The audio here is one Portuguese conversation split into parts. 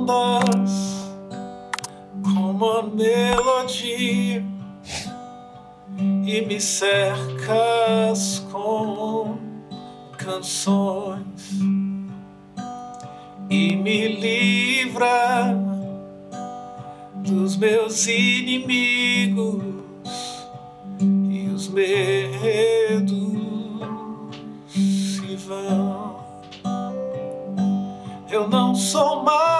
sondas como a melodia e me cercas com canções e me livra dos meus inimigos e os medos se vão. Eu não sou mais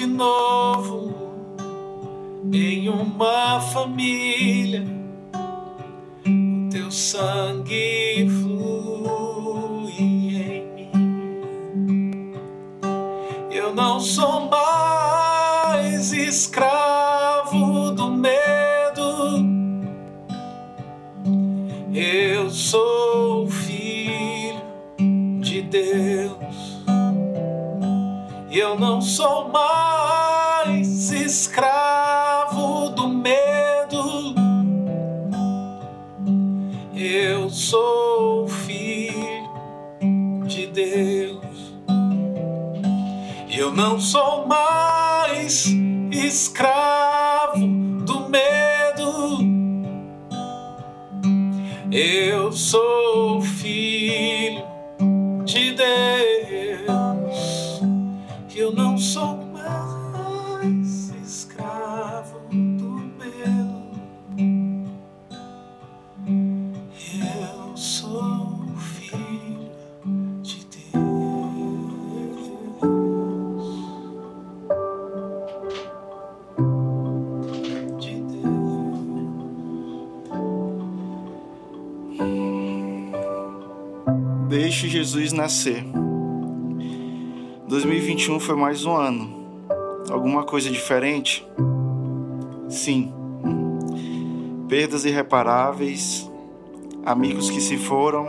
de novo em uma família. O teu sangue flui em mim. Eu não sou mais escravo do medo. Eu sou filho de Deus. Eu não sou mais não sou mais escravo do medo. Eu sou filho de Deus. Jesus nascer. 2021 foi mais um ano. Alguma coisa diferente? Sim. Perdas irreparáveis, amigos que se foram,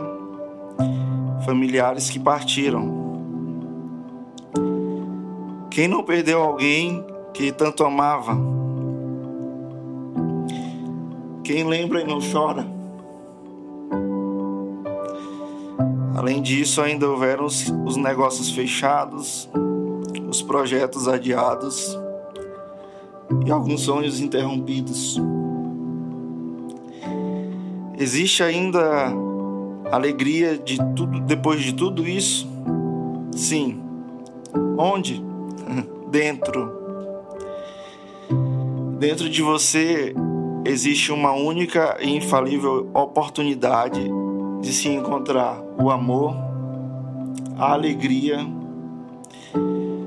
familiares que partiram. Quem não perdeu alguém que tanto amava? Quem lembra e não chora? Além disso, ainda houveram os, os negócios fechados, os projetos adiados e alguns sonhos interrompidos. Existe ainda alegria de tudo depois de tudo isso? Sim. Onde? Dentro. Dentro de você existe uma única e infalível oportunidade de se encontrar o amor, a alegria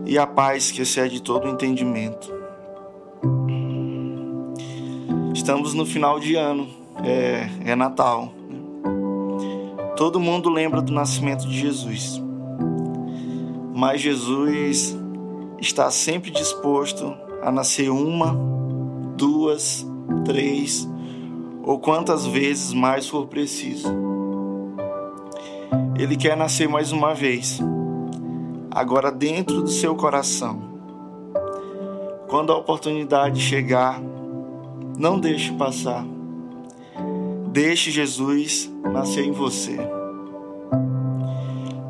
e a paz que excede todo o entendimento. Estamos no final de ano, é, é Natal. Todo mundo lembra do nascimento de Jesus, mas Jesus está sempre disposto a nascer uma, duas, três ou quantas vezes mais for preciso. Ele quer nascer mais uma vez, agora dentro do seu coração. Quando a oportunidade chegar, não deixe passar. Deixe Jesus nascer em você.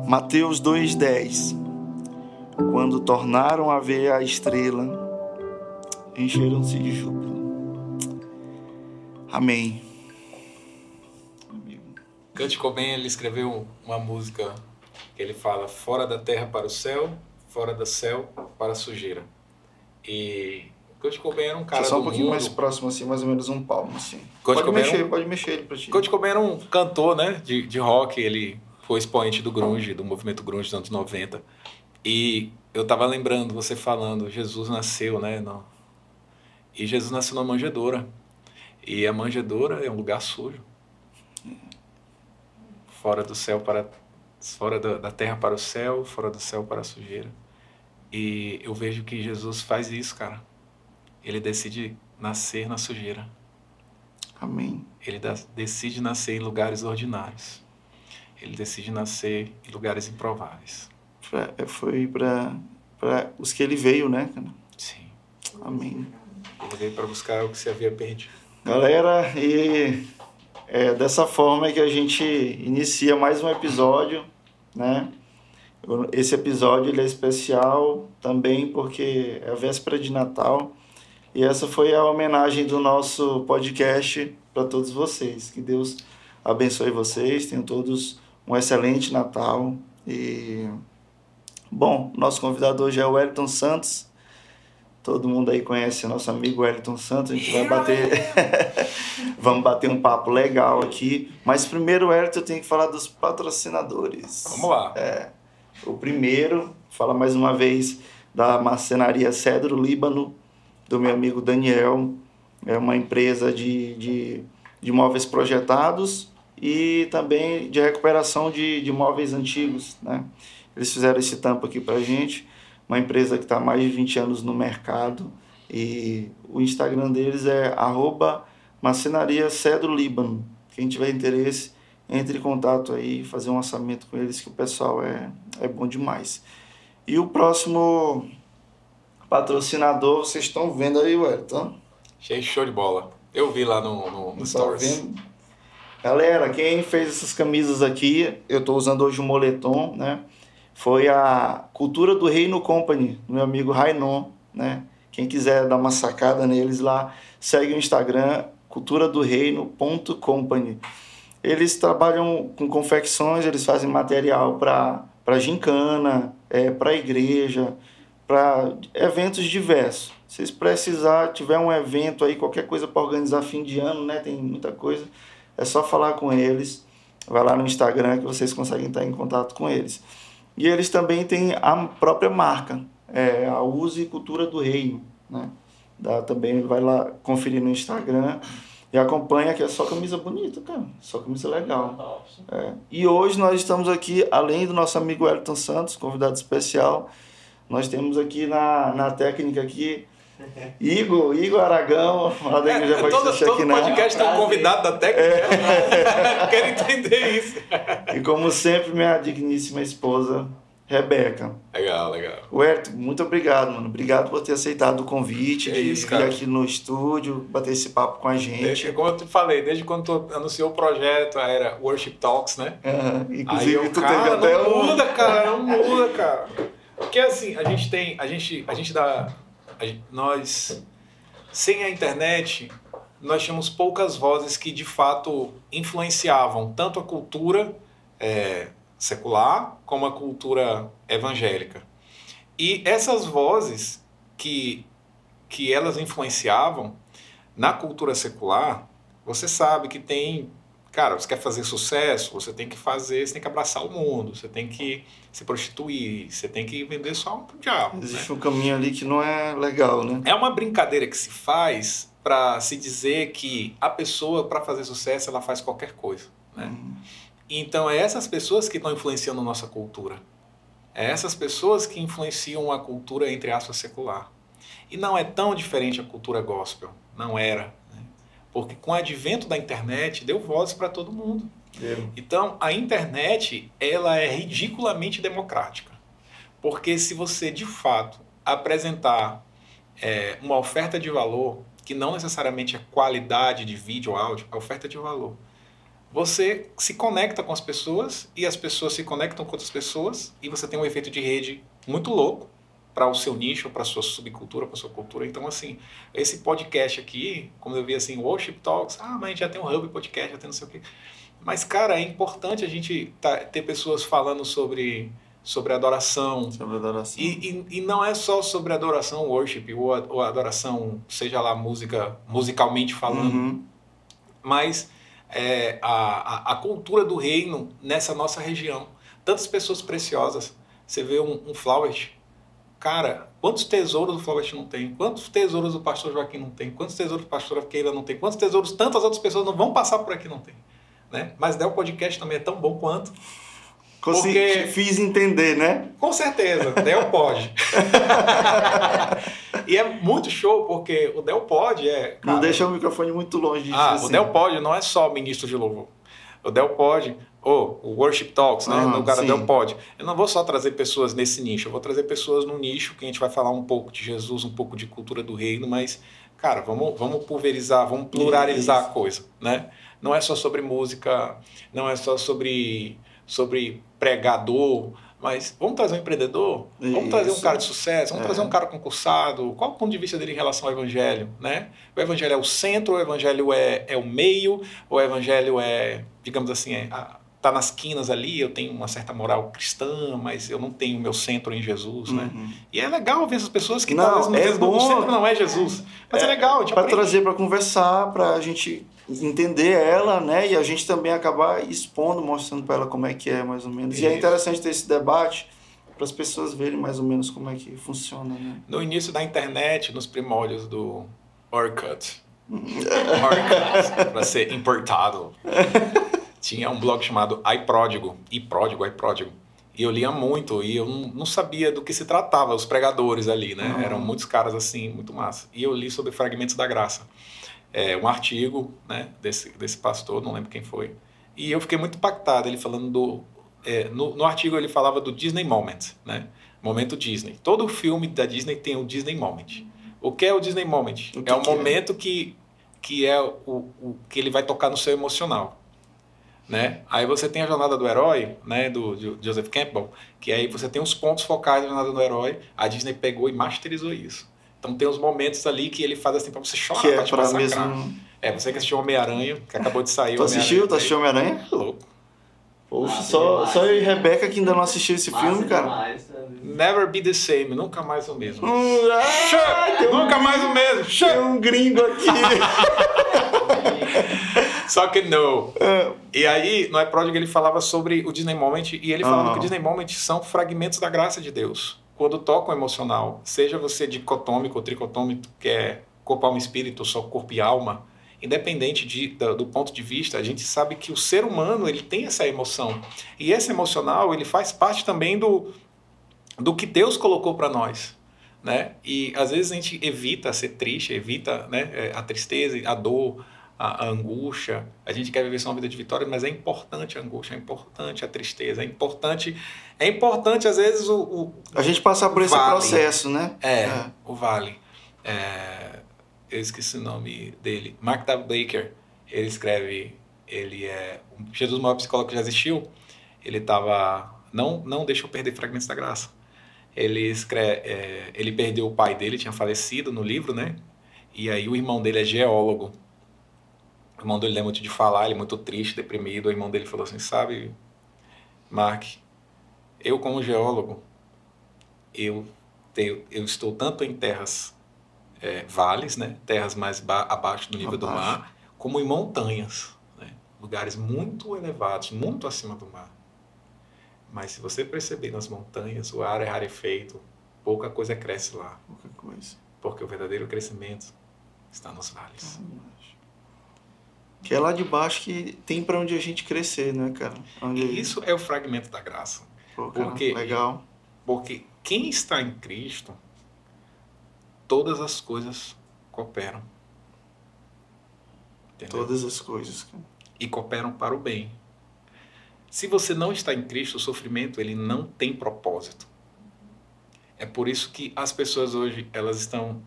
Mateus 2,10 Quando tornaram a ver a estrela, encheram-se de júbilo. Amém. Kurt Cobain ele escreveu uma música que ele fala fora da terra para o céu, fora do céu para a sujeira. E Kurt Cobain era um cara Deixa só um pouquinho mundo. mais próximo, assim, mais ou menos um palmo, assim. Kurt pode Cobain mexer, um- pode mexer ele pra ti. Kurt Cobain era um cantor, né, de, de rock, ele foi expoente do grunge, do movimento grunge dos anos 90. E eu tava lembrando, você falando, Jesus nasceu, né, no... e Jesus nasceu na manjedoura. E a manjedoura é um lugar sujo. Fora do céu para... Fora da, terra para o céu, fora do céu para a sujeira. E eu vejo que Jesus faz isso, cara. Ele decide nascer na sujeira. Amém. Ele decide nascer em lugares ordinários. Ele decide nascer em lugares improváveis. Pra- foi pra os que ele veio, né, cara? Sim. Amém. Ele veio para buscar o que se havia perdido. Galera, e é dessa forma que a gente inicia mais um episódio, né? Esse episódio ele é especial também porque é a véspera de Natal e essa foi a homenagem do nosso podcast para todos vocês. Que Deus abençoe vocês, tenham todos um excelente Natal e bom, nosso convidado hoje é o Wellington Santos. Todo mundo aí conhece o nosso amigo Wellington Santos, a gente vai bater Vamos bater um papo legal aqui. Mas primeiro, Wellington, eu tenho que falar dos patrocinadores. Vamos lá. O primeiro, fala mais uma vez da marcenaria Cedro Líbano, do meu amigo Daniel. É uma empresa de, de, de móveis projetados e também de recuperação de, de móveis antigos. Né? Eles fizeram esse tampo aqui pra gente. Uma empresa que está há mais de 20 anos no mercado. E o Instagram deles é arroba marcenaria Cedro Líbano. Quem tiver interesse, entre em contato aí, fazer um orçamento com eles, que o pessoal é, é bom demais. E o próximo patrocinador, vocês estão vendo aí, Wellington? Achei show de bola. Eu vi lá no, no, no Tá Stories. vendo? Galera, quem fez essas camisas aqui, eu estou usando hoje o moletom, né? Foi a Cultura do Reino Company, do meu amigo Rainon, né? Quem quiser dar uma sacada neles lá, segue o Instagram, culturadoreino.company. Eles trabalham com confecções, eles fazem material para gincana, é, para igreja, para eventos diversos. Se vocês precisar, tiver um evento aí, qualquer coisa para organizar fim de ano, né? Tem muita coisa. É só falar com eles. Vai lá no Instagram que vocês conseguem estar em contato com eles. E eles também têm a própria marca, é, a Use Cultura do Reino, né? Dá, também vai lá conferir no Instagram e acompanha que é só camisa bonita, cara. Só camisa legal. É. E hoje nós estamos aqui, além do nosso amigo Wellington Santos, convidado especial, nós temos aqui na, na técnica aqui Igor, Igor Aragão, da Igreja É, Batista todo, todo Shekinah. podcast tem um convidado da técnica. Quero entender isso. E como sempre, minha digníssima esposa, Rebeca. Legal, legal. Wellington, muito obrigado, mano. Obrigado por ter aceitado o convite de isso, vir cara. aqui no estúdio, bater esse papo com a Desde, gente. como eu te falei, desde quando tu anunciou o projeto, era Worship Talks, né? Aí Inclusive, eu, tu cara, teve até não um. muda, cara, não muda, cara. Porque assim, a gente tem, a gente, a gente dá, nós, sem a internet, nós tínhamos poucas vozes que de fato influenciavam tanto a cultura é, secular como a cultura evangélica. E essas vozes que, que elas influenciavam na cultura secular, você sabe que tem cara, você quer fazer sucesso, você tem que fazer, você tem que abraçar o mundo, você tem que se prostituir, você tem que vender só pro diabo. né? Existe um caminho ali que não é legal, né? É uma brincadeira que se faz para se dizer que a pessoa, para fazer sucesso, ela faz qualquer coisa. Né? Então, é essas pessoas que estão influenciando a nossa cultura. É essas pessoas que influenciam a cultura, entre aspas, secular. E não é tão diferente a cultura gospel. Não era. Porque com o advento da internet, deu voz para todo mundo. Deu. Então, a internet, ela é ridiculamente democrática. Porque se você, de fato, apresentar é, uma oferta de valor, que não necessariamente é qualidade de vídeo ou áudio, é oferta de valor. Você se conecta com as pessoas e as pessoas se conectam com outras pessoas e você tem um efeito de rede muito louco para o seu nicho, para a sua subcultura, para a sua cultura. Então, assim, esse podcast aqui, como eu vi assim, Worship Talks, ah, mas a gente já tem um Hub Podcast, já tem não sei o quê. Mas, cara, é importante a gente tá- ter pessoas falando sobre, sobre adoração. Sobre adoração. E, e, e não é só sobre adoração, worship, ou, a- ou adoração, seja lá música, musicalmente falando, Uhum. mas é, a, a, a cultura do reino nessa nossa região. Tantas pessoas preciosas. Você vê um, um Flowers, cara, quantos tesouros o Flowers não tem? Quantos tesouros o pastor Joaquim não tem? Quantos tesouros o pastor Keila não tem? Quantos tesouros tantas outras pessoas não vão passar por aqui não tem? Né? Mas Del Podcast também é tão bom quanto. Porque- Fiz entender, né? Com certeza, Del pode. e é muito show, porque o Del pode é. Não cara, deixa o microfone muito longe de Ah, ti, o assim. Del Pod não é só ministro de louvor. O Del Pod, ou o Worship Talks, né? Ah, no sim. Del Pod. Eu não vou só trazer pessoas nesse nicho, eu vou trazer pessoas no nicho que a gente vai falar um pouco de Jesus, um pouco de cultura do reino, mas, cara, vamos, vamos pulverizar, vamos pluralizar Isso. a coisa, né? Não é só sobre música, não é só sobre, sobre pregador, mas vamos trazer um empreendedor, vamos trazer um Isso. cara de sucesso, vamos É. trazer um cara concursado. Qual o ponto de vista dele em relação ao evangelho, né? O evangelho é o centro, o evangelho é, é o meio, o evangelho é, digamos assim, é, a- tá nas quinas ali, eu tenho uma certa moral cristã, mas eu não tenho meu centro em Jesus, né? Uhum. E é legal ver essas pessoas que Não, talvez é vezes, o bom. centro não é Jesus. Mas é, legal, a gente Para trazer para conversar, para a gente entender ela, né? E a gente também acabar expondo, mostrando para ela como é que é, mais ou menos. E é Isso. interessante ter esse debate para as pessoas verem mais ou menos como é que funciona, né? No início da internet, nos primórdios do Orkut, Orkut, para ser importado, tinha um blog chamado iPródigo, iPródigo, iPródigo. E eu lia muito e eu não sabia do que se tratava, os pregadores ali, né? Uhum. Eram muitos caras assim, muito massa. E eu li sobre fragmentos da graça. É, um artigo né, desse, desse pastor, não lembro quem foi. E eu fiquei muito impactado, ele falando do... é, no, no artigo ele falava do Disney Moment, né? Momento Disney. Todo filme da Disney tem o Disney Moment. O que é o Disney Moment? O é o é? momento que, que é o, o que ele vai tocar no seu emocional. Né? Aí você tem a jornada do herói, né, do, do Joseph Campbell, que aí você tem os pontos focais da jornada do herói. A Disney pegou e masterizou isso. Então tem os momentos ali que ele faz assim pra você chorar, que é pra te para massacrar. mesmo. É, você que assistiu Homem-Aranha, que acabou de sair. Tu assistiu? Tu assistiu Homem-Aranha? É louco. Poxa, só, demais. só eu e Rebeca que ainda não assistiu esse Massa filme, cara. demais, tá? Never be the same, nunca mais o mesmo. Hum, ah, um- nunca mais o mesmo. Tem um gringo aqui. Só que não. É. E aí, no iProdigy ele falava sobre o Disney Moment e ele falava que o Disney Moment são fragmentos da graça de Deus. Quando tocam o emocional, seja você dicotômico ou tricotômico, que é corpo, alma e espírito, ou só corpo e alma, independente de, da- do ponto de vista, a gente sabe que o ser humano ele tem essa emoção. E esse emocional ele faz parte também do, do que Deus colocou para nós. Né? E às vezes a gente evita ser triste, evita né, é, a tristeza, a dor, a, a angústia. A gente quer viver só uma vida de vitória, mas é importante a angústia, é importante a tristeza, é importante, é importante às vezes o, o- A gente passar por esse Vale. processo, né? é, É. o vale. É, eu esqueci o nome dele. Mark W. Baker. Ele escreve. Ele é. Jesus, o maior psicólogo que já existiu. Ele estava. Não, não deixa eu perder fragmentos da graça. Ele escreve. é, ele perdeu o pai dele, tinha falecido no livro, né? E aí o irmão dele é geólogo. O irmão dele é muito de falar, ele é muito triste, deprimido. O irmão dele falou assim: Sabe, Mark, eu, como geólogo, eu tenho, eu estou tanto em terras é, vales, né, terras mais ba- abaixo do nível do Abaixo. mar, como em montanhas, né, lugares muito elevados, muito acima do mar. Mas se você perceber nas montanhas, o ar é rarefeito, pouca coisa cresce lá, Qualquer coisa. porque o verdadeiro crescimento está nos vales. Que é lá de baixo que tem pra onde a gente crescer, né, cara? Onde... E isso é o fragmento da graça. Pô, cara, porque- Legal. Porque quem está em Cristo, todas as coisas cooperam. Entendeu? Todas as coisas, cara. E cooperam para o bem. Se você não está em Cristo, o sofrimento ele não tem propósito. É por isso que as pessoas hoje elas estão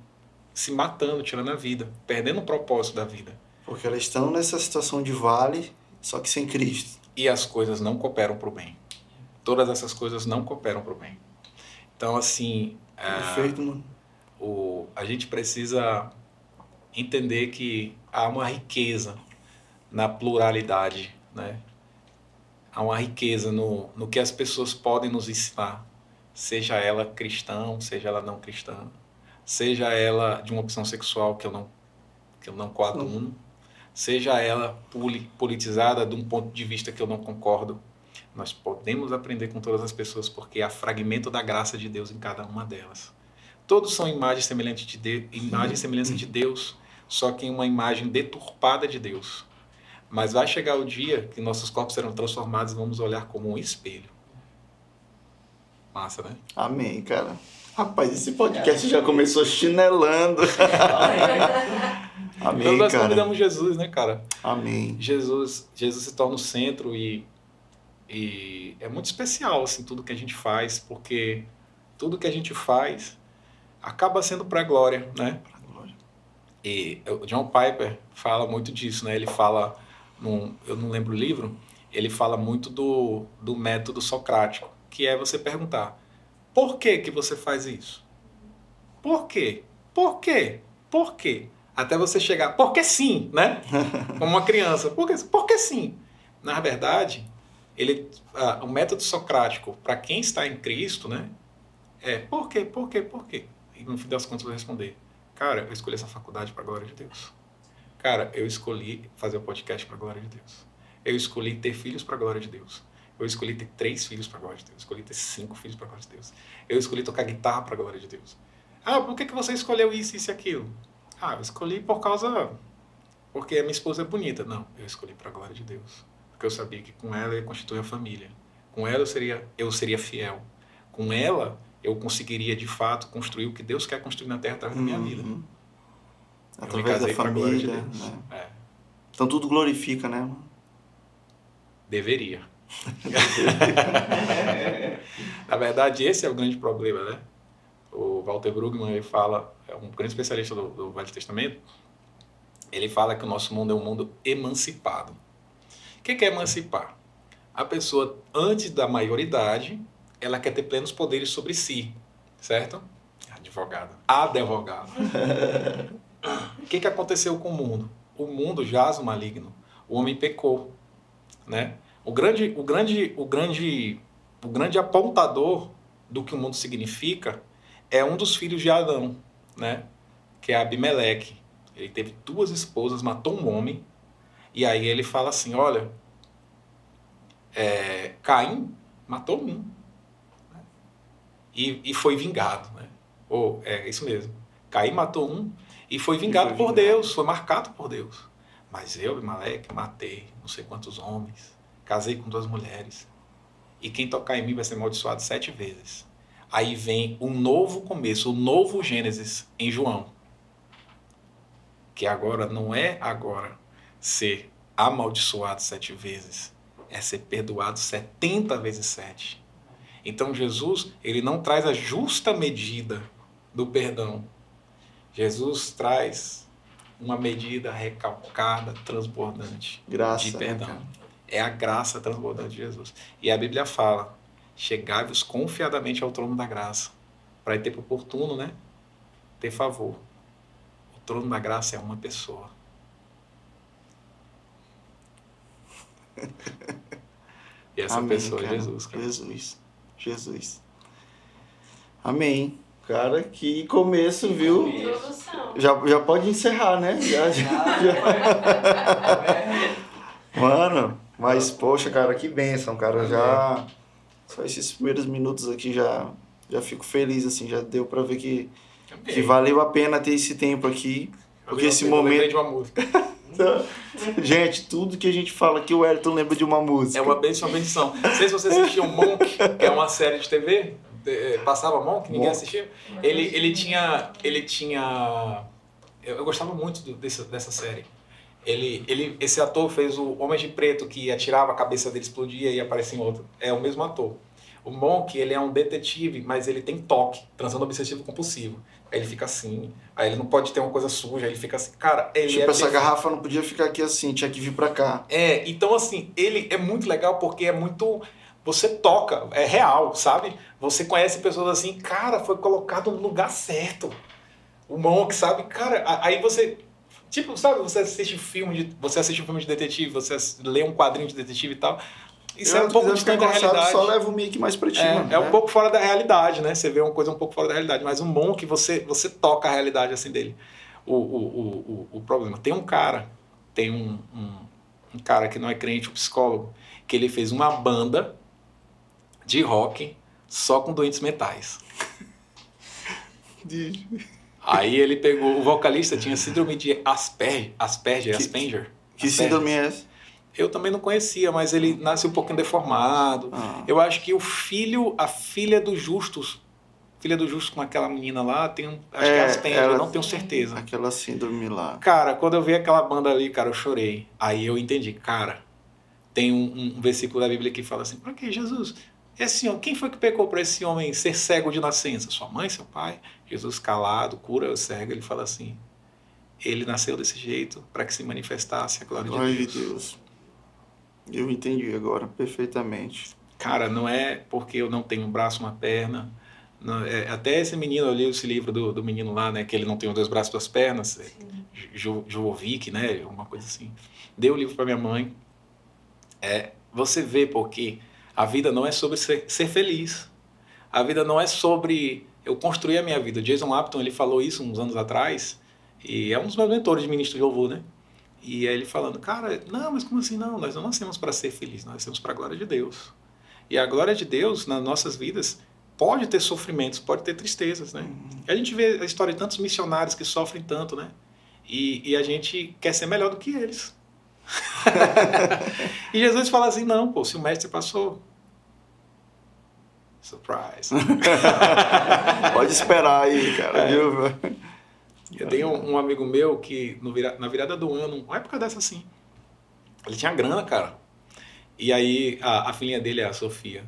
se matando, tirando a vida, perdendo o propósito da vida. Porque elas estão nessa situação de vale, só que sem Cristo. E as coisas não cooperam para o bem. Todas essas coisas não cooperam para o bem. Então, assim, ah, Perfeito, mano. o, a gente precisa entender que há uma riqueza na pluralidade, né? há uma riqueza no, no que as pessoas podem nos ensinar, seja ela cristã, seja ela não cristã, seja ela de uma opção sexual que eu não, que eu não coaduno, seja ela poli- politizada de um ponto de vista que eu não concordo. Nós podemos aprender com todas as pessoas porque há fragmento da graça de Deus em cada uma delas. Todos são imagens semelhantes de Deus, imagem semelhança de Deus, só que em uma imagem deturpada de Deus. Mas vai chegar o dia que nossos corpos serão transformados e vamos olhar como um espelho. Massa, né? Amém, cara. Rapaz, esse podcast já começou chinelando. Então Amém, nós cara. convidamos Jesus, né, cara? Amém. Jesus, Jesus se torna o centro e, e é muito especial assim tudo que a gente faz, porque tudo que a gente faz acaba sendo para glória, né? E o John Piper fala muito disso, né? Ele fala, num, eu não lembro o livro, ele fala muito do, do método socrático, que é você perguntar: por que que você faz isso? Por quê? Por quê? Por quê? Até você chegar, porque sim, né? Como uma criança, porque, porque sim. Na verdade, ele, ah, o método socrático, para quem está em Cristo, né? É por quê, por quê, por quê? E no fim das contas vou responder: Cara, eu escolhi essa faculdade para a glória de Deus. Cara, eu escolhi fazer o podcast para a glória de Deus. Eu escolhi ter filhos para a glória de Deus. Eu escolhi ter três filhos para a glória de Deus. Eu escolhi ter cinco filhos para a glória de Deus. Eu escolhi tocar guitarra para a glória de Deus. Ah, por que, que você escolheu isso, isso e aquilo? Ah, eu escolhi por causa. Porque a minha esposa é bonita. Não, eu escolhi para a glória de Deus. Porque eu sabia que com ela eu ia constituir a família. Com ela eu seria, eu seria fiel. Com ela eu conseguiria de fato construir o que Deus quer construir na terra através da minha vida. Uhum. Eu me Através da de família. Deus. né? É, Então tudo glorifica, né? deveria. Na verdade, esse é o grande problema, né? O Walter Brueggemann, ele fala, é um grande especialista do, do Velho Testamento, ele fala que o nosso mundo é um mundo emancipado. O que é emancipar? A pessoa, antes da maioridade, ela quer ter plenos poderes sobre si, certo? Advogado. Advogado. O que, que aconteceu com o mundo? O mundo jaz o maligno. O homem pecou, né? O grande, o grande, o grande, o grande apontador do que o mundo significa é um dos filhos de Adão, né? Que é Abimeleque. Ele teve duas esposas, matou um homem, e aí ele fala assim, olha, é, Caim matou um, né? e, e foi vingado, né? Ou é isso mesmo. Caim matou um e foi vingado foi por vingado. Deus, foi marcado por Deus. Mas eu, Abimeleque, matei não sei quantos homens, casei com duas mulheres. E quem tocar em mim vai ser amaldiçoado sete vezes. Aí vem um novo começo, o um novo Gênesis em João. Que agora não é agora ser amaldiçoado sete vezes, é ser perdoado setenta vezes sete. Então Jesus, ele não traz a justa medida do perdão. Jesus traz uma medida recalcada, transbordante Graça. de né, perdão. É a graça transbordante de Jesus. E a Bíblia fala: chegai-vos confiadamente ao trono da graça, para em tempo oportuno, né? Ter favor. O trono da graça é uma pessoa. E essa Amém, pessoa é cara. Jesus, cara. Jesus. Jesus. Amém. Cara, que começo, viu? Introdução. Já, já pode encerrar, né? Já, já- Mano, mas poxa, cara, que bênção, cara. Já. Só esses primeiros minutos aqui já, já fico feliz, assim, já deu pra ver que, que valeu a pena ter esse tempo aqui. Porque esse Eu momento. de uma música. Gente, tudo que a gente fala aqui, o Elton lembra de uma música. É uma bênção, uma bendição. Não sei se você assistiu Monk, que é uma série de TV. de- Passava Monk, ninguém Monk. assistiu. Ele, ele tinha. Ele tinha. Eu, eu gostava muito do- dessa, dessa série. Ele, ele, esse ator fez o Homem de Preto, que atirava, a cabeça dele explodia e aparecia em outro. É o mesmo ator. O Monk, ele é um detetive, mas ele tem toque, transando obsessivo compulsivo. Aí ele fica assim, aí ele não pode ter uma coisa suja, aí ele fica assim. Cara, ele Tipo, é essa perfeito. garrafa não podia ficar aqui assim, tinha que vir pra cá. É, então assim, ele é muito legal porque é muito. Você toca, é real, sabe? Você conhece pessoas assim, cara, foi colocado no lugar certo. O Monk, sabe? Cara, aí você. Tipo, sabe, você assiste filme de. Você assiste um filme de detetive, você lê um quadrinho de detetive e tal. Isso é um pouco distante da realidade. Só leva o mic mais pra ti, É, mano, é um né? pouco fora da realidade, né? Você vê uma coisa um pouco fora da realidade. Mas um bom é que você, você toca a realidade assim dele. O, o, o, o, o problema. Tem um cara, tem um, um, um cara que não é crente, um psicólogo, que ele fez uma banda de rock só com doentes mentais. Aí ele pegou, o vocalista tinha síndrome de Asperger, Asperger, Que- Asperger. Que Asperger. síndrome é essa? Eu também não conhecia, mas ele nasce um pouquinho deformado. Ah. Eu acho que o filho, a filha do Justus, filha do Justus com aquela menina lá, tem um, acho que é É, Asperger, ela- eu não tenho certeza. Aquela síndrome lá. Cara, quando eu vi aquela banda ali, cara, eu chorei. Aí eu entendi, cara, tem um, um versículo da Bíblia que fala assim, pra que Jesus? Esse homem, quem foi que pecou para esse homem ser cego de nascença? Sua mãe, seu pai? Jesus calado, cura o cego, ele fala assim, ele nasceu desse jeito para que se manifestasse a glória Glória de de Deus. Deus. Eu entendi agora perfeitamente. Cara, não é porque eu não tenho um braço, uma perna. não- é- até esse menino, eu li esse livro do, do menino lá, né? Que ele não tem os dois braços e duas pernas. é, Jo- Jovovic, né? Uma coisa assim. Dei o livro para minha mãe. É, você vê porque a vida não é sobre ser, ser feliz. A vida não é sobre eu construir a minha vida. Jason Lapton, ele falou isso uns anos atrás. E é um dos meus mentores de ministro de louvor, né? E aí ele falando, cara, não, mas como assim não? Nós não nascemos para ser felizes, nós nascemos para a glória de Deus. E a glória de Deus nas nossas vidas pode ter sofrimentos, pode ter tristezas, né? A gente vê a história de tantos missionários que sofrem tanto, né? E, e a gente quer ser melhor do que eles. e Jesus fala assim, não, pô, se o mestre passou, surprise. Pode esperar aí, cara, É. viu? Eu tenho um, amigo meu que no vira- na virada do ano, uma época dessa assim, ele tinha grana, cara. E aí a, a filhinha dele é a Sofia.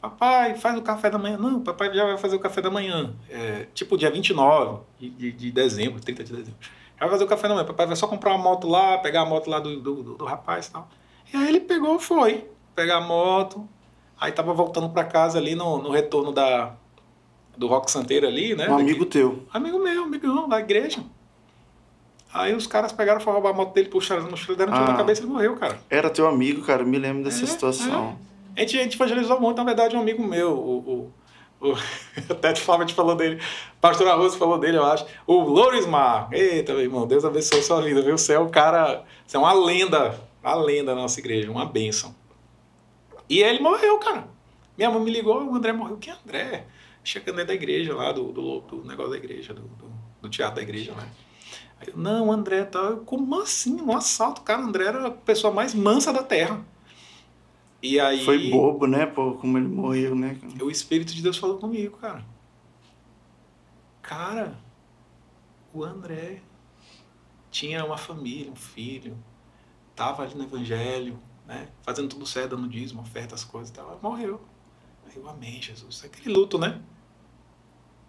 Papai, faz o café da manhã. Não, papai já vai fazer o café da manhã. É, tipo dia 29 de, de, de dezembro, 30 de dezembro. Já vai fazer o café da manhã. Papai vai só comprar uma moto lá, pegar a moto lá do, do, do- do rapaz e tal. E aí ele pegou, foi, pegar a moto. Aí tava voltando pra casa ali no, no retorno da, do Rock Santeiro ali, né? Um Daqui- amigo teu. Amigo meu, amigão da igreja. Aí os caras pegaram, foram roubar a moto dele, puxaram as mochilas, deram um tiro Ah. na cabeça e ele morreu, cara. Era teu amigo, cara, eu me lembro dessa É, situação. A gente, a gente evangelizou muito, na verdade, um amigo meu, o. o, o até de forma a gente falou dele, pastor Arroz falou dele, eu acho. O Lourismar. Eita, meu irmão, Deus abençoe sua vida, viu? Você é o cara, você é uma lenda, uma lenda na nossa igreja, uma bênção. E ele morreu, cara. Minha mãe me ligou, o André morreu. Que André? Chegando dentro da igreja lá, do, do, do negócio da igreja, do, do, do teatro da igreja, né? Aí eu, não, o André tá. Eu, Como assim? Um assalto, cara. O André era a pessoa mais mansa da terra. E aí. Foi bobo, né, pô, como ele morreu, né? O Espírito de Deus falou comigo, cara. Cara, o André tinha uma família, um filho, tava ali no Evangelho, né? Fazendo tudo certo, dando dízimo, oferta, as coisas e tal. Morreu. Aí eu amei, Jesus. Aquele luto, né?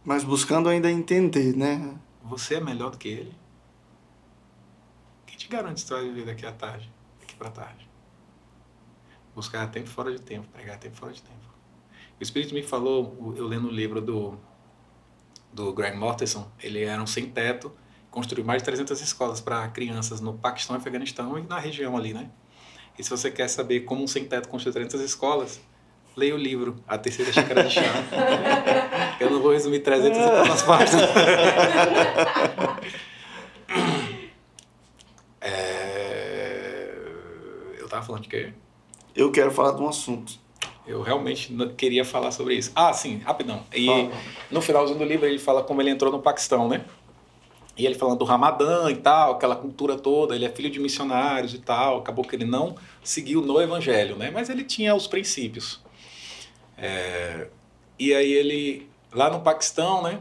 Mas buscando ainda entender, né? Você é melhor do que ele? Quem te garante que você vai viver daqui à tarde? Daqui para tarde? Buscar tempo fora de tempo, pregar tempo fora de tempo. O Espírito me falou, eu lendo o livro do, do Greg Mortenson, ele era um sem-teto, construiu mais de 300 escolas para crianças no Paquistão, Afeganistão e na região ali, né? E se você quer saber como um sem-teto construiu 300 escolas, leia o livro A Terceira Xícara de Chá. Eu não vou resumir 300 e tantas páginas. É... Eu tava falando de quê? Eu quero falar de um assunto. Eu realmente não- queria falar sobre isso. Ah, sim, rapidão. E Fala. no finalzinho do livro ele fala como ele entrou no Paquistão, né? E ele falando do Ramadã e tal, aquela cultura toda, ele é filho de missionários e tal, acabou que ele não seguiu no evangelho, né? Mas ele tinha os princípios. É, E aí ele, lá no Paquistão, né?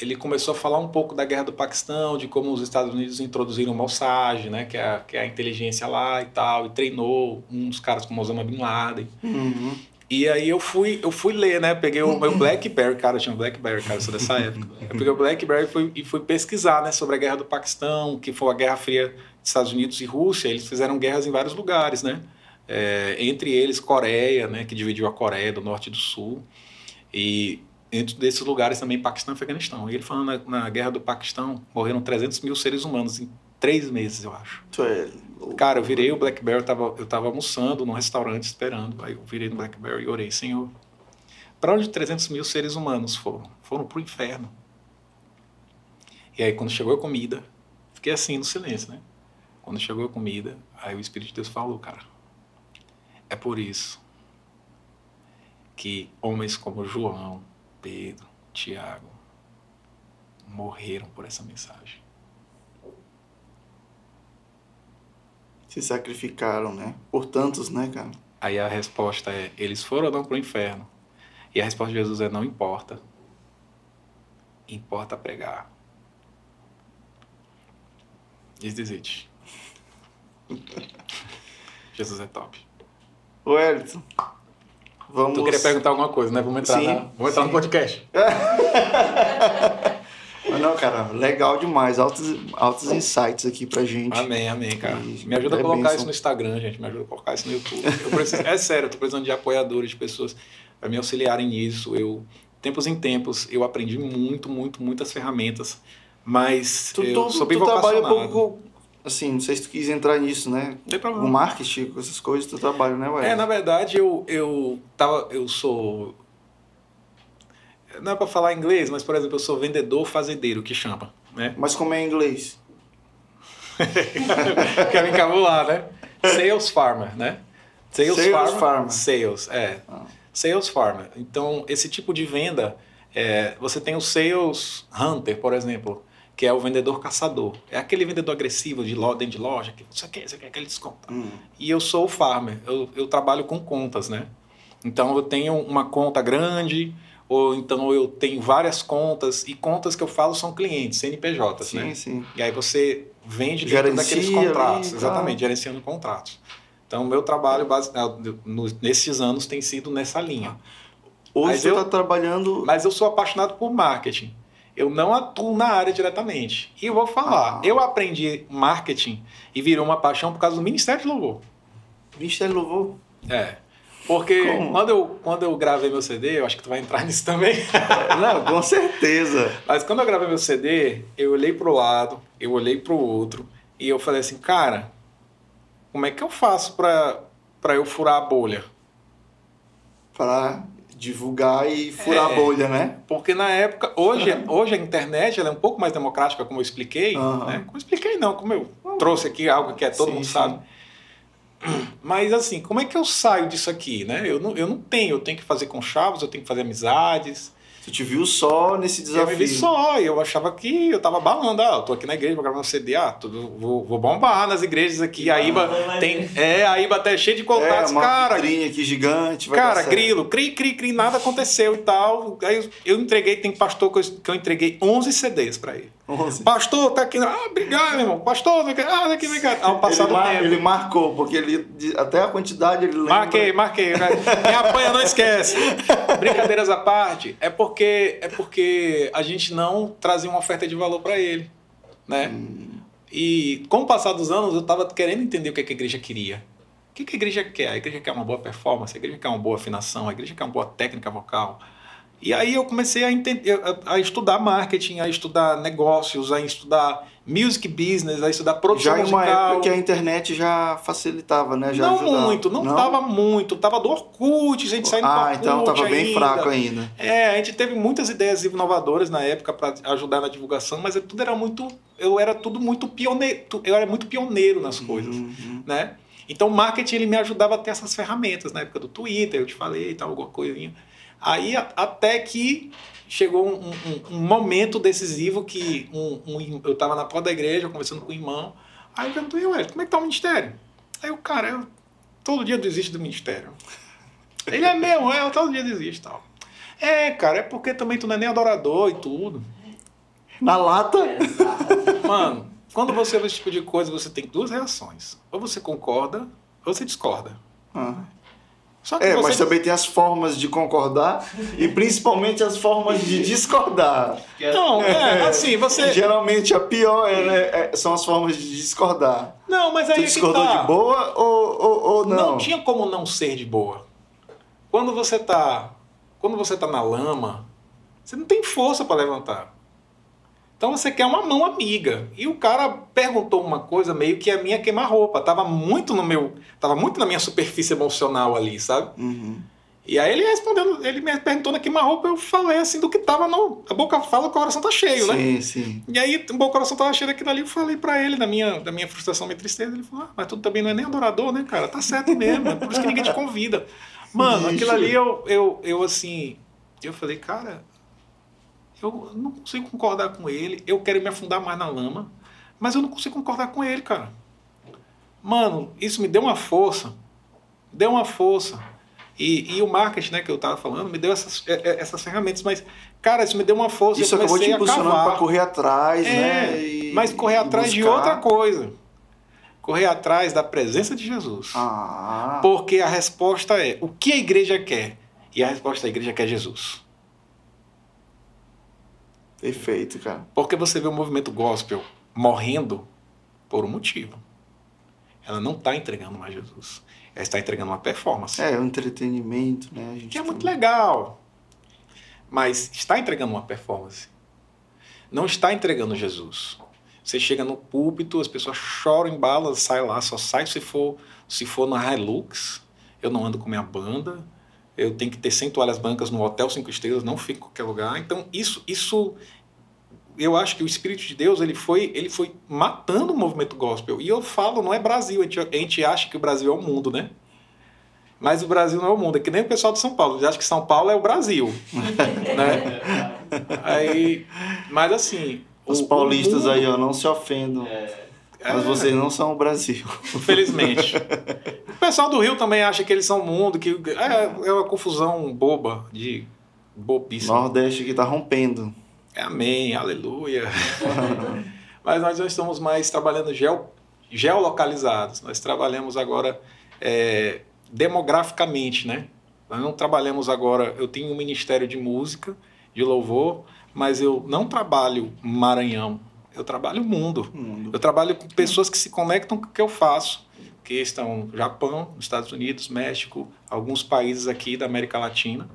Ele começou a falar um pouco da guerra do Paquistão, de como os Estados Unidos introduziram o Mossad, né? Que é, a, que é a inteligência lá e tal, e treinou uns caras como Osama Bin Laden. Uhum. E aí eu fui, eu fui ler, né? Peguei o meu Blackberry, cara, eu tinha um Blackberry, cara, eu sou dessa época. Eu peguei o Blackberry e fui, e fui pesquisar, né, sobre a Guerra do Paquistão, que foi a Guerra Fria dos Estados Unidos e Rússia. Eles fizeram guerras em vários lugares, né? É, entre eles Coreia, né, que dividiu a Coreia do Norte e do Sul. E dentro desses lugares também Paquistão e Afeganistão. E ele falando na, na Guerra do Paquistão, morreram 300 mil seres humanos em três meses, eu acho. Tu é- Cara, eu virei o Blackberry, eu tava, eu tava almoçando num restaurante esperando. Aí eu virei no Blackberry e orei, Senhor, para onde 300 mil seres humanos foram? Foram pro inferno. E aí, quando chegou a comida, fiquei assim no silêncio, né? Quando chegou a comida, aí o Espírito de Deus falou, cara, é por isso que homens como João, Pedro, Tiago morreram por essa mensagem. Se sacrificaram, né? Por tantos, né, cara? Aí a resposta é: eles foram ou não para o inferno? E a resposta de Jesus é: não importa. Importa pregar. This is it. Jesus é top. Ô, Elton, vamos... Tu queria perguntar alguma coisa, né? Vamos entrar, Sim, na- vamos entrar no sim. podcast. Mas não, cara, legal demais. Altos, altos insights aqui pra gente. Amém, amém, cara. E Me ajuda a é colocar bênção. isso no Instagram, gente. Me ajuda a colocar isso no YouTube. Preciso, é sério, eu tô precisando de apoiadores, de pessoas para me auxiliarem nisso. Eu, tempos em tempos, eu aprendi muito, muito, muitas ferramentas. Mas Tu, eu tu, sou bem tu trabalha um pouco com... Assim, não sei se tu quis entrar nisso, né? Não tem O problema. marketing, com essas coisas, tu trabalha, né, ué? É, na verdade, eu, eu, tava, eu sou. Não é para falar inglês, mas, por exemplo, eu sou vendedor fazendeiro, que chama. Né? Mas como é em inglês? Quer me encabular, né? Sales Farmer, né? Sales, Sales farmer, farmer. Sales, é. Ah. Sales Farmer. Então, esse tipo de venda, é, você tem o Sales Hunter, por exemplo, que é o vendedor caçador. É aquele vendedor agressivo de loja, dentro de loja, que você quer, você quer aquele desconto. Hum. E eu sou o farmer, eu, eu trabalho com contas, né? Então eu tenho uma conta grande, ou então eu tenho várias contas, e contas que eu falo são clientes, CNPJs, Sim, né? sim. E aí você vende dentro Gerencia daqueles ali contratos, tal. exatamente, gerenciando contratos. Então o meu trabalho base, no- nesses anos tem sido nessa linha. Hoje Mas tu eu- tá trabalhando... Mas eu sou apaixonado por marketing. Eu não atuo na área diretamente. E eu vou falar, Ah. eu aprendi marketing e virou uma paixão por causa do Ministério de Louvor. Ministério Louvor. É. Porque Como? quando eu, quando eu gravei meu CD, eu acho que tu vai entrar nisso também. Não, com certeza. Mas quando eu gravei meu CD, eu olhei pro lado, eu olhei pro outro, e eu falei assim, cara, como é que eu faço pra, pra eu furar a bolha? Para divulgar e furar É. a bolha, né? Porque na época, hoje, hoje a internet ela é um pouco mais democrática, como eu expliquei. Aham. Né? Como eu expliquei, não, como eu trouxe aqui algo que é todo Sim, mundo sim. sabe. Mas assim, como é que eu saio disso aqui? Né? Eu, não, eu não tenho, eu tenho que fazer com chaves, eu tenho que fazer amizades. Tu te viu só nesse Eu desafio. me vi só, e eu achava que eu tava balando. Ah, eu tô aqui na igreja, vou gravar um CD, ah, tudo, vou, vou bombar nas igrejas aqui. A IBA tem. É, a IBA até cheia de É, contatos, uma cara. vitrine aqui gigante. vai Cara, grilo, cri, cri, cri, nada aconteceu e tal. Aí eu, eu entreguei, tem pastor que eu, que eu entreguei 11 CDs pra ele. Onze. Pastor, tá aqui. Ah, obrigado, meu irmão. Pastor, tá aqui. Ah, daqui, vem cá. Ao passar ele, mar- tempo. ele marcou, porque ele até a quantidade ele lembra. Marquei, marquei. Quem apanha não esquece. Brincadeiras à parte, é porque, é porque a gente não trazia uma oferta de valor para ele, né? E com o passar dos anos, eu estava querendo entender o que, que a igreja queria. O que, que a igreja quer? A igreja quer uma boa performance, a igreja quer uma boa afinação, a igreja quer uma boa técnica vocal. E aí eu comecei a, entender, a, estudar marketing, a estudar negócios, a estudar music business, a estudar produção Já em uma musical. época que a internet já facilitava, né? Já não ajudava. muito, não, tava muito. Tava do Orkut, a gente saindo do Ah, Orkut então tava bem ainda. fraco ainda. É, a gente teve muitas ideias inovadoras na época para ajudar na divulgação, mas é- tudo era muito, eu era tudo muito pioneiro, eu era muito pioneiro nas coisas, Uhum. né? Então o marketing ele me ajudava a ter essas ferramentas na época do Twitter, eu te falei e tal, alguma coisinha. Aí até que chegou um, um- um momento decisivo que um- um- eu estava na porta da igreja conversando com o irmão, aí eu perguntei, ué, como é que tá o ministério? Aí o cara, eu todo dia desisto do ministério. Ele é mesmo, é, eu todo dia desisto e tal. É, cara, é porque também tu não é nem adorador e tudo. Na lata, Mano, quando você vê esse tipo de coisa, você tem duas reações. Ou você concorda, ou você discorda. Ah. É, você mas também tem as formas de concordar e principalmente as formas de discordar. Não, é, assim, Que você. geralmente a pior é, né, é- são as formas de discordar. Não, mas aí Tu é discordou tá. de boa ou, ou, ou não? Não tinha como não ser de boa. Quando você tá, quando você tá na lama, você não tem força para levantar. Então você quer uma mão amiga. E o cara perguntou uma coisa meio que a minha queima-roupa. Tava muito no meu. Tava muito na minha superfície emocional ali, sabe? Uhum. E aí ele respondendo, ele me perguntou na queima-roupa, eu falei assim do que tava no. A boca fala, o coração tá cheio, né? Sim, sim. E aí o meu coração tava cheio daquilo ali, eu falei pra ele da minha, da minha frustração, minha tristeza. Ele falou, ah, mas tu também não é nem adorador, né, cara? Tá certo mesmo, é por isso que ninguém te convida. Mano, aquilo ali eu, eu, eu assim. Eu falei, cara, eu não consigo concordar com ele, eu quero me afundar mais na lama, mas eu não consigo concordar com ele, cara. Mano, isso me deu uma força. Deu uma força. E, e o marketing, né, que eu tava falando, me deu essas, é, é, essas ferramentas, mas, cara, isso me deu uma força. Isso eu acabou te impulsionando pra correr atrás, É, né? E- mas correr atrás de outra coisa. Correr atrás da presença de Jesus. Ah, Porque a resposta é: o que a igreja quer? E a resposta da igreja quer Jesus. Perfeito, cara. Porque você vê o movimento gospel morrendo por um motivo. Ela não está entregando mais Jesus. Ela está entregando uma performance. É, o entretenimento, né? A gente Que é muito legal. Mas está entregando uma performance. Não está entregando Jesus. Você chega no púlpito, as pessoas choram em balas, sai lá, só sai se for, se for na Hilux. Eu não ando com minha banda. Eu tenho que ter 100 toalhas brancas no hotel cinco estrelas, não fico em qualquer lugar. Então, isso, isso eu acho que o Espírito de Deus ele foi, ele foi matando o movimento gospel. E eu falo, não é Brasil, a gente, a gente acha que o Brasil é o mundo, né? Mas o Brasil não é o mundo, é que nem o pessoal de São Paulo. Eles acham que São Paulo é o Brasil. né? Aí, mas assim. Os o- o paulistas mundo- aí, ó, não se ofendam. Mas É. vocês não são o Brasil. Infelizmente. o pessoal do Rio também acha que eles são o mundo, que é, é uma confusão boba, de bobíssima. Nordeste que tá rompendo. Amém, aleluia. Mas nós já estamos mais trabalhando geo, geolocalizados. Nós trabalhamos agora é, demograficamente, né? Nós não trabalhamos agora. Eu tenho um ministério de música, de louvor, mas eu não trabalho Maranhão. Eu trabalho o mundo. Mundo. Eu trabalho com pessoas que se conectam com o que eu faço, que estão no Japão, nos Estados Unidos, México, alguns países aqui da América Latina.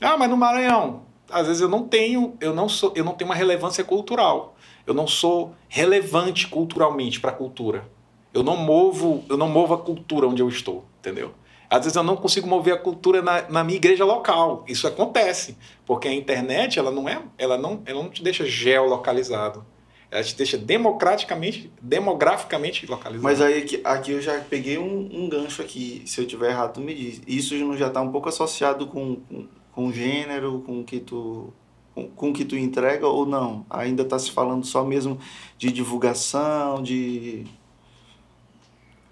Ah, mas no Maranhão, às vezes eu não tenho, eu não sou, eu não tenho uma relevância cultural. Eu não sou relevante culturalmente para a cultura. Eu não movo, eu não movo a cultura onde eu estou, entendeu? Às vezes eu não consigo mover a cultura na, na minha igreja local. Isso acontece, porque a internet ela não é, ela não, ela não te deixa geolocalizado. Ela te deixa democraticamente, demograficamente localizado. Mas aí aqui, aqui eu já peguei um, um gancho aqui. Se eu tiver errado, tu me diz. Isso não já tá um pouco associado com, com, com gênero, com que tu. Com, com que tu entrega ou não? Ainda tá se falando só mesmo de divulgação, de.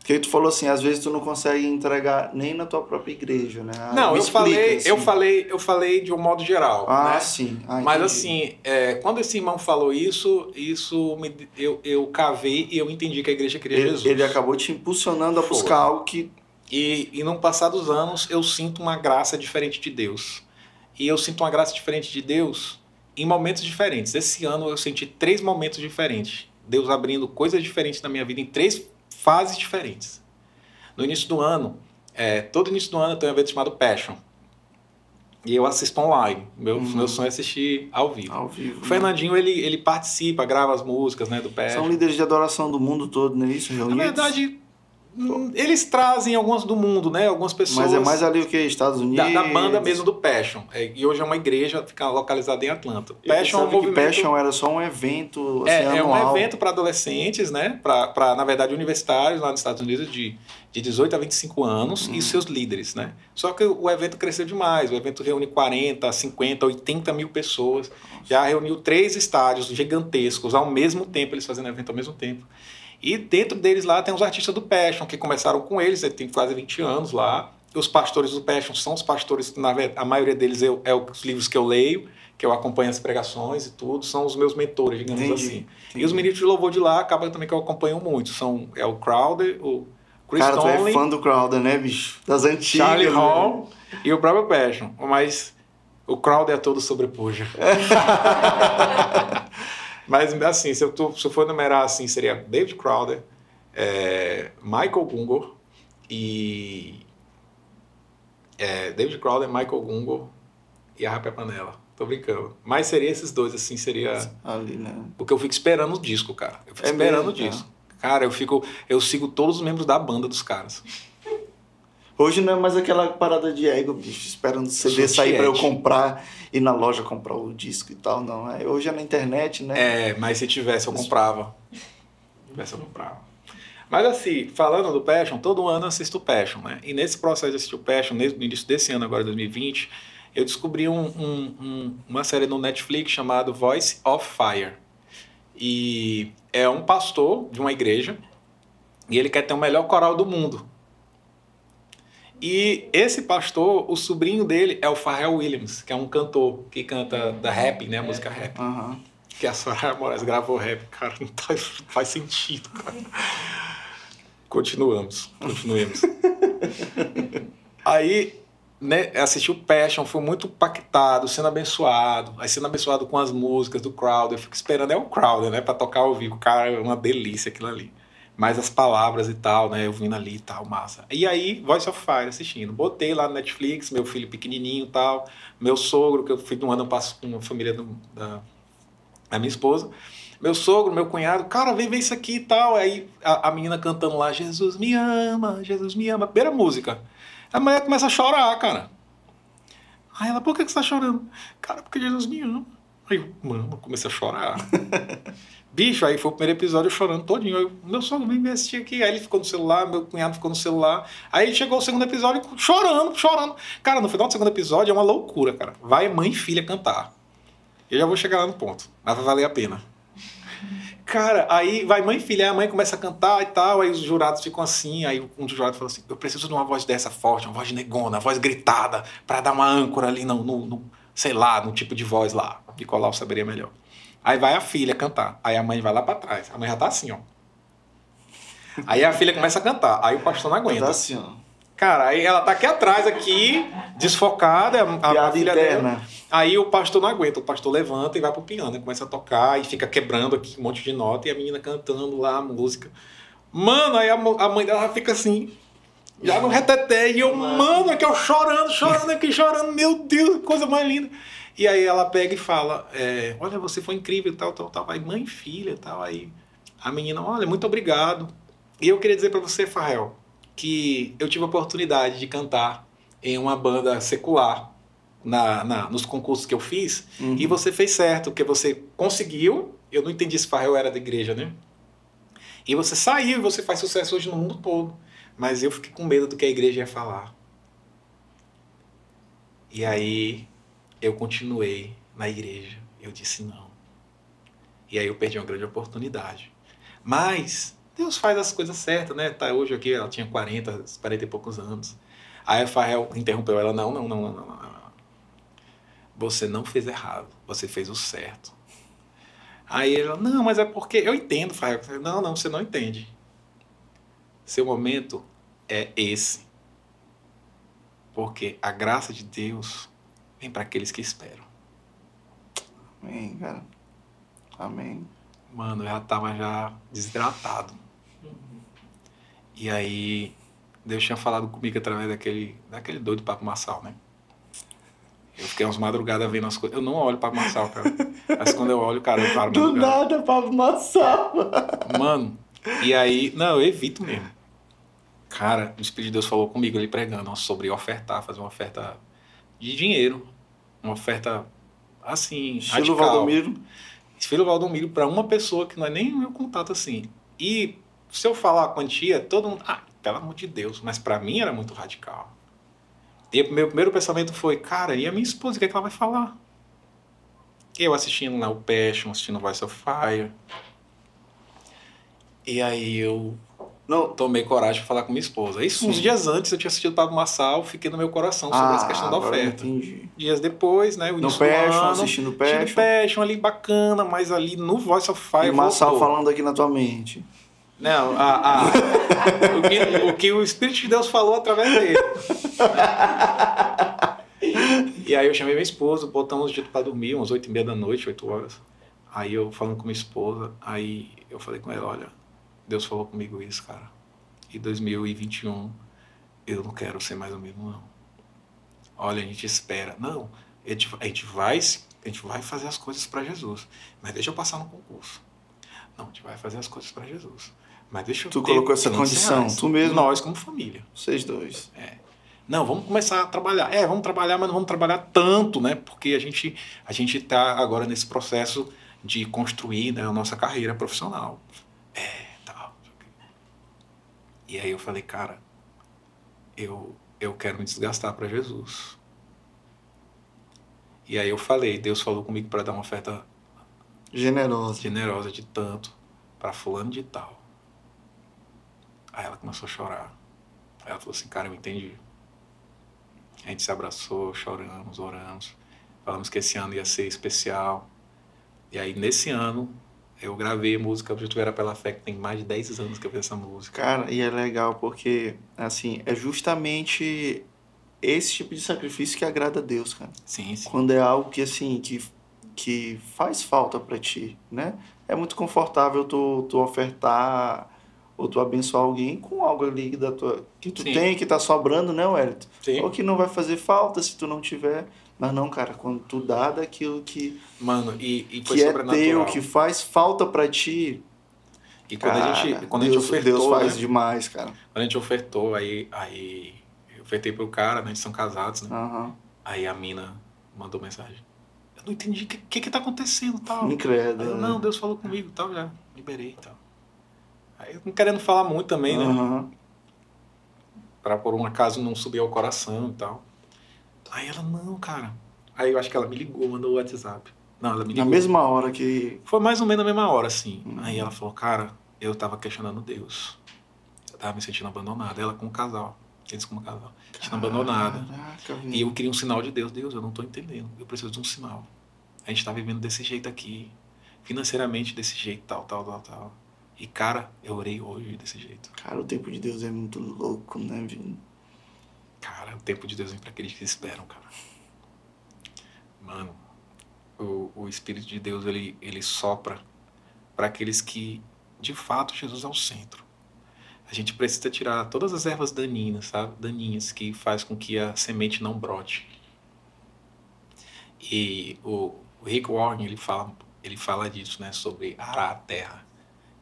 Porque tu falou assim, às vezes tu não consegue entregar nem na tua própria igreja, né? Ah, não, me eu explica, falei, eu assim. falei, eu falei de um modo geral, Ah, né? sim. Ah, Mas assim, é, quando esse irmão falou isso, isso me- eu, eu cavei e eu entendi que a igreja queria Ele, Jesus. ele acabou te impulsionando a Foi. buscar algo que. E, e no passar dos anos eu sinto uma graça diferente de Deus. E eu sinto uma graça diferente de Deus em momentos diferentes. Esse ano eu senti três momentos diferentes. Deus abrindo coisas diferentes na minha vida em três fases diferentes. No início do ano, é, todo início do ano eu tenho um evento chamado Passion. E eu assisto online. Meu, Uhum. meu sonho é assistir ao vivo. Ao vivo. O né? Fernandinho, ele, ele participa, grava as músicas né, do Passion. São líderes de adoração do mundo todo, não é isso? Na Reunidos? verdade, hum, eles trazem algumas do mundo, né? Algumas pessoas. Mas é mais ali o que? Estados Unidos? da, da banda mesmo do Passion. É, e hoje é uma igreja, fica localizada em Atlanta. Passion é um movimento. Passion era só um evento assim, é, é um evento para adolescentes, né? Para, na verdade, universitários lá nos Estados Unidos de, de 18 a 25 anos e seus líderes, né? Só que o evento cresceu demais. O evento reúne 40, 50, 80 mil pessoas. Já reuniu três estádios gigantescos ao mesmo tempo, eles fazendo evento ao mesmo tempo. E dentro deles lá tem os artistas do Passion, que começaram com eles, ele tem quase 20 anos lá. Os pastores do Passion são os pastores, na verdade, a maioria deles eu, é os livros que eu leio, que eu acompanho as pregações e tudo, são os meus mentores, digamos Entendi, assim. entendi. E os ministros de louvor de lá acabam também que eu acompanho muito. São é o Crowder, o Chris Cara, tu é Tomlin, fã do Crowder, né, bicho? Das antigas. Charlie né? Hall e o próprio Passion. Mas o Crowder é todo sobrepuja. Mas assim, se eu, tô- se eu for numerar assim, seria David Crowder, é, Michael Gungor e. é, David Crowder, Michael Gungor e a Rapé Panela. tô brincando. Mas seria esses dois, assim, seria. Ali, né? Porque eu fico esperando o disco, cara. Eu fico É esperando mesmo, o disco. Cara, eu fico. Eu sigo todos os membros da banda dos caras. Hoje não é mais aquela parada de ego, bicho, esperando o CD sair pra eu comprar, ir na loja comprar o disco e tal, não. É, hoje é na internet, né? É, mas se tivesse, eu comprava. Se tivesse, eu comprava. Mas assim, falando do Passion, todo ano eu assisto o Passion, né? E nesse processo de assistir o Passion, no início desse ano, agora 2020, eu descobri um- um- um- uma série no Netflix chamada Voice of Fire. E é um pastor de uma igreja e ele quer ter o melhor coral do mundo. E esse pastor, o sobrinho dele é o Pharrell Williams, que é um cantor que canta da rap, né? Música rap Aham. que a Soraya Moraes gravou rap, cara, não tá- faz sentido, cara. Continuamos, continuemos. Aí, né, assisti o Passion, foi muito impactado, sendo abençoado, aí sendo abençoado com as músicas do Crowder, eu fico esperando, é o Crowder, né, pra tocar ao vivo, cara, é uma delícia aquilo ali. Mas as palavras e tal, né, eu vindo ali e tal, massa. E aí, Voice of Fire assistindo, botei lá no Netflix, meu filho pequenininho e tal, meu sogro, que eu fui de um ano, passo com a família do- da, a minha esposa, meu sogro, meu cunhado, cara, vem ver isso aqui e tal. Aí a, a menina cantando lá, Jesus me ama, Jesus me ama. Primeira música. A mulher começa a chorar, cara. Aí ela, por que, que você tá chorando? Cara, porque Jesus me ama. Aí eu, mano, comecei a chorar. Bicho, aí foi o primeiro episódio chorando todinho. Eu, meu sogro me assistir aqui. Aí ele ficou no celular, meu cunhado ficou no celular. Aí chegou o segundo episódio chorando, chorando. Cara, no final do segundo episódio é uma loucura, cara. Vai mãe e filha cantar. Eu já vou chegar lá no ponto, mas vai valer a pena. Cara, aí vai mãe e filha, a mãe começa a cantar e tal, aí os jurados ficam assim, aí um dos jurados fala assim, eu preciso de uma voz dessa forte, uma voz negona, uma voz gritada, pra dar uma âncora ali no, no, no- sei lá, no tipo de voz lá. Nicolau saberia melhor. Aí vai a filha cantar, aí a mãe vai lá pra trás, a mãe já tá assim, ó. Aí a filha começa a cantar, aí o pastor não aguenta. Tá assim, ó. Cara, aí ela tá aqui atrás, aqui, desfocada, a, a filha interna. dela. Aí o pastor não aguenta, o pastor levanta e vai pro piano, e começa a tocar e fica quebrando aqui um monte de nota e a menina cantando lá a música. Mano, aí a, a mãe dela fica assim, já no reteté, e eu, mano, aqui eu chorando, chorando aqui, chorando, meu Deus, que coisa mais linda. E aí ela pega e fala, é, olha, você foi incrível, tal, tal, tal. Aí mãe e filha, tal, aí a menina, olha, muito obrigado. E eu queria dizer pra você, Farrell, que eu tive a oportunidade de cantar em uma banda secular na, na- nos concursos que eu fiz Uhum. e você fez certo, porque você conseguiu. Eu não entendi se Farrell era da igreja, né? E você saiu e você faz sucesso hoje no mundo todo. Mas eu fiquei com medo do que a igreja ia falar. E aí eu continuei na igreja. Eu disse não. E aí eu perdi uma grande oportunidade. Mas Deus faz as coisas certas, né? Tá hoje aqui, ela tinha 40, 40 e poucos anos. Aí a Farrell interrompeu ela, não, não, não, não, não, não. Você não fez errado, você fez o certo. Aí ela, não, mas é porque eu entendo, Farrell. Não, não, você não entende. Seu momento é esse. Porque a graça de Deus vem para aqueles que esperam. Amém, cara. Amém. Mano, eu já tava já desidratado. E aí, Deus tinha falado comigo através daquele, daquele doido Papo Massal, né? Eu fiquei umas madrugadas vendo as coisas. Eu não olho Papo Massal, cara. Mas quando eu olho, cara, eu paro Do lugar. nada, Pablo Massal. Mano, e aí, não, eu evito mesmo. Cara, o Espírito de Deus falou comigo ali pregando sobre ofertar, fazer uma oferta de dinheiro. Uma oferta assim, Estilo radical. Valdomiro. Estilo Valdomiro para uma pessoa que não é nem o meu contato assim. E se eu falar a quantia, todo mundo, ah, pelo amor de Deus, mas para mim era muito radical. E o meu primeiro pensamento foi, cara, e a minha esposa, o que, é que ela vai falar? Eu assistindo lá o Passion, assistindo Voice of Fire. E aí eu Não, tomei coragem para falar com minha esposa. Isso uns dias antes eu tinha assistido o Pablo Massal, fiquei no meu coração sobre essa questão da Ah, oferta. Entendi. Dias depois, né? O No Passion, ano, assistindo o Passion. Passion. Passion ali bacana, mas ali no Voice of Fire E Massal falando aqui na tua mente. Não, a, a- o, que, o que o Espírito de Deus falou através dele. e aí eu chamei minha esposa, botamos o dia para dormir, umas oito e meia da noite, oito horas. Aí eu falando com minha esposa, aí eu falei com ela, olha, Deus falou comigo isso, cara. E 2021 eu não quero ser mais o mesmo, não. Olha, a gente espera. Não, a gente, a gente vai, a gente vai fazer as coisas para Jesus, mas deixa eu passar no concurso. Não, a gente vai fazer as coisas para Jesus. Mas deixa eu Tu colocou essa 500 condição, reais. tu mesmo? Nós, como família. Vocês dois. Não, vamos começar a trabalhar. É, vamos trabalhar, mas não vamos trabalhar tanto, né? Porque a gente a gente está agora nesse processo de construir né, a nossa carreira profissional. É. E aí eu falei, cara, eu eu quero me desgastar para Jesus. E aí eu falei, Deus falou comigo para dar uma oferta Generosa. generosa de tanto para fulano de tal. Aí ela começou a chorar. Aí ela falou assim, cara, eu entendi. A gente se abraçou, choramos, oramos. Falamos que esse ano ia ser especial. E aí, nesse ano, eu gravei a música Objetivo Era Pela Fé, que tem mais de 10 anos que eu fiz essa música. Cara, e é legal porque, assim, é justamente esse tipo de sacrifício que agrada a Deus, cara. Sim, sim. Quando é algo que, assim, que, que faz falta pra ti, né? É muito confortável tu, tu ofertar ou tu abençoar alguém com algo ali da tua, que tu Sim. tem, que tá sobrando, né, Wellington? Sim. Ou que não vai fazer falta se tu não tiver. Mas não, cara, quando tu dá daquilo que, Mano, e, e que é teu, que faz falta pra ti, E quando a cara, gente, quando Deus, a gente ofertou, Deus faz né? demais, cara. Quando a gente ofertou, aí, aí eu ofertei pro cara, né? Eles são casados, né? Aham. Aí a mina mandou mensagem. Eu não entendi o que, que que tá acontecendo tal. Incrédulo. Né? não, Deus falou comigo tal, já liberei e tal. Aí eu não querendo falar muito também, né? Aham. Pra por um acaso não subir ao coração e tal. Aí ela, não, cara. Aí eu acho que ela me ligou, mandou o WhatsApp. Não, ela me Na ligou. mesma hora que. Foi mais ou menos na mesma hora, assim. Uhum. Aí ela falou, cara, eu tava questionando Deus. Eu tava me sentindo abandonada. Ela com o casal. Eles como casal. Sentindo abandonada. E eu queria um sinal de Deus. Deus, eu não tô entendendo. Eu preciso de um sinal. A gente tá vivendo desse jeito aqui. Financeiramente desse jeito, tal, tal, tal, tal. E, cara, eu orei hoje desse jeito. Cara, o tempo de Deus é muito louco, né, viu? Cara, o tempo de Deus vem pra aqueles que esperam, cara. Mano, o, o Espírito de Deus, ele, ele sopra para aqueles que, de fato, Jesus é o centro. A gente precisa tirar todas as ervas daninhas, sabe? Daninhas que faz com que a semente não brote. E o, o Rick Warren, ele fala, ele fala disso, né? Sobre arar a terra.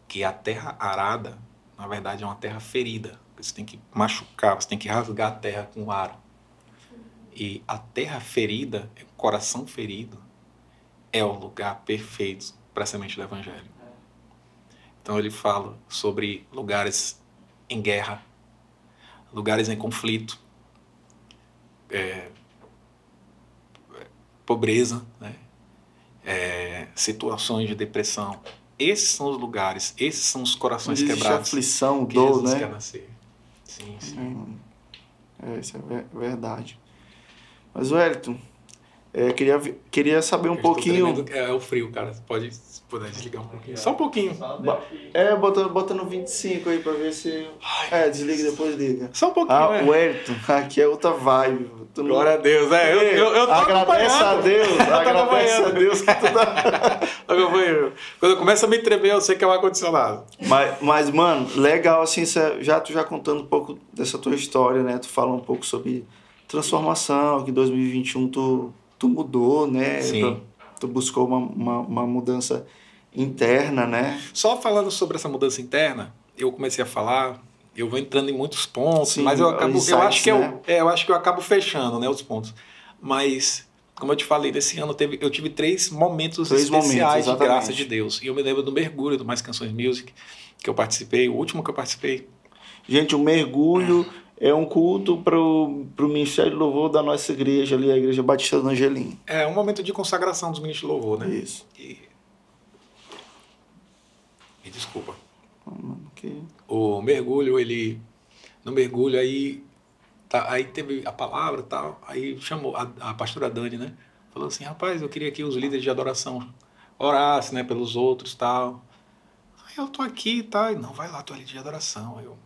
Que a terra arada, na verdade, é uma terra ferida. Você tem que machucar, você tem que rasgar a terra com o aro. E a terra ferida, o coração ferido, é o lugar perfeito para a semente do evangelho. Então ele fala sobre lugares em guerra, lugares em conflito, é, pobreza, né? É, situações de depressão. Esses são os lugares, esses são os corações Onde existe quebrados aflição, que dor, Jesus né? quer nascer. Sim, sim. Hum, É, isso é ver- verdade. Mas, Wellington, é, queria, queria saber um pouquinho. tremendo, É o frio, cara. Pode se puder desligar um pouquinho. Só um pouquinho. É, bota, bota no 25 aí pra ver se. É, desliga e depois liga. Só um pouquinho, Ah, é. o Wellington, aqui é outra vibe. Tu não- Glória a Deus. É, eu, eu, eu tô Agradece a. Deus, agradece a. Deus que tu tá. Quando eu começo a me tremer, eu sei que é o ar-condicionado. Mas, mas, mano, legal, assim, já tu já contando um pouco dessa tua história, né? Tu fala um pouco sobre transformação, que em 2021 tu, tu mudou, né? Sim. Tu, tu buscou uma, uma, uma mudança interna, né? Só falando sobre essa mudança interna, eu comecei a falar, eu vou entrando em muitos pontos, Sim, mas eu acabo, eu insights, acho que eu, né? é, eu acho que eu acabo fechando, né, os pontos. Mas como eu te falei, nesse ano teve, eu tive três momentos Três especiais momentos, de graça de Deus. E eu me lembro do mergulho do Mais Canções Music que eu participei, o último que eu participei. Gente, o mergulho é um culto pro, pro Ministério de Louvor da nossa igreja ali, a Igreja Batista do Angelim. É um momento de consagração dos ministros de louvor, né? Isso. E... Me desculpa. Que- o mergulho, ele. No mergulho, aí. Tá, aí teve a palavra e tal. Aí chamou a, a pastora Dani, né? Falou assim: rapaz, eu queria que os líderes de adoração orassem, né? Pelos outros tal. Aí eu tô aqui e tal. E, não, vai lá, tu é líder de adoração. Aí eu.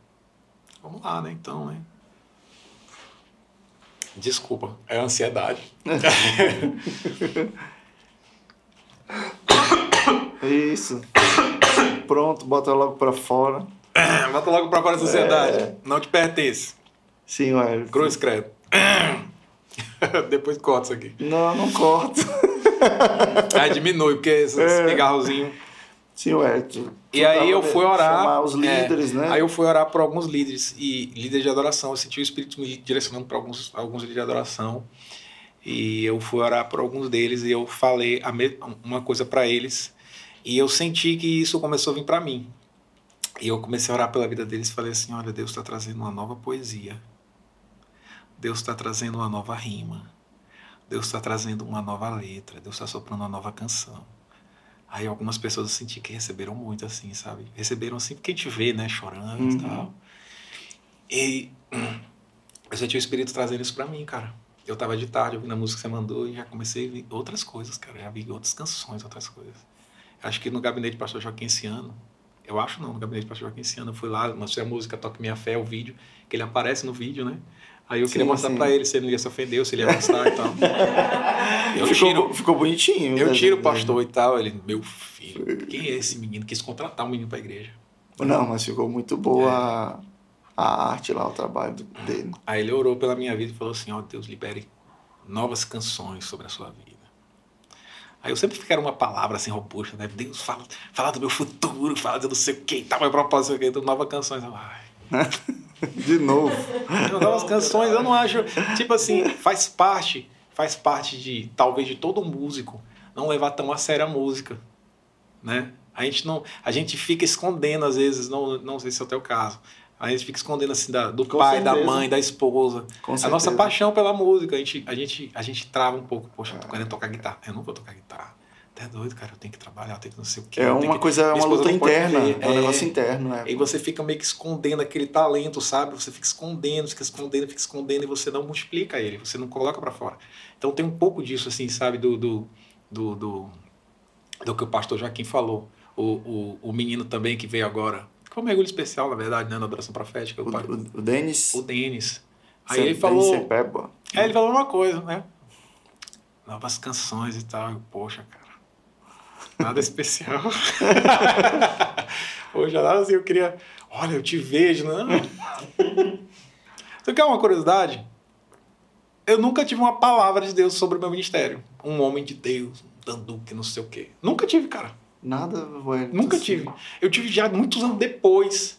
Vamos lá, né? Então, né? Desculpa, é ansiedade. Isso. Pronto, bota logo pra fora. Bota logo pra fora da sociedade. Não te pertence. Sim, Wellington. Cruz credo. Depois corta isso aqui. Não, não corto. Aí diminui, porque esse, esse É. cigarrozinho. Sim, ué. tu- E aí eu fui orar. Os é, líderes, né? Aí eu fui orar por alguns líderes e líderes de adoração. Eu senti o Espírito me direcionando para alguns, alguns líderes de adoração. E eu fui orar por alguns deles e eu falei a me- uma coisa para eles. E eu senti que isso começou a vir para mim. E eu comecei a orar pela vida deles e falei assim: olha, Deus está trazendo uma nova poesia. Deus está trazendo uma nova rima. Deus está trazendo uma nova letra. Deus está soprando uma nova canção. Aí algumas pessoas eu senti que receberam muito, assim, sabe? Receberam assim porque a gente vê, né? Chorando Uhum. e tal. E eu senti o Espírito trazendo isso pra mim, cara. Eu tava de tarde ouvindo a música que você mandou e já comecei a ver outras coisas, cara. Já vi outras canções, outras coisas. Acho que no gabinete do pastor Joaquim esse ano, eu acho não, no gabinete do pastor Joaquim esse ano, eu fui lá, mostrei a música Toque Minha Fé, o vídeo, que ele aparece no vídeo, né? Aí eu queria Sim, mostrar sim. pra ele se ele não ia se ofender, se ele ia gostar e tal. Eu ficou, tiro, ficou bonitinho. eu né, tiro o pastor e tal. Ele, meu filho, quem é esse menino? Quis contratar um menino pra igreja. Não, mas ficou muito boa É. a, arte lá, o trabalho dele. Aí ele orou pela minha vida e falou assim: Ó, Deus, libere novas canções sobre a sua vida. Aí eu sempre quero uma palavra assim robusta, né? Deus, fala, fala do meu futuro, fala de não sei o que e tal, meu propósito, não sei o que, novas canções. Eu, Ai, De novo. novas canções, eu não acho. Tipo assim, faz parte, faz parte de, talvez, de todo músico não levar tão a sério a música, né? A gente não, a gente fica escondendo às vezes, não, não sei se é o teu caso. A gente fica escondendo assim da, do Com pai, da certeza. mãe, da esposa. Com A certeza. nossa paixão pela música, a gente, a gente, a gente trava um pouco. Poxa, eu tô querendo tocar guitarra. Eu não vou tocar guitarra. Tá doido, cara. Eu tenho que trabalhar, eu tenho que não sei o quê. É uma que- coisa, é uma luta interna. É um negócio interno, é. E você fica meio que escondendo aquele talento, sabe? Você fica escondendo, fica escondendo, fica escondendo e você não multiplica ele, você não coloca pra fora. Então tem um pouco disso, assim, sabe? Do, do, do, do, do que o pastor Joaquim falou. O, o, o menino também que veio agora. que Foi um mergulho especial, na verdade, né? Na adoração profética. O, O, pai- o, Denis. o Denis. Aí Sem- ele falou. Aí ele falou uma coisa, né? Novas canções e tal. Eu, Poxa, cara. Nada especial. Poxa, nada assim, eu queria. Olha, eu te vejo, não. Você quer uma curiosidade? Eu nunca tive uma palavra de Deus sobre o meu ministério. Um homem de Deus, um danduque, não sei o quê. Nunca tive, cara. Nada, velho. Nunca assim. tive. Eu tive já muitos anos depois.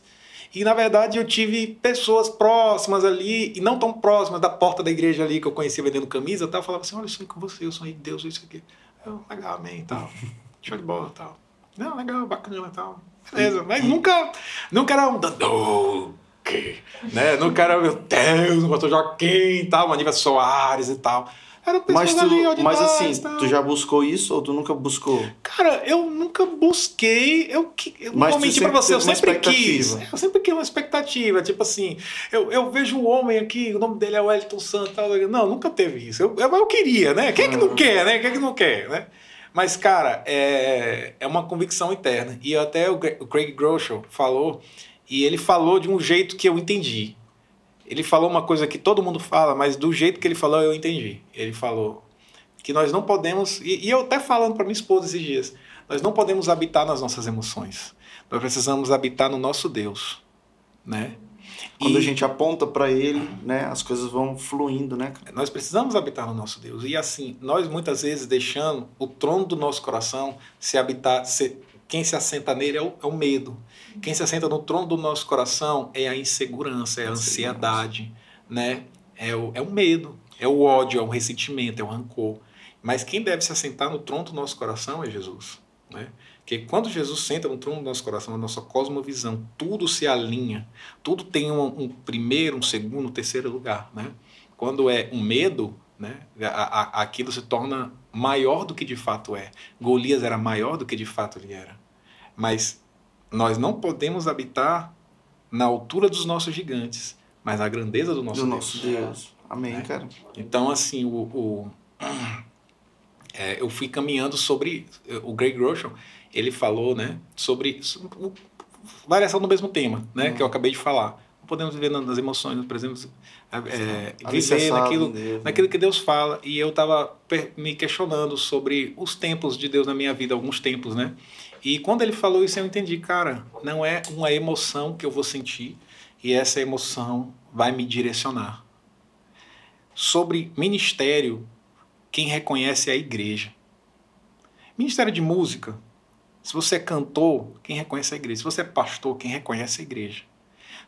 E na verdade eu tive pessoas próximas ali, e não tão próximas da porta da igreja ali que eu conhecia vendendo camisa, tal, falava assim: olha, eu sonhei com você, eu sonhei com Deus, isso aqui. Eu, legal, amém e tal. Show de bola tal. Não, legal, bacana tal. Beleza. Mas nunca, nunca era um danduque, né? Nunca era, meu Deus, o pastor Joaquim e tal, Manília Soares e tal. Pessoas Mas, tu, ali, de mas nós, assim, tal. tu já buscou isso ou tu nunca buscou? Cara, eu nunca busquei. Eu, que- eu não Mas vou mentir pra você, eu sempre quis. Eu sempre quis uma expectativa. Tipo assim, eu, eu vejo um homem aqui, o nome dele é Wellington Santos. Tal, não, nunca teve isso. Eu, eu, eu queria, né? Quem é que não quer, né? Quem é que não quer, né? Mas, cara, é, é uma convicção interna. E até o, Craig Groeschel falou, e ele falou de um jeito que eu entendi. Ele falou uma coisa que todo mundo fala, mas do jeito que ele falou eu entendi. Ele falou que nós não podemos, e, e eu até falando para minha esposa esses dias, nós não podemos habitar nas nossas emoções. Nós precisamos habitar no nosso Deus, né? Quando E a gente aponta pra ele, né, as coisas vão fluindo, né? Nós precisamos habitar no nosso Deus. E assim, nós muitas vezes deixando o trono do nosso coração se habitar, se, quem se assenta nele é o, é o medo. Quem se assenta no trono do nosso coração é a insegurança, é a ansiedade, né? É o, é o medo, é o ódio, é o ressentimento, é o rancor. Mas quem deve se assentar no trono do nosso coração é Jesus, né? Porque quando Jesus senta no trono do nosso coração, a nossa cosmovisão, tudo se alinha, tudo tem um, um primeiro, um segundo, um terceiro lugar, né? Quando é um medo, né, a- a- aquilo se torna maior do que de fato é. Golias era maior do que de fato ele era. Mas nós não podemos habitar na altura dos nossos gigantes, mas na grandeza do nosso do Deus. nosso Deus. Amém, É. cara. Então, assim, o, o- é, eu fui caminhando sobre o Greg Groeschel, ele falou, né, sobre, variação do mesmo tema, né, Uhum. que eu acabei de falar. Não podemos viver nas emoções, não podemos é, viver Alicerçado naquilo, Deus, naquilo que Deus fala. E eu estava me questionando sobre os tempos de Deus na minha vida, alguns tempos, né? E quando ele falou isso, eu entendi, cara, não é uma emoção que eu vou sentir e essa emoção vai me direcionar. sobre ministério, quem reconhece é a igreja. Ministério de música, se você é cantor, quem reconhece a igreja. Se você é pastor, quem reconhece a igreja.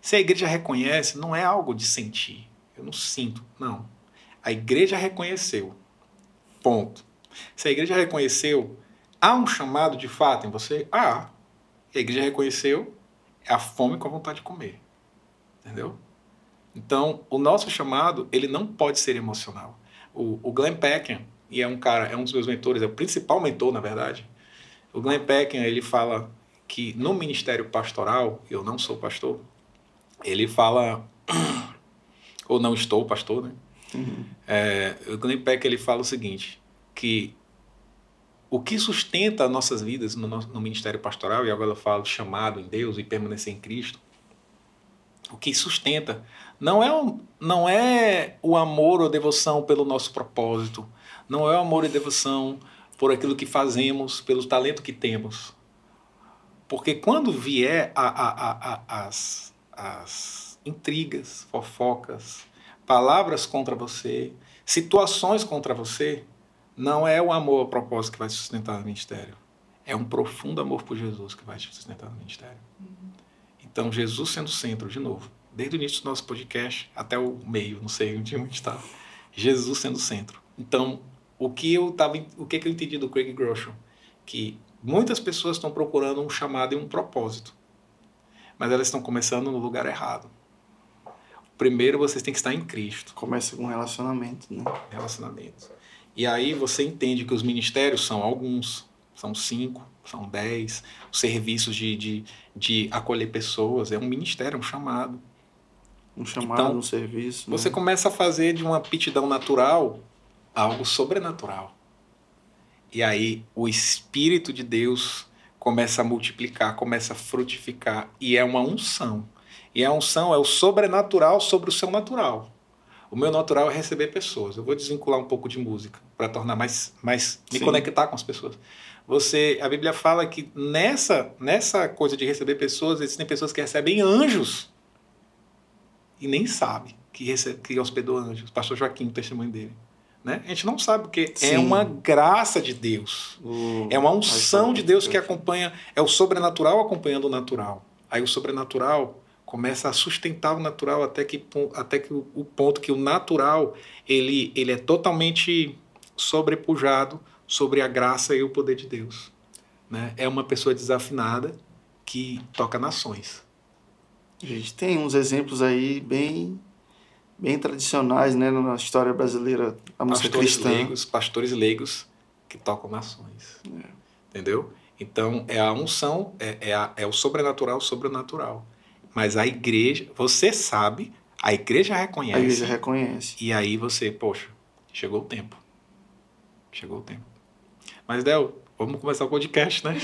Se a igreja reconhece, não é algo de sentir. Eu não sinto, não. A igreja reconheceu. Ponto. Se a igreja reconheceu, há um chamado de fato em você? Ah, a igreja reconheceu, é a fome com a vontade de comer. Entendeu? Então, o nosso chamado, ele não pode ser emocional. O, o Glenn Peckham, e é um cara, é um dos meus mentores, é o principal mentor, na verdade. O Glenn Peckham, ele fala que no ministério pastoral, eu não sou pastor, ele fala, ou não estou pastor, né? Uhum. É, o Glenn Peckham, ele fala o seguinte, que o que sustenta nossas vidas no, no ministério pastoral, e agora eu falo chamado em Deus e permanecer em Cristo, o que sustenta não é, não é o amor ou devoção pelo nosso propósito, não é o amor e devoção por aquilo que fazemos, pelo talento que temos. Porque quando vier a, a, a, as, as intrigas, fofocas, palavras contra você, situações contra você, não é o amor ao propósito que vai te sustentar no ministério. É um profundo amor por Jesus que vai te sustentar no ministério. Uhum. Então, Jesus sendo o centro, de novo, desde o início do nosso podcast até o meio, não sei onde a gente está. Jesus sendo o centro. Então, o que eu tava, o que, que eu entendi do Craig Groeschel? Que muitas pessoas estão procurando um chamado e um propósito, mas elas estão começando no lugar errado. Primeiro, vocês têm que estar em Cristo. Começa com relacionamento, né? Relacionamento. E aí você entende que os ministérios são alguns, são cinco, são dez. Os serviços de, de, de acolher pessoas é um ministério, é um chamado. Um chamado, então, um serviço. Você né? começa a fazer de uma aptidão natural algo sobrenatural. E aí o Espírito de Deus começa a multiplicar, começa a frutificar. E é uma unção. E a unção é o sobrenatural sobre o seu natural. O meu natural é receber pessoas. Eu vou desvincular um pouco de música para tornar mais, mais me Sim. conectar com as pessoas. Você, a Bíblia fala que nessa nessa coisa de receber pessoas, existem pessoas que recebem anjos e nem sabe que recebe, que hospedou anjos. Pastor Joaquim, o testemunho dele. Né? A gente não sabe, porque é Sim. é uma graça de Deus. Uh, é uma unção de Deus que acompanha, é o sobrenatural acompanhando o natural. Aí o sobrenatural começa a sustentar o natural até que, até que o, o ponto que o natural ele, ele é totalmente sobrepujado sobre a graça e o poder de Deus. Né? É uma pessoa desafinada que toca nações. A gente tem uns exemplos aí bem bem tradicionais, né, na história brasileira, a música pastores cristã. Leigos, pastores leigos que tocam nações. É. Entendeu? Então, é a unção, é, é, a, é o sobrenatural, o sobrenatural. Mas a igreja, você sabe, a igreja reconhece. A igreja reconhece. E aí você, poxa, chegou o tempo. Chegou o tempo. Mas, Del, vamos começar o podcast, né?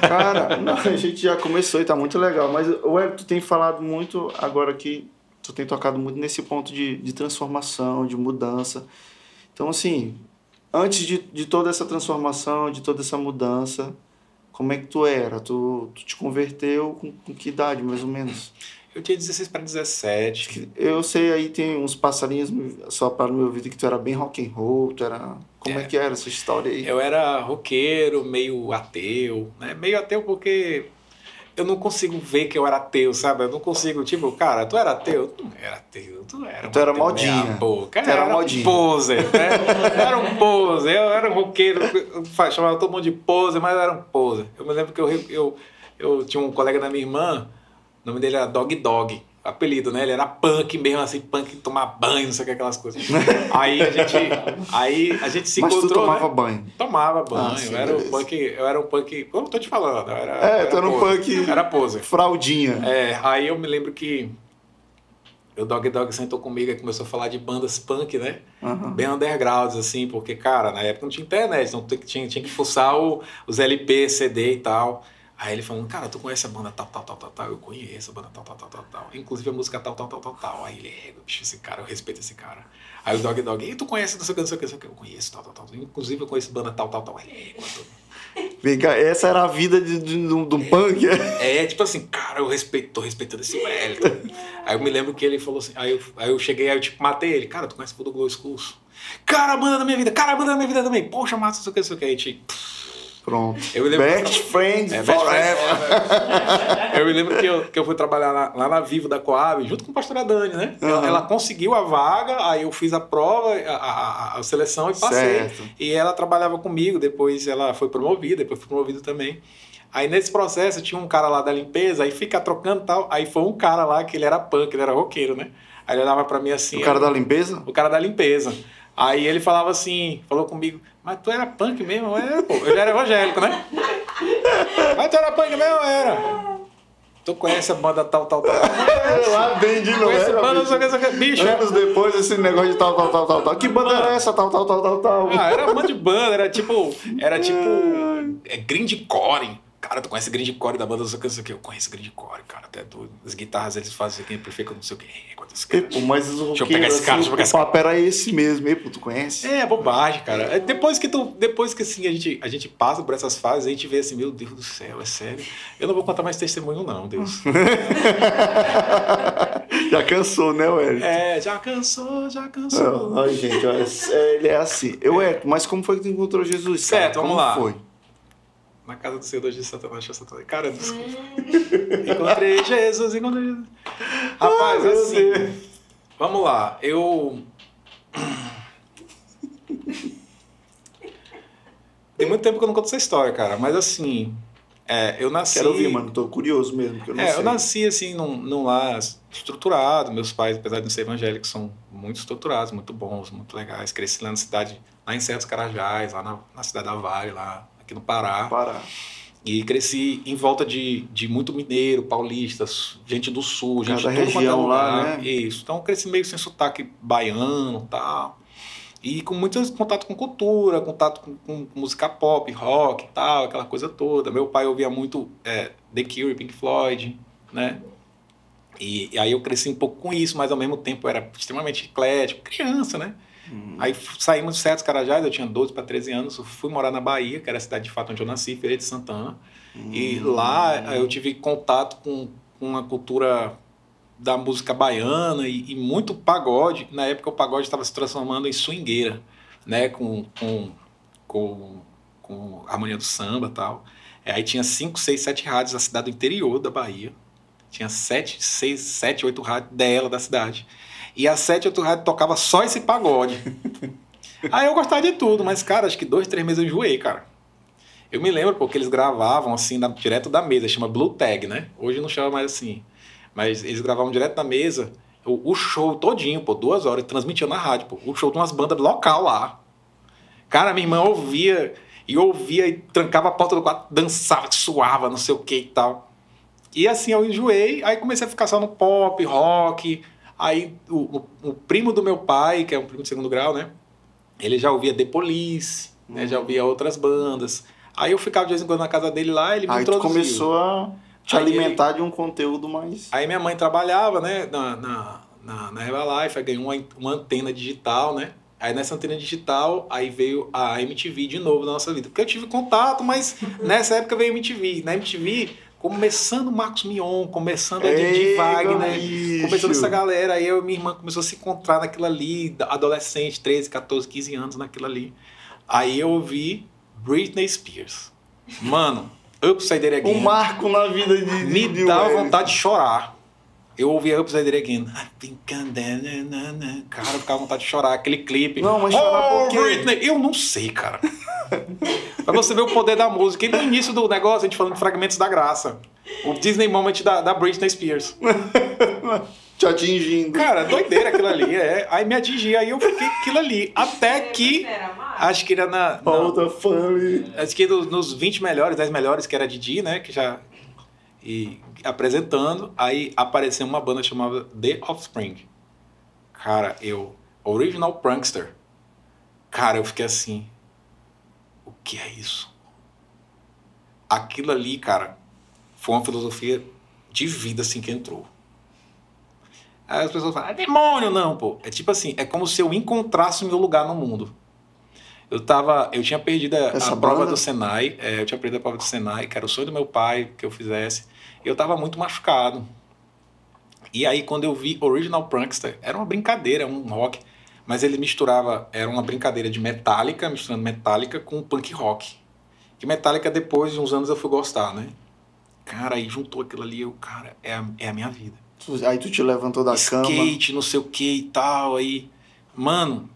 Cara, não, a gente já começou e tá muito legal. Mas o Hélio, tu tem falado muito agora que tu tem tocado muito nesse ponto de, de transformação, de mudança. Então, assim, antes de, de toda essa transformação, de toda essa mudança, como é que tu era? Tu, tu te converteu com, com que idade, mais ou menos? Eu tinha 16 para 17. Eu sei aí tem uns passarinhos só para no meu ouvido que tu era bem rock and roll, tu era como é. é que era essa história aí? Eu era roqueiro, meio ateu, né? Meio ateu porque eu não consigo ver que eu era ateu, sabe? Eu não consigo, tipo, cara, tu era ateu? Tu não era ateu, tu era Tu era modinha. Boca. Tu era, era um poser, né? era um poser, eu era um roqueiro, chamava todo mundo de poser, mas era um poser. Eu me lembro que eu, eu, eu tinha um colega da minha irmã, o nome dele era Dog Dog apelido, né? Ele era punk mesmo, assim, punk tomar banho, não sei o que, aquelas coisas. aí a gente, aí a gente se Mas encontrou. Tu tomava né? banho? Tomava banho. Ah, sim, eu, era um punk, eu era um punk. Como eu tô te falando? Era, é, era tu era um punk. Era pose. Fraldinha. É, aí eu me lembro que o Dog Dog sentou comigo e começou a falar de bandas punk, né? Uhum. Bem undergrounds, assim, porque, cara, na época não tinha internet, então tinha, tinha que fuçar o, os LP, CD e tal. Aí ele falando, cara, tu conhece a banda tal, tal, tal, tal, tal? Eu conheço a banda tal, tal, tal, tal, tal. Inclusive a música tal, tal, tal, tal, tal. Aí ele, é, bicho, esse cara, eu respeito esse cara. Aí o Dog Dog, e tu conhece não sei o que, não sei o que, não sei o que? Eu conheço tal, tal, tal. Inclusive eu conheço banda tal, tal, tal. Ele, é. Vem cá, essa era a vida de, de, de um um punk? É, tipo assim, cara, eu respeito, tô respeitando esse velho. tá? aí eu me lembro que ele falou assim, aí eu, aí eu cheguei, aí eu tipo, matei ele. Cara, tu conhece o do Glow Schools? Cara, a banda da minha vida, cara, a banda da minha vida também. Poxa, massa, não sei o que, não sei o que. Aí, tipo, Pronto. Eu me lembro- Best friends É, forever. Eu me lembro que eu, que eu fui trabalhar lá, lá na Vivo da Coab, junto com a pastora Dani, né? Ela, Aham. ela conseguiu a vaga, aí eu fiz a prova, a, a- a- seleção e passei. Certo. E ela trabalhava comigo, depois ela foi promovida, depois fui promovido também. Aí nesse processo tinha um cara lá da limpeza, aí fica trocando e tal. Aí foi um cara lá que ele era punk, ele era roqueiro, né? Aí ele olhava pra mim assim. O cara da limpeza? o cara da limpeza. Aí ele falava assim, falou comigo, mas tu era punk mesmo? Eu era, pô. Ele era evangélico, né? mas tu era punk mesmo? Era. Tu conhece a banda tal, tal, tal? Lá vem de novo. Conhece a era, banda, bicho. que, que. Bicho, Anos depois, esse negócio de tal, tal, tal, tal, tal. Que banda era essa? Tal, tal, tal, tal, tal. ah, era uma de banda, era tipo. Era tipo. É grindcore. Cara, tu conhece grindcore da banda, não sei o que, não sei o que. Eu conheço grindcore, cara, até doido. As guitarras eles fazem aqui, amplifica, não sei o que. Mas os eu roqueiros, pegar esse cara, assim, deixa eu pegar o papo era esse mesmo. E, pô, tu conhece? É, bobagem, cara. É, Depois que tu, depois que assim a gente, a gente passa por essas fases, a gente vê assim, meu Deus do céu, é sério. Eu não vou contar mais testemunho não, Deus. Já cansou, né, Hélio? É, já cansou, já cansou. Não, Ai, gente, é- ele é assim. Eu, é, mas como foi que tu encontrou Jesus? cara? Certo, vamos Como lá. foi? Na casa do Senhor de Satanás, de Satanás. Cara, desculpa. encontrei Jesus, encontrei Jesus. Rapaz, meu assim, Deus. vamos lá. Eu Tem muito tempo que eu não conto essa história, cara, mas assim, é, eu nasci Quero ouvir, mano. Tô curioso mesmo, eu não É, sei. eu nasci assim num, num lar estruturado. Meus pais, apesar de não ser evangélicos, são muito estruturados, muito bons, muito legais. Cresci lá na cidade, lá em Serra dos Carajás, lá na, na cidade da Vale, lá aqui no Pará. Parar. E cresci em volta de, de muito mineiro, paulistas, gente do sul, gente Cada de quanto é região lugar. lá, né? Isso. Então cresci meio sem sotaque baiano e tal. E com muito contato com cultura, contato com, com música pop, rock e tal, aquela coisa toda. Meu pai ouvia muito é, The Cure, Pink Floyd, né? E, e aí eu cresci um pouco com isso, mas ao mesmo tempo eu era extremamente eclético, criança, né? Hum. Aí saímos de Certos Carajás, eu tinha 12 para 13 anos, fui morar na Bahia, que era a cidade de fato onde eu nasci, Feira de Santana. E Hum. lá eu tive contato com, com a cultura da música baiana e, e muito pagode. Na época o pagode estava se transformando em swingueira, né? Com, com, com, com harmonia do samba e tal. É, aí tinha 5, 6, 7 rádios da cidade do interior da Bahia. Tinha 7, 6, 7, 8 rádios dela, da cidade. E 7, 8 rádios tocava só esse pagode. aí eu gostava de tudo, mas, cara, acho que dois, três meses eu enjoei, cara. Eu me lembro porque eles gravavam assim, na- direto da mesa, chama Blue Tag, né? Hoje não chama mais assim. Mas eles gravavam direto da mesa o, o show todinho, pô, duas horas, transmitiam na rádio, pô. O show de umas bandas local lá. Cara, minha irmã ouvia e ouvia e trancava a porta do quarto, dançava, suava, não sei o que e tal. E assim eu enjoei, aí comecei a ficar só no pop, rock. Aí o, o- o primo do meu pai, que é um primo de segundo grau, né? Ele já ouvia The Police, né? Já ouvia outras bandas. Aí eu ficava de vez em quando na casa dele lá, ele me Aí introduziu. começou a te Aí alimentar de um conteúdo mais. Aí minha mãe trabalhava, né, na, na, na, na Herbalife, aí ganhou uma, uma antena digital, né? Aí nessa antena digital, aí veio a MTV de novo na nossa vida. Porque eu tive contato, mas nessa época veio a MTV. Na MTV, começando o Marcos Mion, começando a Didi Wagner, bicho. começando essa galera. Aí eu e minha irmã começou a se encontrar naquilo ali, adolescente, 13, 14, 15 anos naquilo ali. Aí eu ouvi Britney Spears. Mano, Upside Down Again Um marco na vida de. me de dava Wellington. vontade de chorar. Eu ouvia Upside Down Again. Cara, eu ficava com vontade de chorar. Aquele clipe. Não, mas chorar oh, por quê? Britney. Eu não sei, cara. Pra você ver o poder da música. E no início do negócio, a gente falando de fragmentos da graça. O Disney Moment da, da Britney Spears. Te atingindo. Cara, doideira aquilo ali. É. Aí me atingia. Aí eu fiquei aquilo ali. Até que. Acho que era na. the family. Acho que nos, nos 20 melhores, 10 melhores, que era Didi, né? Que já. E apresentando, aí apareceu uma banda chamada The Offspring. Cara, eu. Original Prankster. Cara, eu fiquei assim. O que é isso? Aquilo ali, cara, foi uma filosofia de vida assim que entrou. Aí as pessoas falam, é demônio, não, pô. É tipo assim, é como se eu encontrasse o meu lugar no mundo. Eu tava, eu tinha perdido a, a prova do Senai, é, eu tinha perdido a prova do Senai, que era o sonho do meu pai que eu fizesse. Eu tava muito machucado. E aí quando eu vi Original Prankster, era uma brincadeira, um rock, mas ele misturava, era uma brincadeira de Metallica, misturando Metallica com punk rock. Que Metallica depois de uns anos eu fui gostar, né? Cara, aí juntou aquilo ali, eu, cara, é a, é a minha vida Aí tu te levantou da cama. skate, não sei o que e tal. Aí, mano,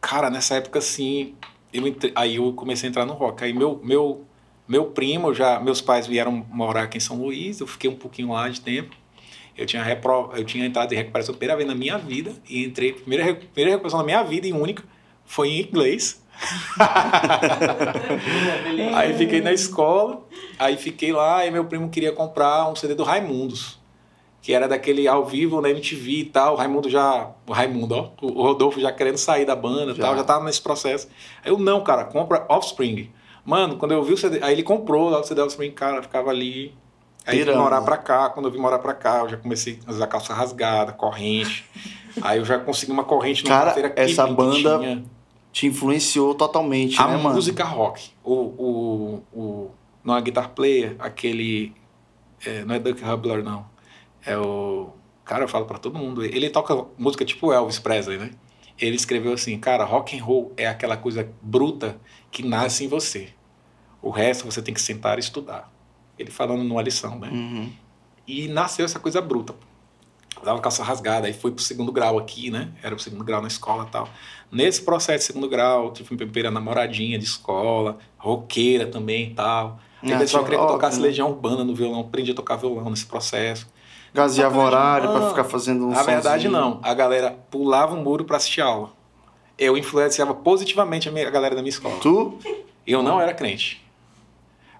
cara, nessa época assim, eu entre- aí eu comecei a entrar no rock. Aí meu, meu, meu primo, já, meus pais vieram morar aqui em São Luís, eu fiquei um pouquinho lá de tempo. Eu tinha, repro, eu tinha entrado em recuperação pela primeira vez na minha vida e entrei, primeira, primeira recuperação da minha vida e única foi em inglês. Aí fiquei na escola, aí fiquei lá e meu primo queria comprar um CD do Raimundos, que era daquele ao vivo na MTV e tal. O Raimundo já. O Raimundo, ó. O Rodolfo já querendo sair da banda e tal, já tava nesse processo. Aí eu, não, cara, compra Offspring. Mano, quando eu vi o CD. Aí ele comprou lá o CD Offspring, cara, ficava ali. Aí eu vim morar pra cá. Quando eu vim morar pra cá, eu já comecei a usar calça rasgada, corrente. aí eu já consegui uma corrente numa Cara, essa que banda tinha Te influenciou totalmente, a né, mano? música rock. O, o, o, não é guitar player, aquele. é, não é Duck Hubler, não. É o. Cara, eu falo pra todo mundo. Ele toca música tipo Elvis Presley, né? Ele escreveu assim, cara, rock and roll é aquela coisa bruta que nasce em você. O resto você tem que sentar e estudar. Ele falando numa lição, né? Uhum. E nasceu essa coisa bruta. Usava calça rasgada, aí foi pro segundo grau aqui, né? Era o segundo grau na escola e tal. Nesse processo de segundo grau, tive minha primeira namoradinha de escola, roqueira também e tal. Aí Ah, o pessoal queria que eu tocasse né? Legião Urbana no violão, aprendi a tocar violão nesse processo. Gaseava horário pra não. ficar fazendo um Na verdade, não. A galera pulava um muro pra assistir aula. Eu influenciava positivamente a, minha- a galera da minha escola. Tu? Eu não era crente.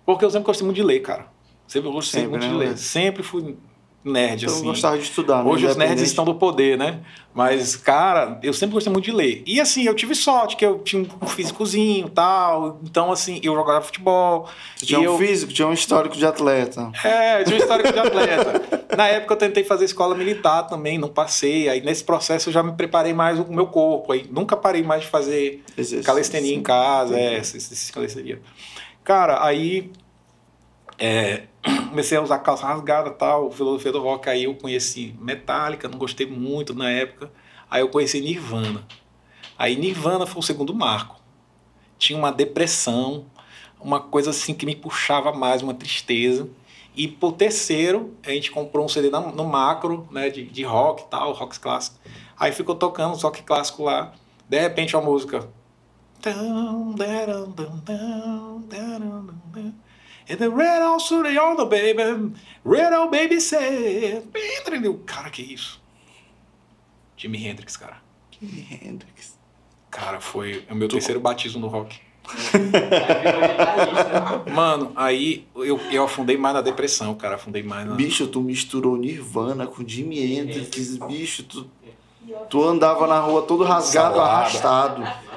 Porque eu sempre gostei muito de ler, cara. Sempre gostei Sempre, muito né, de ler. Sempre fui nerd, Eu assim. gostava de estudar, né? Hoje os nerds estão do poder, né? Mas, cara, eu sempre gostei muito de ler. E assim, eu tive sorte, que eu tinha um físicozinho e tal. Então, assim, eu jogava futebol. Tu tinha um eu, físico, tinha um histórico de atleta. É, eu tinha um histórico de atleta. Na época eu tentei fazer escola militar também, não passei. Aí nesse processo eu já me preparei mais o meu corpo. Aí nunca parei mais de fazer Exercício. calistenia em casa, é, esses, esses calistenia. Cara, aí é, comecei a usar calça rasgada tal, filosofia do rock, aí eu conheci Metallica, não gostei muito na época. Aí eu conheci Nirvana. Aí Nirvana foi o segundo marco. Tinha uma depressão, uma coisa assim que me puxava mais, uma tristeza. E por terceiro, a gente comprou um CD no macro, né, de, de rock e tal, rock clássico. Aí ficou tocando rock clássico lá. De repente a música. And the red also the on the baby, red old baby said. Cara, que isso? Jimi Hendrix, cara. Jimi Hendrix. Cara, foi o meu terceiro batismo no rock. Mano, aí eu, eu afundei mais na depressão, cara. Afundei mais na. Bicho, tu misturou Nirvana com Jimi Hendrix, bicho, tu, tu andava na rua todo rasgado, Salada. arrastado.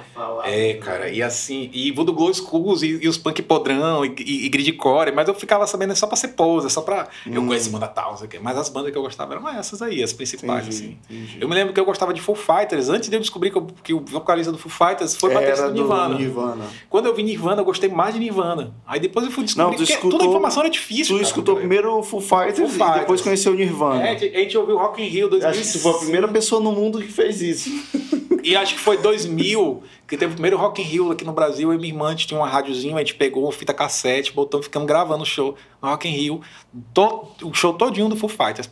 É, cara, e assim, e Voodoo Glow Skulls e, e os punk podrão e, e, e gridcore, mas eu ficava sabendo só pra ser pose, só pra. Eu Hum. conheço banda tal, não sei o quê, mas as bandas que eu gostava eram essas aí, as principais, Entendi, assim. entendi. Eu me lembro que eu gostava de Foo Fighters, antes de eu descobrir que, eu- que o vocalista do Foo Fighters foi baterista do do Nirvana. Nirvana. Quando eu vi Nirvana, eu gostei mais de Nirvana. Aí depois eu fui descobrir Não, tu que escutou- toda a informação era difícil. Tu cara, escutou primeiro o Foo Fighters, Foo e Fighters. depois conheceu o Nirvana. É, a gente ouviu Rock in Rio 2000. Acho que tu foi a primeira pessoa no mundo que fez isso. E acho que foi 2000 que teve o primeiro Rock in Rio aqui no Brasil. Eu e minha irmã a tinha uma rádiozinha, a gente pegou uma fita cassete, botamos, ficamos gravando o show no Rock in Rio. To- o show todinho do Foo Fighters.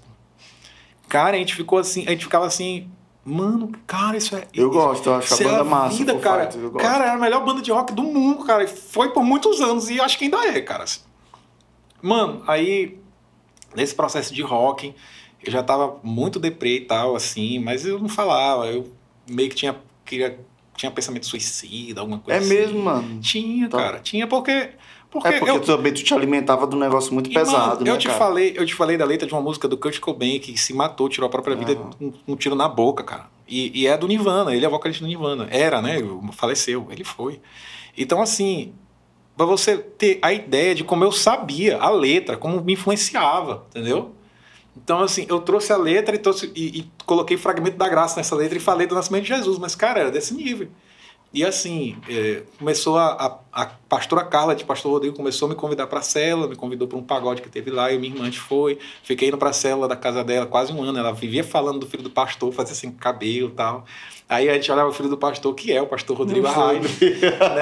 Cara, a gente ficou assim, a gente ficava assim, mano, cara, isso é. Eu gosto, eu acho a isso é banda massa, Vida, cara. Fighters, eu gosto. cara, era a melhor banda de rock do mundo, cara. Foi por muitos anos e acho que ainda é, cara. Mano, aí nesse processo de rock, eu já tava muito deprê e tal, assim, mas eu não falava, eu meio que tinha, queria, tinha pensamento suicida, alguma coisa É assim. mesmo, mano. Tinha, Tá. cara, tinha porque. Porque, É porque eu, tu também tu te alimentava de um negócio muito e, pesado, mano, né, eu te cara? falei, eu te falei da letra de uma música do Kurt Cobain que se matou, tirou a própria vida com um, tiro na boca, cara. E, e é do Nirvana, ele é vocalista do Nirvana. Era, né? Faleceu, ele foi. Então, assim, pra você ter a ideia de como eu sabia a letra, como me influenciava, entendeu? Então, assim, eu trouxe a letra e, trouxe, e, e coloquei fragmento da graça nessa letra e falei do nascimento de Jesus, mas, cara, era desse nível. E assim, é, começou a, a, a pastora Carla, de pastor Rodrigo, começou a me convidar para a cela, me convidou para um pagode que teve lá, e minha irmã foi. Fiquei indo para a cela da casa dela quase um ano. Ela vivia falando do filho do pastor, fazia assim, cabelo e tal. Aí a gente olhava o filho do pastor, que é o pastor Rodrigo Arraio.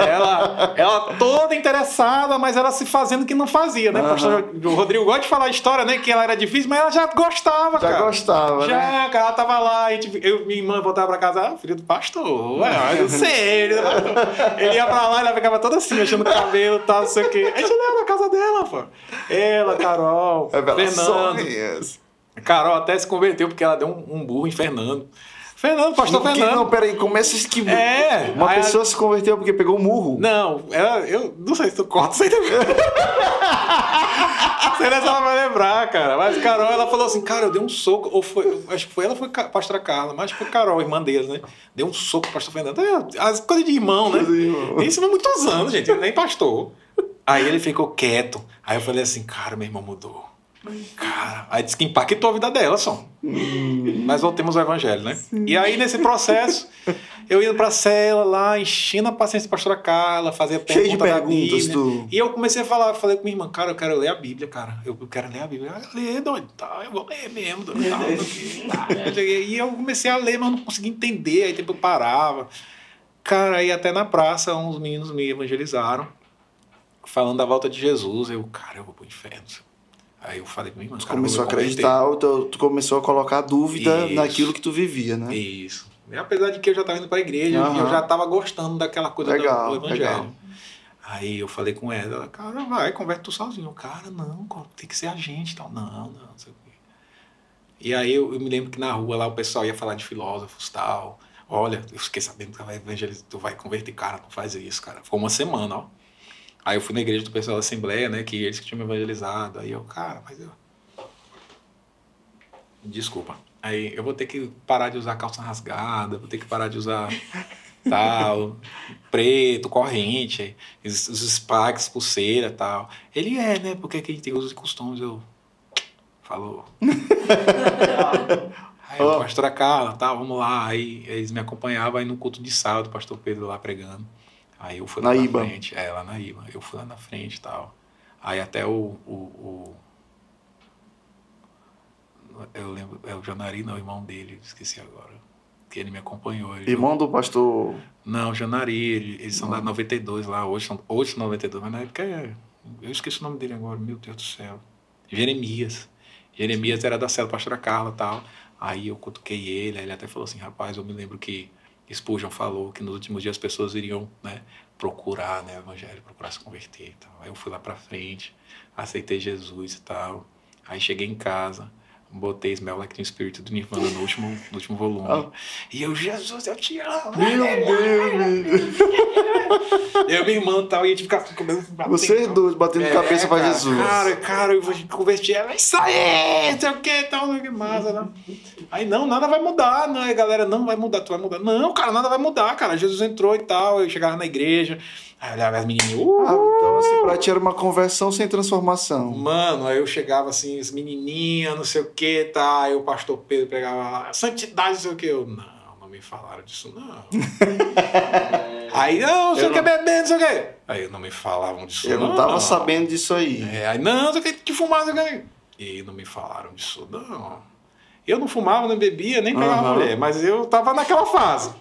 ela, ela toda interessada, mas ela se fazendo que não fazia, né? O pastor o Rodrigo gosta de falar a história, né? Que ela era difícil, mas ela já gostava, Já cara. gostava, Já, né? cara, ela tava lá, a gente, eu, minha irmã voltava pra casa, ah, filho do pastor, é, eu sei, ele, ele ia pra lá, ela ficava toda assim, mexendo o cabelo e tal, não sei o quê. A gente leva na casa dela, pô. Ela, Carol, Fernando. Revelações. Carol até se converteu porque ela deu um, um burro em Fernando. Fernando, pastor Não, que- Fernando. não, peraí, começa isso que. É, Uma pessoa se converteu porque pegou um murro. Não, ela, eu não sei se tu corta isso aí também. Sei lá se ela vai lembrar, cara. Mas Carol, ela falou assim, cara, eu dei um soco. Ou foi, acho que foi ela, foi a pastora Carla, mas foi Carol, irmã deles, né? Deu um soco pro pastor Fernando. É, as coisas de irmão, né? Irmão. Isso foi muitos anos, gente. Ele nem pastor. Aí ele ficou quieto. Aí eu falei assim, cara, meu irmão mudou. Cara, aí disse que impactou a vida dela só. Mas voltemos ao evangelho, né? E aí, nesse processo, eu indo pra cela lá, enchendo a paciência da pastora Carla, fazia Cheio de pergunta da perguntas, Bíblia. tu. E eu comecei a falar, falei com minha irmã, cara, eu quero ler a Bíblia, cara. Eu quero ler a Bíblia. Ela, lê, doido, tá, eu vou ler mesmo, doido. Tá, tá. E eu comecei a ler, mas não conseguia entender, aí tempo eu parava. Cara, aí até na praça, uns meninos me evangelizaram, falando da volta de Jesus. Eu, cara, eu vou pro inferno. Aí eu falei com minha irmã, Tu cara, começou a acreditar, tu, tu começou a colocar dúvida Isso. naquilo que tu vivia, né? Isso. E apesar de que eu já estava indo para a igreja, Aham. eu já estava gostando daquela coisa do- Legal, do evangelho. legal. Aí eu falei com ela, ela, cara, vai, converte tu sozinho. Cara, não, tem que ser a gente e tal. Não, não, não sei o quê. E aí eu, eu me lembro que na rua lá o pessoal ia falar de filósofos e tal. Olha, eu fiquei sabendo que tu vai evangelizar, tu vai converter, cara, não faz isso, cara. Ficou uma semana, ó. Aí eu fui na igreja do pessoal da Assembleia, né, que eles que tinham me evangelizado. Aí eu, cara, mas eu... Desculpa. Aí eu vou ter que parar de usar calça rasgada, vou ter que parar de usar tal, preto, corrente, os, os spikes, pulseira e tal. Ele é, né? Porque aqui a gente tem usos e costumes. Eu. Falou. Aí Ó. o pastor Carla, tá, vamos lá. Aí eles me acompanhavam aí no culto de sábado, o pastor Pedro lá pregando. Aí eu fui lá Na na, Iba. frente. É, lá na Iba. Eu fui lá na frente e tal. Aí até o, o, o- Eu lembro, é o Janari, não, o irmão dele, esqueci agora. Que ele me acompanhou. Ele Irmão do pastor. não, Janari, ele- eles são da 92 lá, hoje são, hoje são 92, mas na época é. Eu esqueci o nome dele agora, meu Deus do céu. Jeremias. Jeremias era da célula pastora Carla e tal. Aí eu cutuquei ele, aí ele até falou assim, rapaz, eu me lembro que Spurgeon falou que nos últimos dias as pessoas iriam né, procurar né, o evangelho, procurar se converter. Aí eu fui lá pra frente, aceitei Jesus e tal. Aí cheguei em casa, botei Smell Like Teen Spirit do Nirvana no último, no último volume. Ah. E eu, Jesus, eu te amo. Meu Deus! Eu, minha irmã e tal, e a gente ficava comendo. Vocês dois batendo É, cabeça pra cara, Jesus. Cara, cara, eu vou converter ela. Isso aí, não sei o que, tal, que massa, né? Aí, não, nada vai mudar, não. Aí, galera, não vai mudar, tu vai mudar. Não, cara, nada vai mudar, cara. Jesus entrou e tal. Eu chegava na igreja, aí eu olhava as menininhas. Uh, Ah, então, assim, pra ti era uma conversão sem transformação. Mano, aí eu chegava assim, as menininhas, não sei o que, tá? Aí o pastor Pedro pegava lá, santidade, não sei o que. Eu, não, não me falaram disso, não. aí, não, não sei o que, beber, não sei o que. Aí, não me falavam disso, Eu não tava sabendo disso aí. É, aí, não, não sei o que, de fumar, não sei o que. E não me falaram disso, não. Eu não fumava, não bebia, nem pegava Aham. mulher, mas eu tava naquela fase.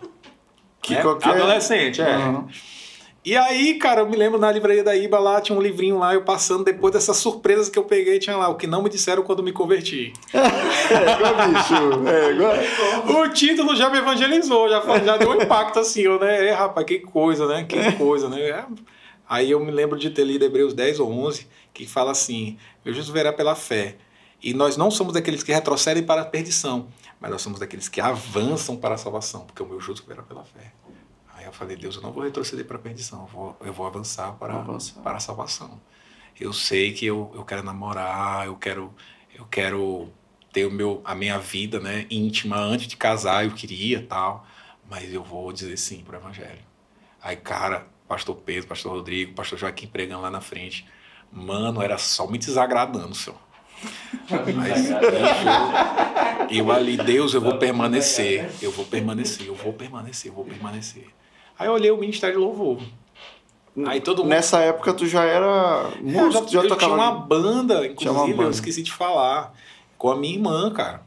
Que né? qualquer- Adolescente, é. Aham. E aí, cara, eu me lembro na livraria da Iba lá, tinha um livrinho lá, eu passando, depois dessas surpresas que eu peguei, tinha lá, o que não me disseram quando me converti. É, igual bicho. É, igual... O título já me evangelizou, já, já deu um impacto assim, eu, né? É, rapaz, que coisa, né? Que coisa, né? É. Aí eu me lembro de ter lido Hebreus 10 ou 11, que fala assim: Meu justo verá pela fé. E nós não somos daqueles que retrocedem para a perdição, mas nós somos daqueles que avançam para a salvação, porque o meu justo verá pela fé. Eu falei: Deus, eu não vou retroceder para a perdição, eu vou, eu vou avançar para, Avançar. para a salvação. Eu sei que eu, eu quero namorar, eu quero, eu quero ter o meu, a minha vida né, íntima antes de casar, eu queria tal, mas eu vou dizer sim para o Evangelho. Aí, cara, pastor Pedro, pastor Rodrigo, pastor Joaquim pregando lá na frente, mano, era só me desagradando, senhor. Mas, bicho, eu ali, Deus, eu vou permanecer, eu vou permanecer, eu vou permanecer, eu vou permanecer. Aí eu olhei o Ministério de Louvor. Aí todo mundo. Nessa época tu já era É, eu músico, já, eu tocava. tinha uma banda, Tinha uma inclusive, eu banda. esqueci de falar. Com a minha irmã, cara.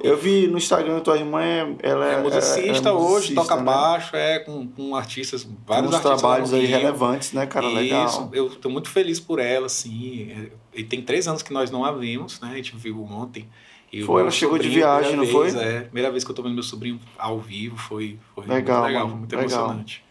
Eu vi no Instagram tua irmã, é- ela é, É musicista é hoje, musicista, toca né? baixo, é com, com artistas, Tem vários uns artistas. trabalhos aí relevantes, né, cara? Isso, Legal. eu tô muito feliz por ela, assim. E tem três anos que nós não a vimos, né? A gente viu ontem. E o Foi, ela chegou de viagem, não vez, foi? É, primeira vez que eu tô vendo meu sobrinho ao vivo, foi, foi Legal, muito legal, mano, foi muito legal. emocionante.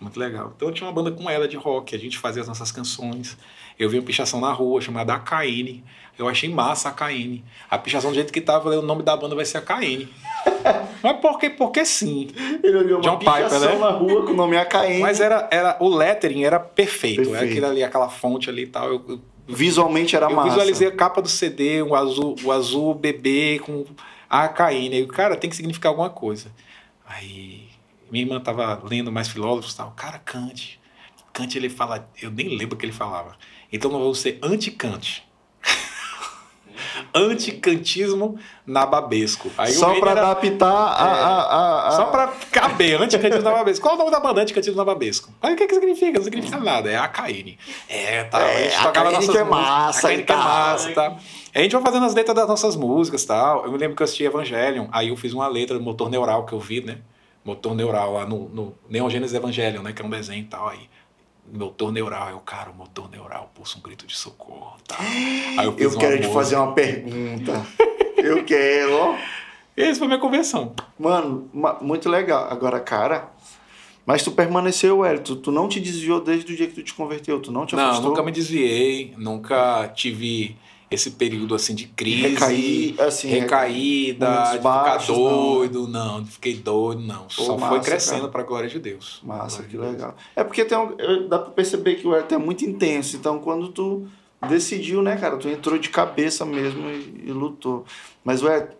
Muito legal. Então eu tinha uma banda com ela de rock, a gente fazia as nossas canções. Eu vi uma pichação na rua chamada AKN. Eu achei massa a AKN. A pichação do jeito que tava, eu o nome da banda vai ser AKN. Mas porque, porque sim. Ele olhou uma John Piper, pichação né? na rua com o nome AKM. Mas era, era, o lettering era perfeito. Era Perfeito. aquilo ali, aquela fonte ali e tal. Eu, eu, Visualmente era eu massa. visualizei a capa do CD, o azul, o azul bebê com a AKN. Aí, cara, tem que significar alguma coisa. Aí minha irmã tava lendo mais filósofos e tal. Cara, Kant. Kant ele fala, eu nem lembro o que ele falava. Então nós vamos ser anti-Kant. Anticantismo nababesco. Aí o Só pra era- adaptar a, a, a, a- só pra caber, anticantismo nababesco. Qual é o nome da banda anticantismo nababesco? Aí o que que significa? Não significa nada, é AKN. É, tá. É, a gente tocava nossas que é massa e que é massa, tá? A gente vai fazendo as letras das nossas músicas e tal. Eu me lembro que eu assisti Evangelion, aí eu fiz uma letra do Motor Neural que eu vi, né? Motor Neural lá no, no Neon Genesis Evangelion, né? Que é um desenho e tal. Aí, motor neural, eu, cara, o motor neural pulsa um grito de socorro, tá? Aí eu Eu quero te música. fazer uma pergunta. Eu quero, ó. Esse foi minha conversão. Mano, ma- muito legal. Agora, cara. Mas tu permaneceu, Hélio. Tu, não te desviou desde o dia que tu te converteu. Tu não te Não, afastou. nunca me desviei, nunca tive esse período assim de crise, Recaí, assim, recaída, de ficar baixos, não. doido, não, de fiquei doido, não. Só massa, foi crescendo para a glória de Deus. Massa, que de Deus. legal. É porque tem um, dá pra perceber que o Hélio é muito intenso. Então, quando tu decidiu, né, cara? Tu entrou de cabeça mesmo e, e lutou. Mas, Hélio,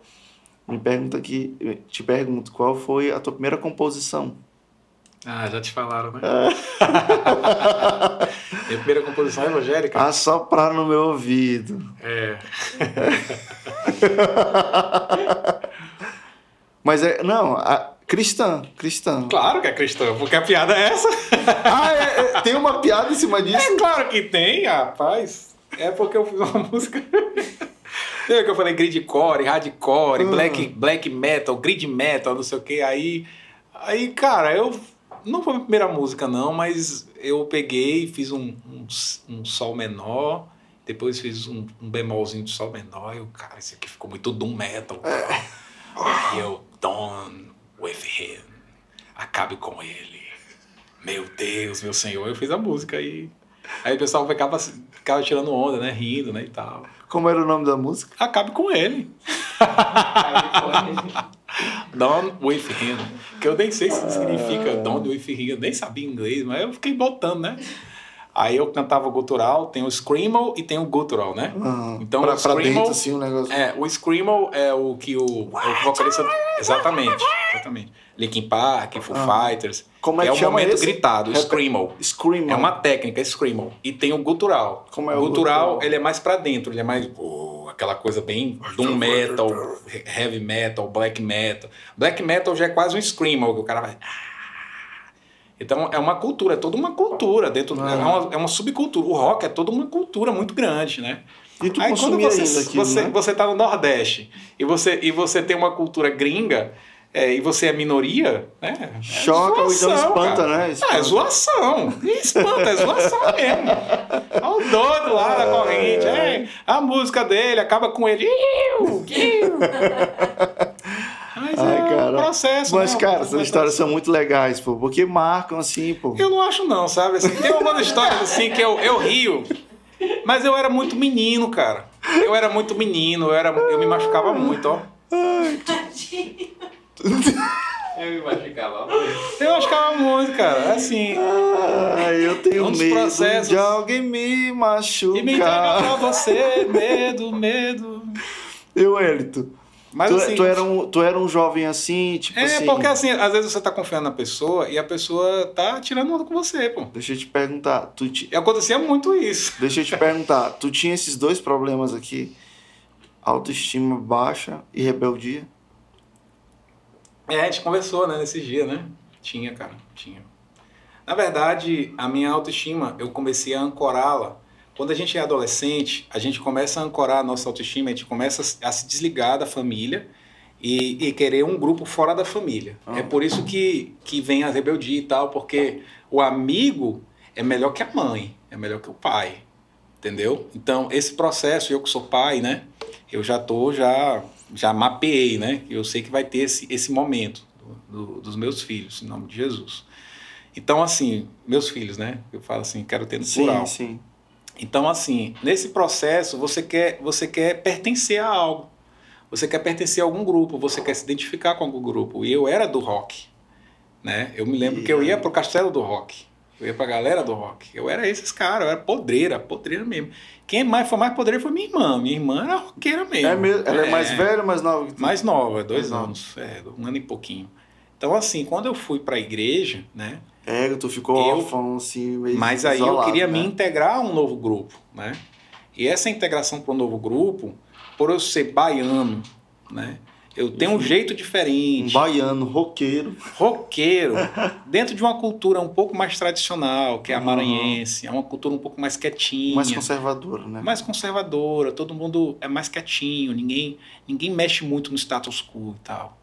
me pergunta aqui, te pergunto, qual foi a tua primeira composição? Ah, já te falaram, né? Minha primeira composição evangélica. Assoprar no meu ouvido. É. Mas é, não, a, cristã, cristã. Claro que é cristão, porque a piada é essa. Ah, é- é- tem uma piada em cima disso? É claro que tem, rapaz. É porque eu fiz uma música. Lembra que eu falei gridcore, hardcore, Hum. black, black metal, grid metal, não sei o que. Aí, aí, cara, eu. Não foi a minha primeira música, não, mas eu peguei, fiz um, um, um sol menor, depois fiz um, um bemolzinho de sol menor. E eu, cara, isso aqui ficou muito doom metal. cara. E eu, done with him. Acabe com ele. Meu Deus, meu Senhor. Eu fiz a música e. Aí o pessoal ficava, ficava tirando onda, né? Rindo, né? E tal. Como era o nome da música? Acabe com ele. Done with him. Que eu nem sei se significa done with him. Eu nem sabia inglês, mas eu fiquei botando, né? Aí eu cantava gutural, tem o screamo e tem o gutural, né? Ah, Então, pra, o screamo- dentro, assim, um negócio. É, o Screamo é o que o, o vocalista. Exatamente, exatamente. Linkin Park, Foo Ah. Fighters. Como é é que o chama momento esse? gritado, Rep- Screamo. Scream. É uma técnica, Screamo. E tem o gutural. Como é o gutural, gutural? ele é mais pra dentro, ele é mais. oh, aquela coisa bem doom metal, he- heavy metal, black metal. Black metal já é quase um Screamo, que o cara vai. "Ah". Então é uma cultura, é toda uma cultura dentro. Ah. É, uma, é uma subcultura. O rock é toda uma cultura muito grande, né? E tu Aí quando você, aquilo, você, né? você tá no Nordeste e você, e você tem uma cultura gringa é, e você é minoria, né? É Choca ou então espanta, cara. né? Ah, Espanta. é zoação. E espanta, é zoação mesmo. Olha o doido lá da corrente. É, a música dele acaba com ele. Iu, iu. Mas Ai, é cara. um processo. Mas, né? cara, essas histórias são muito legais, pô. Porque marcam, assim, pô. Eu não acho não, sabe? Assim, tem algumas histórias assim que eu, eu rio. Mas eu era muito menino, cara. Eu era muito menino, eu, era, eu me machucava muito, ó. Eu me machucava. Eu machucava muito, cara. Assim. Ai, eu tenho Um medo processos- de alguém me machucar. E me entregar pra você, medo, medo. Eu, Elito. Mas tu, assim. tu, era um, tu era um jovem assim, tipo É, assim. porque assim, às vezes você tá confiando na pessoa e a pessoa tá tirando onda com você, pô. Deixa eu te perguntar. Tu ti- E acontecia muito isso. Deixa eu te perguntar. Tu tinha esses dois problemas aqui? Autoestima baixa e rebeldia? É, a gente conversou, né, nesse dia, né? Tinha, cara, tinha. Na verdade, a minha autoestima, eu comecei a ancorá-la. Quando a gente é adolescente, a gente começa a ancorar a nossa autoestima, a gente começa a se desligar da família e, e querer um grupo fora da família. Ah. É por isso que, que vem a rebeldia e tal, porque o amigo é melhor que a mãe, é melhor que o pai, entendeu? Então, esse processo, eu que sou pai, né? Eu já tô, já, já mapeei, né? Eu sei que vai ter esse, esse momento do- do- dos meus filhos, em nome de Jesus. Então, assim, meus filhos, né? Eu falo assim, quero ter no plural. Sim, sim. Então, assim, nesse processo, você quer, você quer pertencer a algo. Você quer pertencer a algum grupo, você quer se identificar com algum grupo. E eu era do rock, né? Eu me lembro E que eu ia pro castelo do rock. Eu ia pra galera do rock. Eu era esses caras, eu era podreira, podreira mesmo. Quem mais foi mais podreira foi minha irmã. Minha irmã era roqueira mesmo. É mesmo, ela é, mais velha ou mais nova? Mais nova, dois Mais anos, é, um ano e pouquinho. Então, assim, quando eu fui pra igreja, né? É, tu ficou Eu- órfão, assim, meio Mas aí eu isolado, queria né? me integrar a um novo grupo, né? E essa integração para um novo grupo, por eu ser baiano, né? Eu tenho um jeito Um diferente, baiano, roqueiro. roqueiro, dentro de uma cultura um pouco mais tradicional, que é a Uhum. maranhense, é uma cultura um pouco mais quietinha, Mais conservador, né? mais conservadora, todo mundo é mais quietinho, ninguém, ninguém mexe muito no status quo e tal.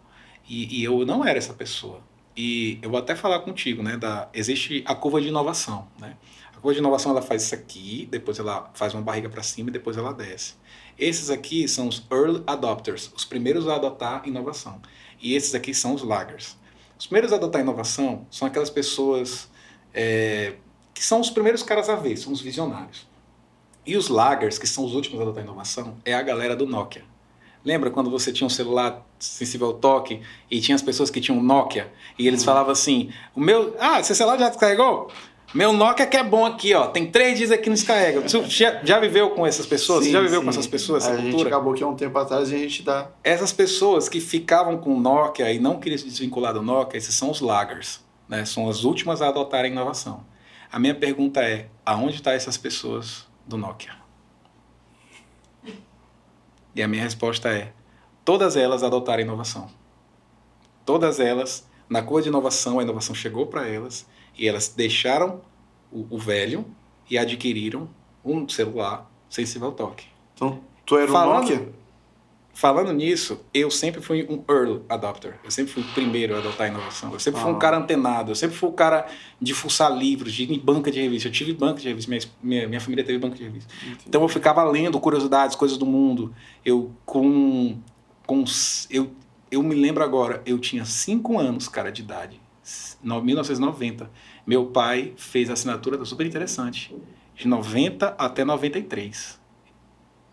E, e eu não era essa pessoa. E eu vou até falar contigo, né? Da, existe a curva de inovação, né? A curva de inovação ela faz isso aqui, depois ela faz uma barriga para cima e depois ela desce. Esses aqui são os early adopters, os primeiros a adotar inovação. E esses aqui são os laggers. Os primeiros a adotar inovação são aquelas pessoas é, que são os primeiros caras a ver, são os visionários. E os laggers, que são os últimos a adotar inovação, é a galera do Nokia. Lembra quando você tinha um celular sensível ao toque e tinha as pessoas que tinham Nokia e eles falavam assim: o meu. Ah, seu celular já descarregou? Meu Nokia que é bom aqui, ó. Tem três dias aqui não descarrega. Você já, já viveu com essas pessoas? Você Sim, já viveu sim. com essas pessoas, essa A gente cultura? acabou aqui há um tempo atrás e a gente dá. Essas pessoas que ficavam com o Nokia e não queriam se desvincular do Nokia, esses são os laggers, né? São as últimas a adotarem a inovação. A minha pergunta é: aonde estão essas pessoas do Nokia? E a minha resposta é: todas elas adotaram a inovação. Todas elas, na curva de inovação, a inovação chegou para elas e elas deixaram o, o velho e adquiriram um celular sensível ao toque. Então, tu era Falando- o Nokia? Falando nisso, eu sempre fui um early adopter. Eu sempre fui o primeiro a adotar a inovação. Eu sempre fui um Ah. cara antenado. Eu sempre fui o cara de fuçar livros, de ir em banca de revista. Eu tive banca de revista. Minha, minha, minha família teve banca de revista. Então eu ficava lendo curiosidades, coisas do mundo. Eu com, com eu, eu me lembro agora, eu tinha 5 anos, cara, de idade. No- 1990. Meu pai fez a assinatura super interessante. De 90 até 93.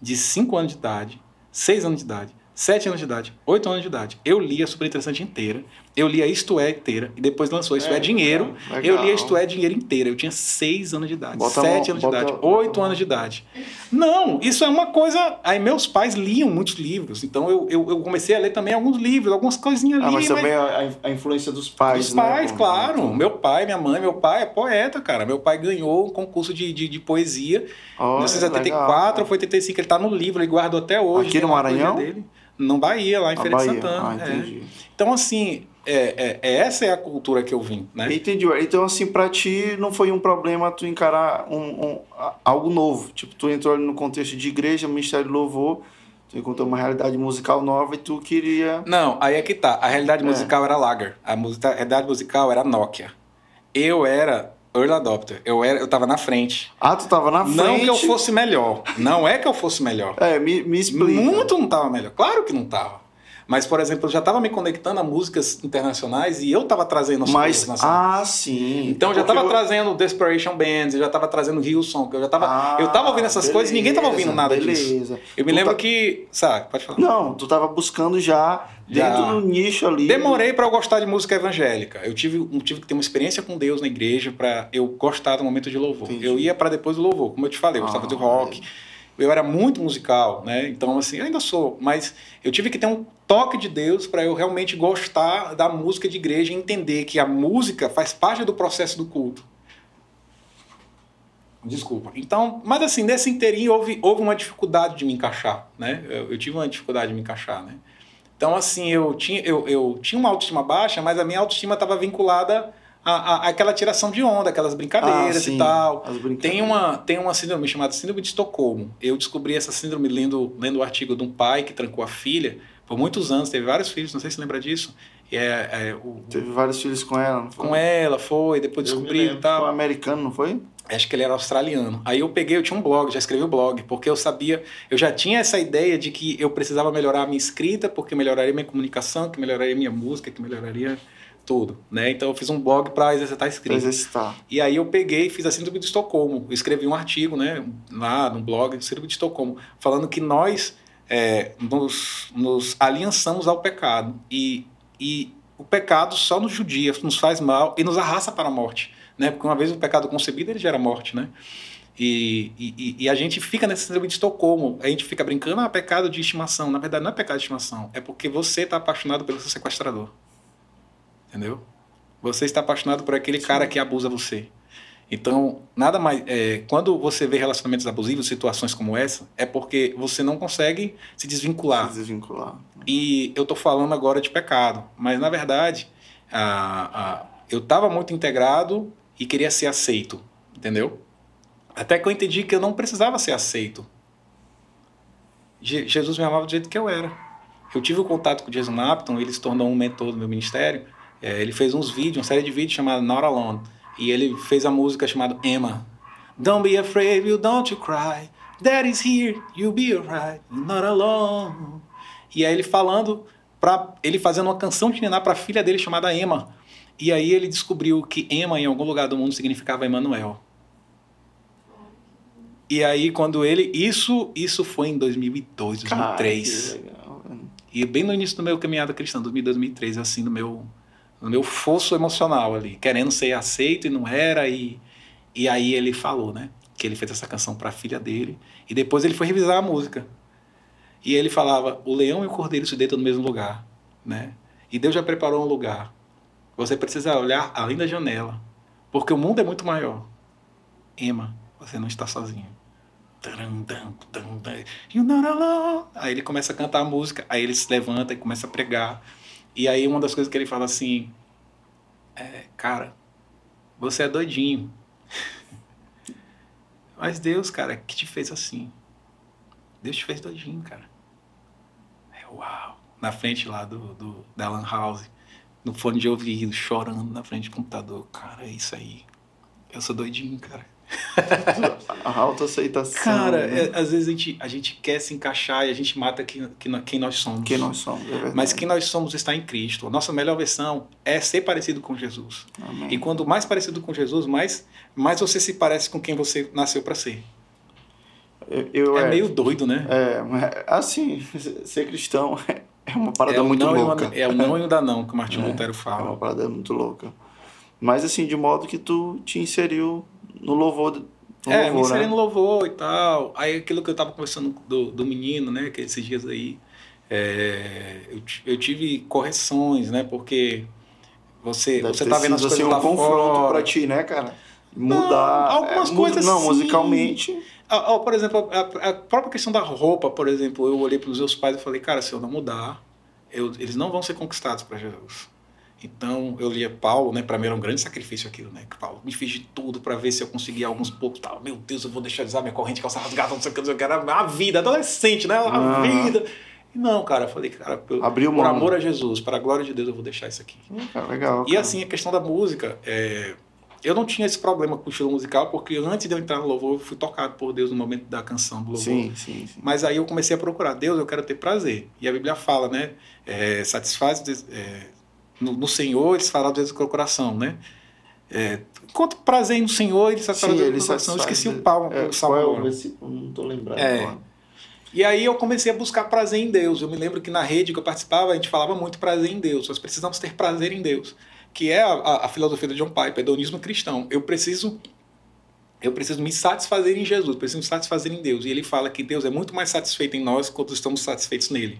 De 5 anos de idade, 6 anos de idade, 7 anos de idade, 8 anos de idade. Eu li a super interessante inteira. Eu li a Isto É inteira. E depois lançou Isto É, É, Dinheiro. legal. Eu li a Isto É Dinheiro inteira. Eu tinha 6 anos de idade, Bota 7 mão- anos de idade, bota 8 a mão. anos de idade. Não, isso é uma coisa. Aí meus pais liam muitos livros, então eu, eu, eu comecei a ler também alguns livros, algumas coisinhas Ah, ali. mas também a, a influência dos pais, Dos né? pais, pô? claro. Meu pai, minha mãe, meu pai é poeta, cara. Meu pai ganhou um concurso de, de, de poesia em olha, 1974 legal. ou foi 85. Ele tá no livro, ele guardou até hoje. Aqui no poesia Maranhão? Dele. No Bahia, lá em Feira de. Santana. Ah, é. Então, assim, é, é- é- essa é a cultura que eu vim, né? Entendi. Então, assim, pra ti não foi um problema tu encarar um, um- algo novo. Tipo, tu entrou ali no contexto de igreja, ministério de louvor, tu encontrou uma realidade musical nova e tu queria. Não, aí é que tá. A realidade É. musical era Lager. A, musica- a realidade musical era Nokia. Eu era early adopter. Eu, era, eu tava na frente. Ah, tu tava na frente. Não que eu fosse melhor. Não é que eu fosse melhor. É, me, me explica. Muito não tava melhor. Claro que não tava. Mas, por exemplo, eu já tava me conectando a músicas internacionais e eu tava trazendo as Mas, ah, sim. Então eu já Porque tava eu- trazendo Desperation Bands, eu já tava trazendo Hillsong, eu já tava, Ah, eu tava ouvindo essas coisas e ninguém tava beleza, ouvindo nada disso. beleza. Eu me Tu lembro tá- que, sabe, pode falar. Não, tu tava buscando já, Já. dentro do nicho ali. Demorei para eu gostar de música evangélica. Eu tive, tive que ter uma experiência com Deus na igreja para eu gostar do momento de louvor. Entendi. Eu ia para depois do louvor, como eu te falei, eu gostava Ah, de rock. Eu era muito musical, né? Então assim, ainda sou, mas eu tive que ter um toque de Deus para eu realmente gostar da música de igreja e entender que a música faz parte do processo do culto. Desculpa. Então, mas assim, nesse inteirinho houve, houve uma dificuldade de me encaixar, né? Eu, eu tive uma dificuldade de me encaixar, né? Então, assim, eu tinha, eu, eu tinha uma autoestima baixa, mas a minha autoestima estava vinculada a- a- aquela tiração de onda, aquelas brincadeiras Ah, sim, e tal. Tem uma, tem uma síndrome chamada Síndrome de Estocolmo. Eu descobri essa síndrome lendo, lendo o artigo de um pai que trancou a filha por muitos anos, teve vários filhos, não sei se você lembra disso. É, é, o, Teve vários filhos com ela, não foi? com ela, foi, depois Eu descobri e lembro. Foi tal. americano, não foi? Acho que ele era australiano. Aí eu peguei, eu tinha um blog, já escrevi o blog, porque eu sabia, eu já tinha essa ideia de que eu precisava melhorar a minha escrita, porque melhoraria minha comunicação, que melhoraria minha música, que melhoraria tudo, né? Então eu fiz um blog para exercitar a escrita. exercitar. E aí eu peguei e fiz a síndrome de Estocolmo. Eu escrevi um artigo, né, lá no blog síndrome de Estocolmo, falando que nós é, nos, nos aliançamos ao pecado e, e o pecado só nos judia, nos faz mal e nos arrasta para a morte, né? Porque uma vez o pecado concebido ele gera morte, né? E, e, e a gente fica nesse síndrome de Estocolmo, a gente fica brincando, ah, pecado de estimação. Na verdade, não é pecado de estimação, é porque você está apaixonado pelo seu sequestrador. Entendeu? Você está apaixonado por aquele cara que abusa você. Então, nada mais. é, quando você vê relacionamentos abusivos, situações como essa, é porque você não consegue se desvincular. Se desvincular. E eu tô falando agora de pecado, mas na verdade, a, a, eu estava muito integrado e queria ser aceito, entendeu? Até que eu entendi que eu não precisava ser aceito. Je- Jesus me amava do jeito que eu era. Eu tive o contato com o Jason Napton, ele se tornou um mentor do meu ministério. É, ele fez uns vídeos, uma série de vídeos chamada Not Alone. E ele fez a música chamada Emma. Don't be afraid, you don't you cry. Daddy's here, you'll be alright. Not alone. E aí ele falando, pra, ele fazendo uma canção de Niná para a filha dele chamada Emma. E aí ele descobriu que Emma em algum lugar do mundo significava Emmanuel. E aí quando ele isso isso foi em 2002, 2003. Cara. E bem no início do meu caminhada cristã, 2002, 2003, assim, no meu, no meu fosso emocional ali, querendo ser aceito e não era, e, e aí ele falou, né, que ele fez essa canção para a filha dele, e depois ele foi revisar a música. E ele falava, o leão e o cordeiro se deitam no mesmo lugar, né, e Deus já preparou um lugar. Você precisa olhar além da janela, porque o mundo é muito maior. Emma, você não está alone. Aí ele começa a cantar a música, aí ele se levanta e começa a pregar. E aí uma das coisas que ele fala assim, é, cara, você é doidinho. Mas Deus, cara, que te fez assim. Deus te fez doidinho, cara. É, uau. Na frente lá do, do, da Lan House, no fone de ouvido, chorando na frente do computador. Cara, é isso aí. Eu sou doidinho, cara. A autoaceitação. Cara, né? é, às vezes a gente, a gente quer se encaixar e a gente mata quem, quem, nós somos. Quem nós somos, é. Mas quem nós somos está em Cristo. A nossa melhor versão é ser parecido com Jesus. Amém. E quanto mais parecido com Jesus, mais, mais você se parece com quem você nasceu para ser. Eu, eu, é, meio doido, né? É, mas, assim, ser cristão é uma parada o muito louca. é o não e o da não que o Martin É, Lutero É fala. uma parada muito louca. Mas assim, de modo que tu te inseriu no louvor. No É, me louvor, inseri né? no louvor e tal. Aí aquilo que eu tava conversando do, do menino, né? Que esses dias aí. é, eu, eu tive correções, né? Porque você, Deve você tá vendo as coisas assim, lá um confronto pra ti, né, cara? Mudar. algumas é, coisas Não, sim. musicalmente. Ah, por exemplo, a, a própria questão da roupa, por exemplo, eu olhei para os meus pais e falei, cara, se eu não mudar, eu- eles não vão ser conquistados para Jesus. Então eu lia Paulo, né? Para mim era um grande sacrifício aquilo, né? Que Paulo me fiz de tudo para ver se eu conseguia alguns poucos, tal. Meu Deus, eu vou deixar de usar minha corrente calça rasgada, não sei o que, não sei o que, era a vida, adolescente, né? A Aham. vida. E não, cara, eu falei, cara, eu- Abriu por amor a Jesus, para a glória de Deus, eu vou deixar isso aqui. Hum, cara, legal. E cara. assim, a questão da música, é, eu não tinha esse problema com o estilo musical, porque antes de eu entrar no louvor, eu fui tocado por Deus no momento da canção do louvor. Sim, sim, sim. Mas aí eu comecei a procurar, Deus, eu quero ter prazer. E a Bíblia fala, né? É, satisfaz é, no, no Senhor, eles falam desde o coração, né? É, enquanto prazer no Senhor, ele satisfaz o Sim, ele do coração. Esqueci o pau, É, o salmo qual é o agora. versículo? Não tô lembrando É. E aí eu comecei a buscar prazer em Deus. Eu me lembro que na rede que eu participava, a gente falava muito prazer em Deus. Nós precisamos ter prazer em Deus. Que é a, a- a filosofia do John Piper, hedonismo cristão. Eu preciso eu preciso me satisfazer em Jesus, preciso me satisfazer em Deus. E ele fala que Deus é muito mais satisfeito em nós quando estamos satisfeitos nele.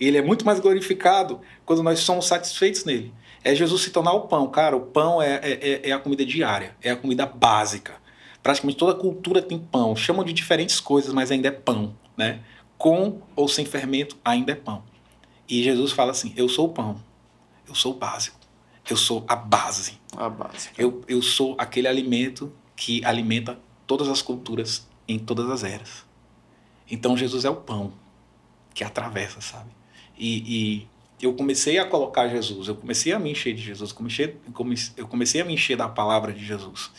E ele é muito mais glorificado quando nós somos satisfeitos nele. É Jesus se tornar o pão. Cara, o pão é, é, é- é a comida diária, é a comida básica. Praticamente toda cultura tem pão. Chamam de diferentes coisas, mas ainda é pão. Né? Com ou sem fermento, ainda é pão. E Jesus fala assim: Eu sou o pão, eu sou o básico. Eu sou a base. A base. Eu, eu sou aquele alimento que alimenta todas as culturas em todas as eras. Então Jesus é o pão que atravessa, sabe? E, e eu comecei a colocar Jesus, eu comecei a me encher de Jesus, comecei, eu comecei a me encher da palavra de Jesus.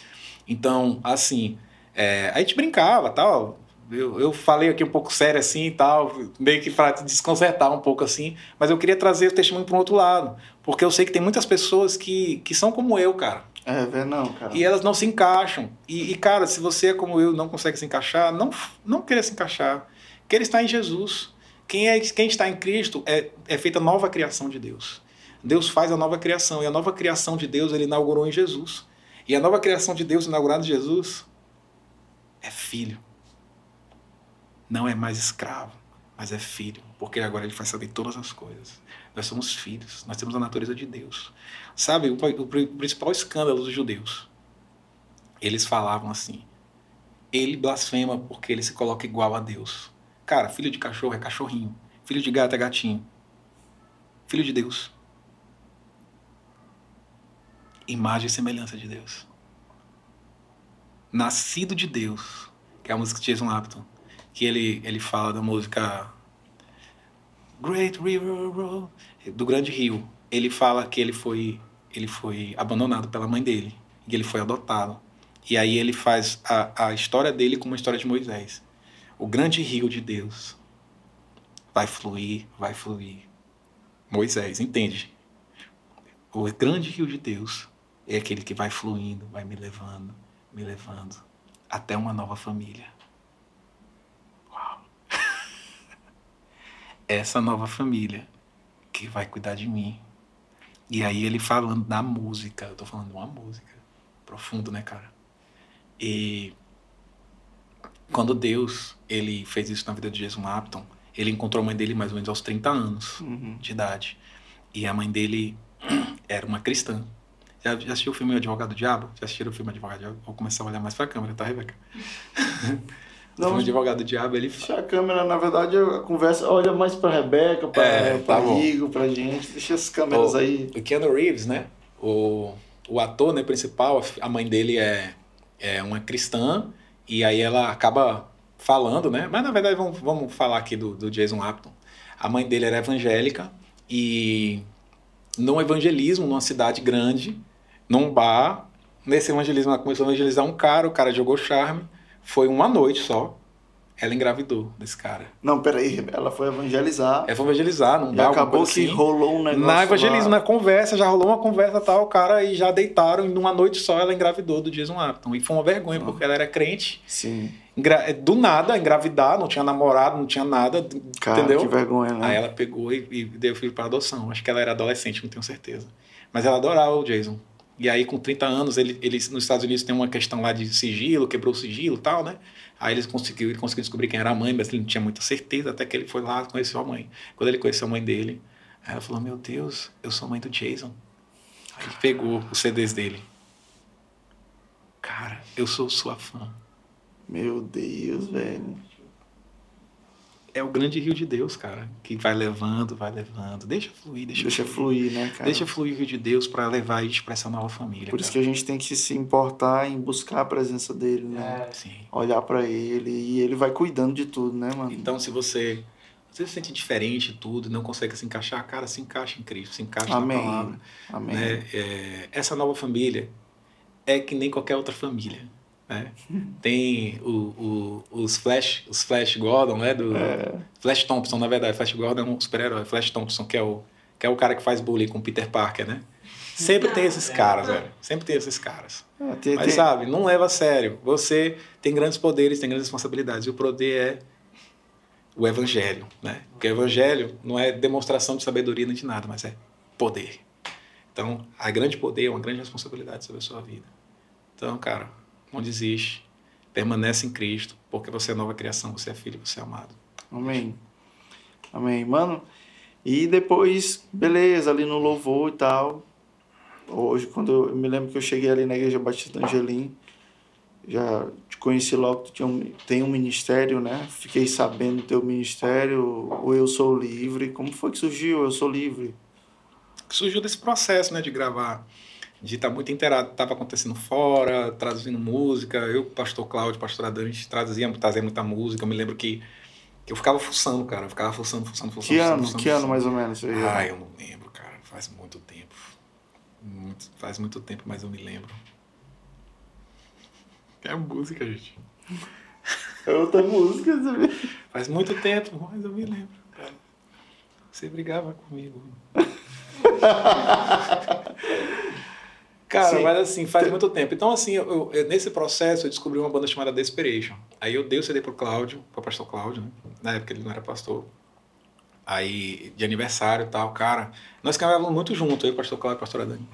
Então, assim, é, a gente brincava, tal. Eu, eu falei aqui um pouco sério assim e tal, meio que para desconcertar um pouco assim, mas eu queria trazer o testemunho para um outro lado, porque eu sei que tem muitas pessoas que, que são como eu, cara. É, vê não, cara. E elas não se encaixam. E, e, cara, se você como eu, não consegue se encaixar, não, não querer se encaixar. Querer estar em Jesus. Quem, é, quem está em Cristo é, é feita nova criação de Deus. Deus faz a nova criação. E a nova criação de Deus ele inaugurou em Jesus. E a nova criação de Deus inaugurada em Jesus é filho. Não é mais escravo, mas é filho. Porque agora ele faz saber todas as coisas. Nós somos filhos, nós temos a natureza de Deus. Sabe, o, o principal escândalo dos judeus, eles falavam assim: ele blasfema porque ele se coloca igual a Deus. Cara, filho de cachorro é cachorrinho, filho de gato é gatinho. Filho de Deus. Imagem e semelhança de Deus. Nascido de Deus, que é a música de Jason Lapton, que ele, ele fala da música Great River Road, do Grande Rio. Ele fala que ele foi, ele foi abandonado pela mãe dele, e ele foi adotado. E aí ele faz a, a história dele como a história de Moisés. O grande rio de Deus vai fluir, vai fluir. Moisés, entende? O grande rio de Deus é aquele que vai fluindo, vai me levando, me levando até uma nova família. Essa nova família que vai cuidar de mim. E aí ele falando da música, eu tô falando de uma música, profundo, né, cara? E quando Deus, ele fez isso na vida de Jesus Apton, ele encontrou a mãe dele mais ou menos aos 30 anos uhum. de idade. E a mãe dele era uma cristã. Já, já assistiu o filme Advogado do Diabo? Já assistiram o filme Advogado do Diabo? Vou começar a olhar mais pra câmera, tá, Rebeca? Não, o advogado do diabo, ele Deixa a câmera, na verdade, a conversa olha mais pra Rebeca, pra, é, pra tá Igor, pra gente. Deixa as câmeras o, aí. O Keanu Reeves, né? O, o ator né, principal, a mãe dele é, é uma cristã, e aí ela acaba falando, né? Mas na verdade, vamos, vamos falar aqui do, do Jason Apton. A mãe dele era evangélica, e num evangelismo, numa cidade grande, num bar, nesse evangelismo, ela começou a evangelizar um cara, o cara jogou charme foi uma noite só. Ela engravidou desse cara. Não, peraí, ela foi evangelizar. Ela foi evangelizar, não dá acabou que assim. rolou um negócio. Na evangelismo, lá. na conversa, já rolou uma conversa tal, o cara e já deitaram, e numa noite só ela engravidou do Jason Apton. E foi uma vergonha, ah. porque ela era crente. Sim. Do nada, engravidar, não tinha namorado, não tinha nada. Cara, entendeu? que vergonha, né? Aí ela pegou e, e deu o filho para adoção. Acho que ela era adolescente, não tenho certeza. Mas ela adorava o Jason. E aí, com 30 anos, ele, ele, nos Estados Unidos tem uma questão lá de sigilo, quebrou o sigilo e tal, né? Aí eles conseguiu, ele conseguiu descobrir quem era a mãe, mas ele não tinha muita certeza, até que ele foi lá conheceu a mãe. Quando ele conheceu a mãe dele, ela falou: Meu Deus, eu sou mãe do Jason. Aí ele pegou os CDs dele. Cara, eu sou sua fã. Meu Deus, velho é o grande rio de Deus, cara, que vai levando, vai levando. Deixa fluir, deixa, deixa fluir. fluir, né, cara? Deixa fluir o rio de Deus para levar a gente para essa nova família. Por cara. isso que a gente tem que se importar em buscar a presença dele, né? É, sim. Olhar para ele e ele vai cuidando de tudo, né, mano? Então, se você você se sente diferente tudo, não consegue se encaixar, cara, se encaixa em Cristo, se encaixa Amém. na palavra. Amém. Né? É, essa nova família é que nem qualquer outra família. Né? Tem o, o, os Flash, os Flash Gordon, né? Do, é. Flash Thompson, na verdade. Flash Gordon é um super-herói. Flash Thompson, que é, o, que é o cara que faz bullying com Peter Parker, né? Sempre tem esses caras, velho. Sempre tem esses caras. É, tem, Mas tem... sabe, não leva a sério. Você tem grandes poderes, tem grandes responsabilidades. E o poder é o evangelho, né? Porque o evangelho não é demonstração de sabedoria nem de nada, mas é poder. Então, a grande poder é uma grande responsabilidade sobre a sua vida. Então, cara, não desiste. Permanece em Cristo, porque você é nova criação, você é filho, você é amado. Amém. Amém. Mano, e depois, beleza, ali no louvor e tal. Hoje, quando eu, me lembro que eu cheguei ali na Igreja Batista Angelim, já te conheci logo, tu tinha um, tem um ministério, né? Fiquei sabendo do teu ministério, o Eu Sou Livre. Como foi que surgiu Eu Sou Livre? surgiu desse processo, né, de gravar, de estar muito inteirado, estava acontecendo fora, traduzindo música. Eu, pastor Cláudio, pastor Adão, a gente trazia, trazia muita música. Eu me lembro que, que eu ficava fuçando, cara. Eu ficava fuçando, fuçando, fuçando. Que fuçando, ano? fuçando, Que ano fuçando. mais ou menos? aí? Ah, eu não lembro, cara. Faz muito tempo. Muito- faz muito tempo, mas eu me lembro. É música, gente. É outra música, sabe? Faz muito tempo, mas eu me lembro. cara. Você brigava comigo. Cara, Sim. mas assim, faz muito tempo. Então, assim, eu, eu- nesse processo eu descobri uma banda chamada Desperation. Aí eu dei o CD pro Cláudio, pro pastor Cláudio, né? Na época ele não era pastor. Aí, de aniversário e tal, cara. Nós caminhávamos muito junto, eu, o pastor Cláudio e o pastor Adani.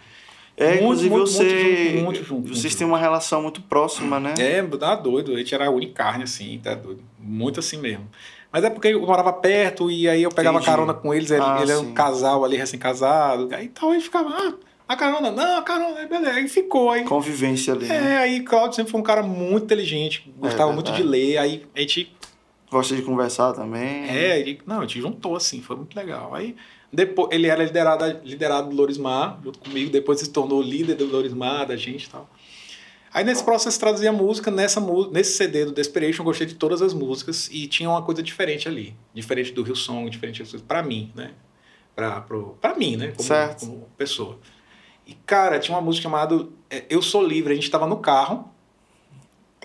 É, Muito, inclusive muito, você. muito junto, muito junto, vocês têm uma relação muito próxima, né? É, tá doido. A gente era unicarne, assim, tá doido. Muito assim mesmo. Mas é porque eu morava perto e aí eu pegava Entendi. carona com eles. Ele, Ah, ele era sim. um casal ali, recém-casado. Aí então aí ficava, ah, a carona, não, a carona, beleza. Aí ficou. Aí, Convivência ali. né? é, aí Claudio sempre foi um cara muito inteligente, gostava muito de ler. Aí a gente, Gosta de conversar também. é, ele, não, a gente juntou assim, foi muito legal. Aí depois ele era liderado, liderado do Lorismar, junto comigo, depois se tornou líder do Lorismar, da gente e tal. Aí nesse processo traduzia música, nessa, nesse CD do Desperation eu gostei de todas as músicas e tinha uma coisa diferente ali. Diferente do Rio Song, diferente das coisas. Pra mim, né? Pra mim, né? Como, Certo. como pessoa. E, cara, tinha uma música chamada é, Eu Sou Livre. A gente tava no carro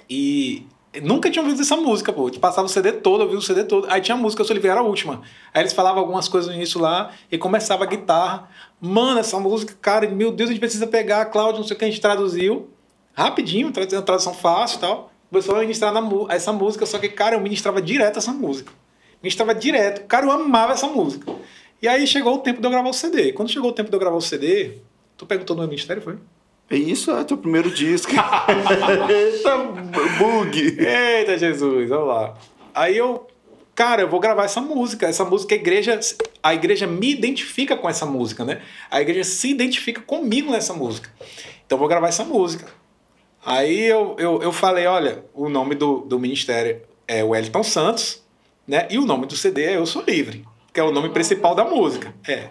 e nunca tinha ouvido essa música, pô. A gente passava o CD todo, eu vi o CD todo. Aí tinha a música Eu Sou Livre, era a última. Aí eles falavam algumas coisas no início lá e começava a guitarra. Mano, essa música, cara, meu Deus, a gente precisa pegar, Cláudio, não sei o que, a gente traduziu. Rapidinho, tradução fácil e tal. Começou a ministrar essa música, só que, cara, eu ministrava direto essa música. Ministrava direto. Cara, eu amava essa música. E aí chegou o tempo de eu gravar o CD. Quando chegou o tempo de eu gravar o CD, tu perguntou no meu ministério, foi? E isso é teu primeiro disco. Eita, bug. Eita Jesus, vamos lá. Aí eu, cara, eu vou gravar essa música. Essa música, a igreja, a igreja me identifica com essa música, né? A igreja se identifica comigo nessa música. Então eu vou gravar essa música. Aí eu, eu, eu falei, olha, o nome do, do ministério é Wellington Santos, né? E o nome do CD é Eu Sou Livre, que é o nome principal da música. É.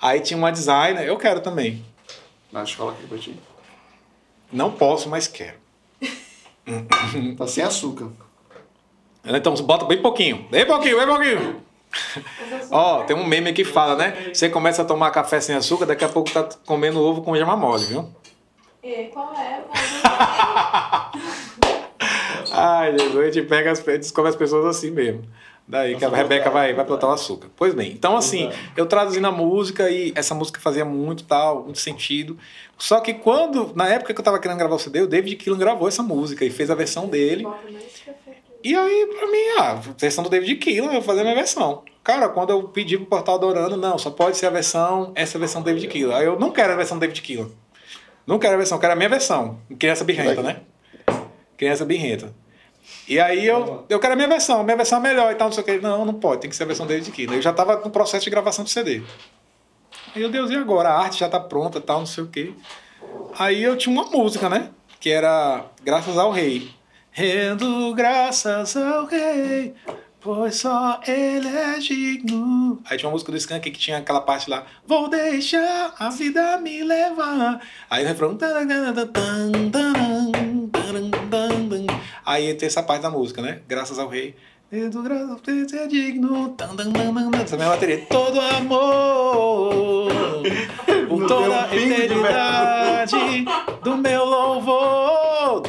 Aí tinha uma designer, eu quero também. Na escola aqui pra ti. Não posso, mas quero. Tá sem açúcar. Então bota bem pouquinho, bem pouquinho, bem pouquinho. Ó, tem um meme que fala, né? Você começa a tomar café sem açúcar, daqui a pouco tá comendo ovo com gema mole, viu? E qual é? Ai, Jesus, a gente pega as, descobre as pessoas assim mesmo. Daí que a Rebeca vai, vai plantar o açúcar. Pois bem, então assim, eu traduzi na música e essa música fazia muito tal, muito sentido. Só que quando, na época que eu tava querendo gravar o CD, o David Killan gravou essa música e fez a versão dele. E aí, pra mim, ah, versão do David Killan, eu vou fazer a minha versão. Cara, quando eu pedi pro portal Adorando, não, só pode ser a versão, essa versão do David Killan. Aí eu não quero a versão do David Killan. Não quero a versão, quero a minha versão. Criança birrenta, né? Criança birrenta. E aí eu, eu quero a minha versão, a minha versão é melhor e tal, não sei o que. Não, não pode, tem que ser a versão David Killan. Eu já tava no processo de gravação do CD. Aí, meu Deus, e agora? A arte já tá pronta, tal, não sei o quê. Aí eu tinha uma música, né? Que era Graças ao Rei. Rendo graças ao Rei, pois só Ele é digno. Aí tinha uma música do Skank que tinha aquela parte lá. Vou deixar a vida me levar. Aí o refrão. Aí tem essa parte da música, né? Graças ao Rei. Rendo graças é digno. Essa minha bateria. Todo amor. Por toda a eternidade do meu louvor.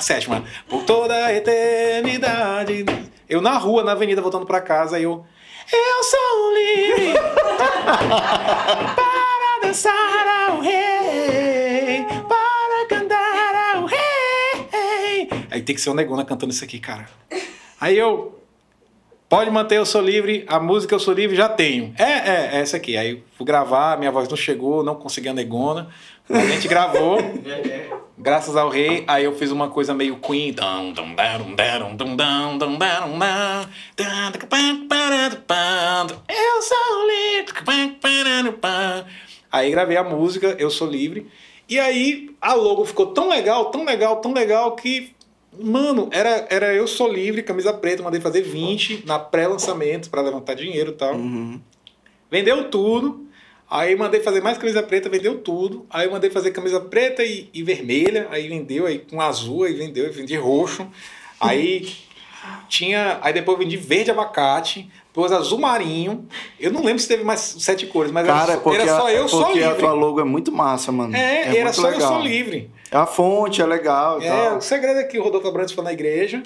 Sétima. Por toda a eternidade. Eu na rua, na avenida, voltando pra casa, eu. Eu sou livre para dançar ao rei, para Aí tem que ser o Negona cantando isso aqui, cara. Aí eu. Pode manter Eu Sou Livre, a música Eu Sou Livre já tenho. É, é, é essa aqui. Aí fui gravar, minha voz não chegou, não consegui a negona. A gente gravou, graças ao rei. Aí eu fiz uma coisa meio Queen. Eu sou livre. Aí gravei a música Eu Sou Livre. E aí a logo ficou tão legal, tão legal, tão legal que Mano, era, era Eu Sou Livre, camisa preta, mandei fazer 20 na pré-lançamento pra levantar dinheiro e tal. Uhum. Vendeu tudo. Aí mandei fazer mais camisa preta, vendeu tudo. Aí eu mandei fazer camisa preta e, e vermelha, aí vendeu, aí com azul, aí vendeu, aí vendi roxo. Aí tinha. Aí depois eu vendi verde abacate, depois azul marinho. Eu não lembro se teve mais sete cores, mas Cara, é era, era só eu, só porque a livre. tua logo é muito massa, mano. É, era muito só eu, legal. sou livre. A fonte é legal e É, tal. o segredo é que o Rodolfo Abrantes foi na igreja.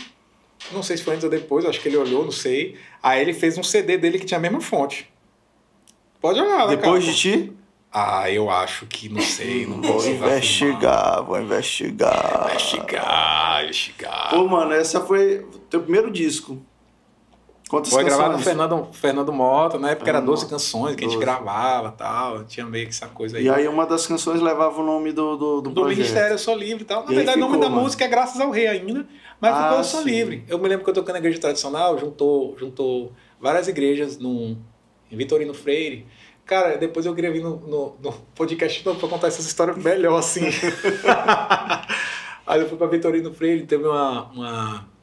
Não sei se foi antes ou depois, acho que ele olhou, não sei. Aí ele fez um CD dele que tinha a mesma fonte. Pode olhar, né, Depois cara? de ti, Ah, eu acho que não sei, não vou investigar, vou investigar. Investigar, investigar. Pô, mano, essa foi o teu primeiro disco. Quantas Foi gravado no? Fernando, Fernando Mota, na época era Fernando 12 canções que a gente 12. gravava e tal. Tinha meio que essa coisa aí. E aí uma das canções levava o nome do, do, do, do projeto. Ministério Eu Sou Livre e tal. Na E verdade, o nome ficou, da mano. música é Graças ao Rei ainda, mas Ah, ficou Eu Sou sim. Livre. Eu me lembro que eu tocando na igreja tradicional, juntou, juntou várias igrejas num, em Vitorino Freire. Cara, depois eu queria vir no, no, no podcast novo pra contar essas histórias melhor, assim. aí eu fui pra Vitorino Freire, teve uma... uma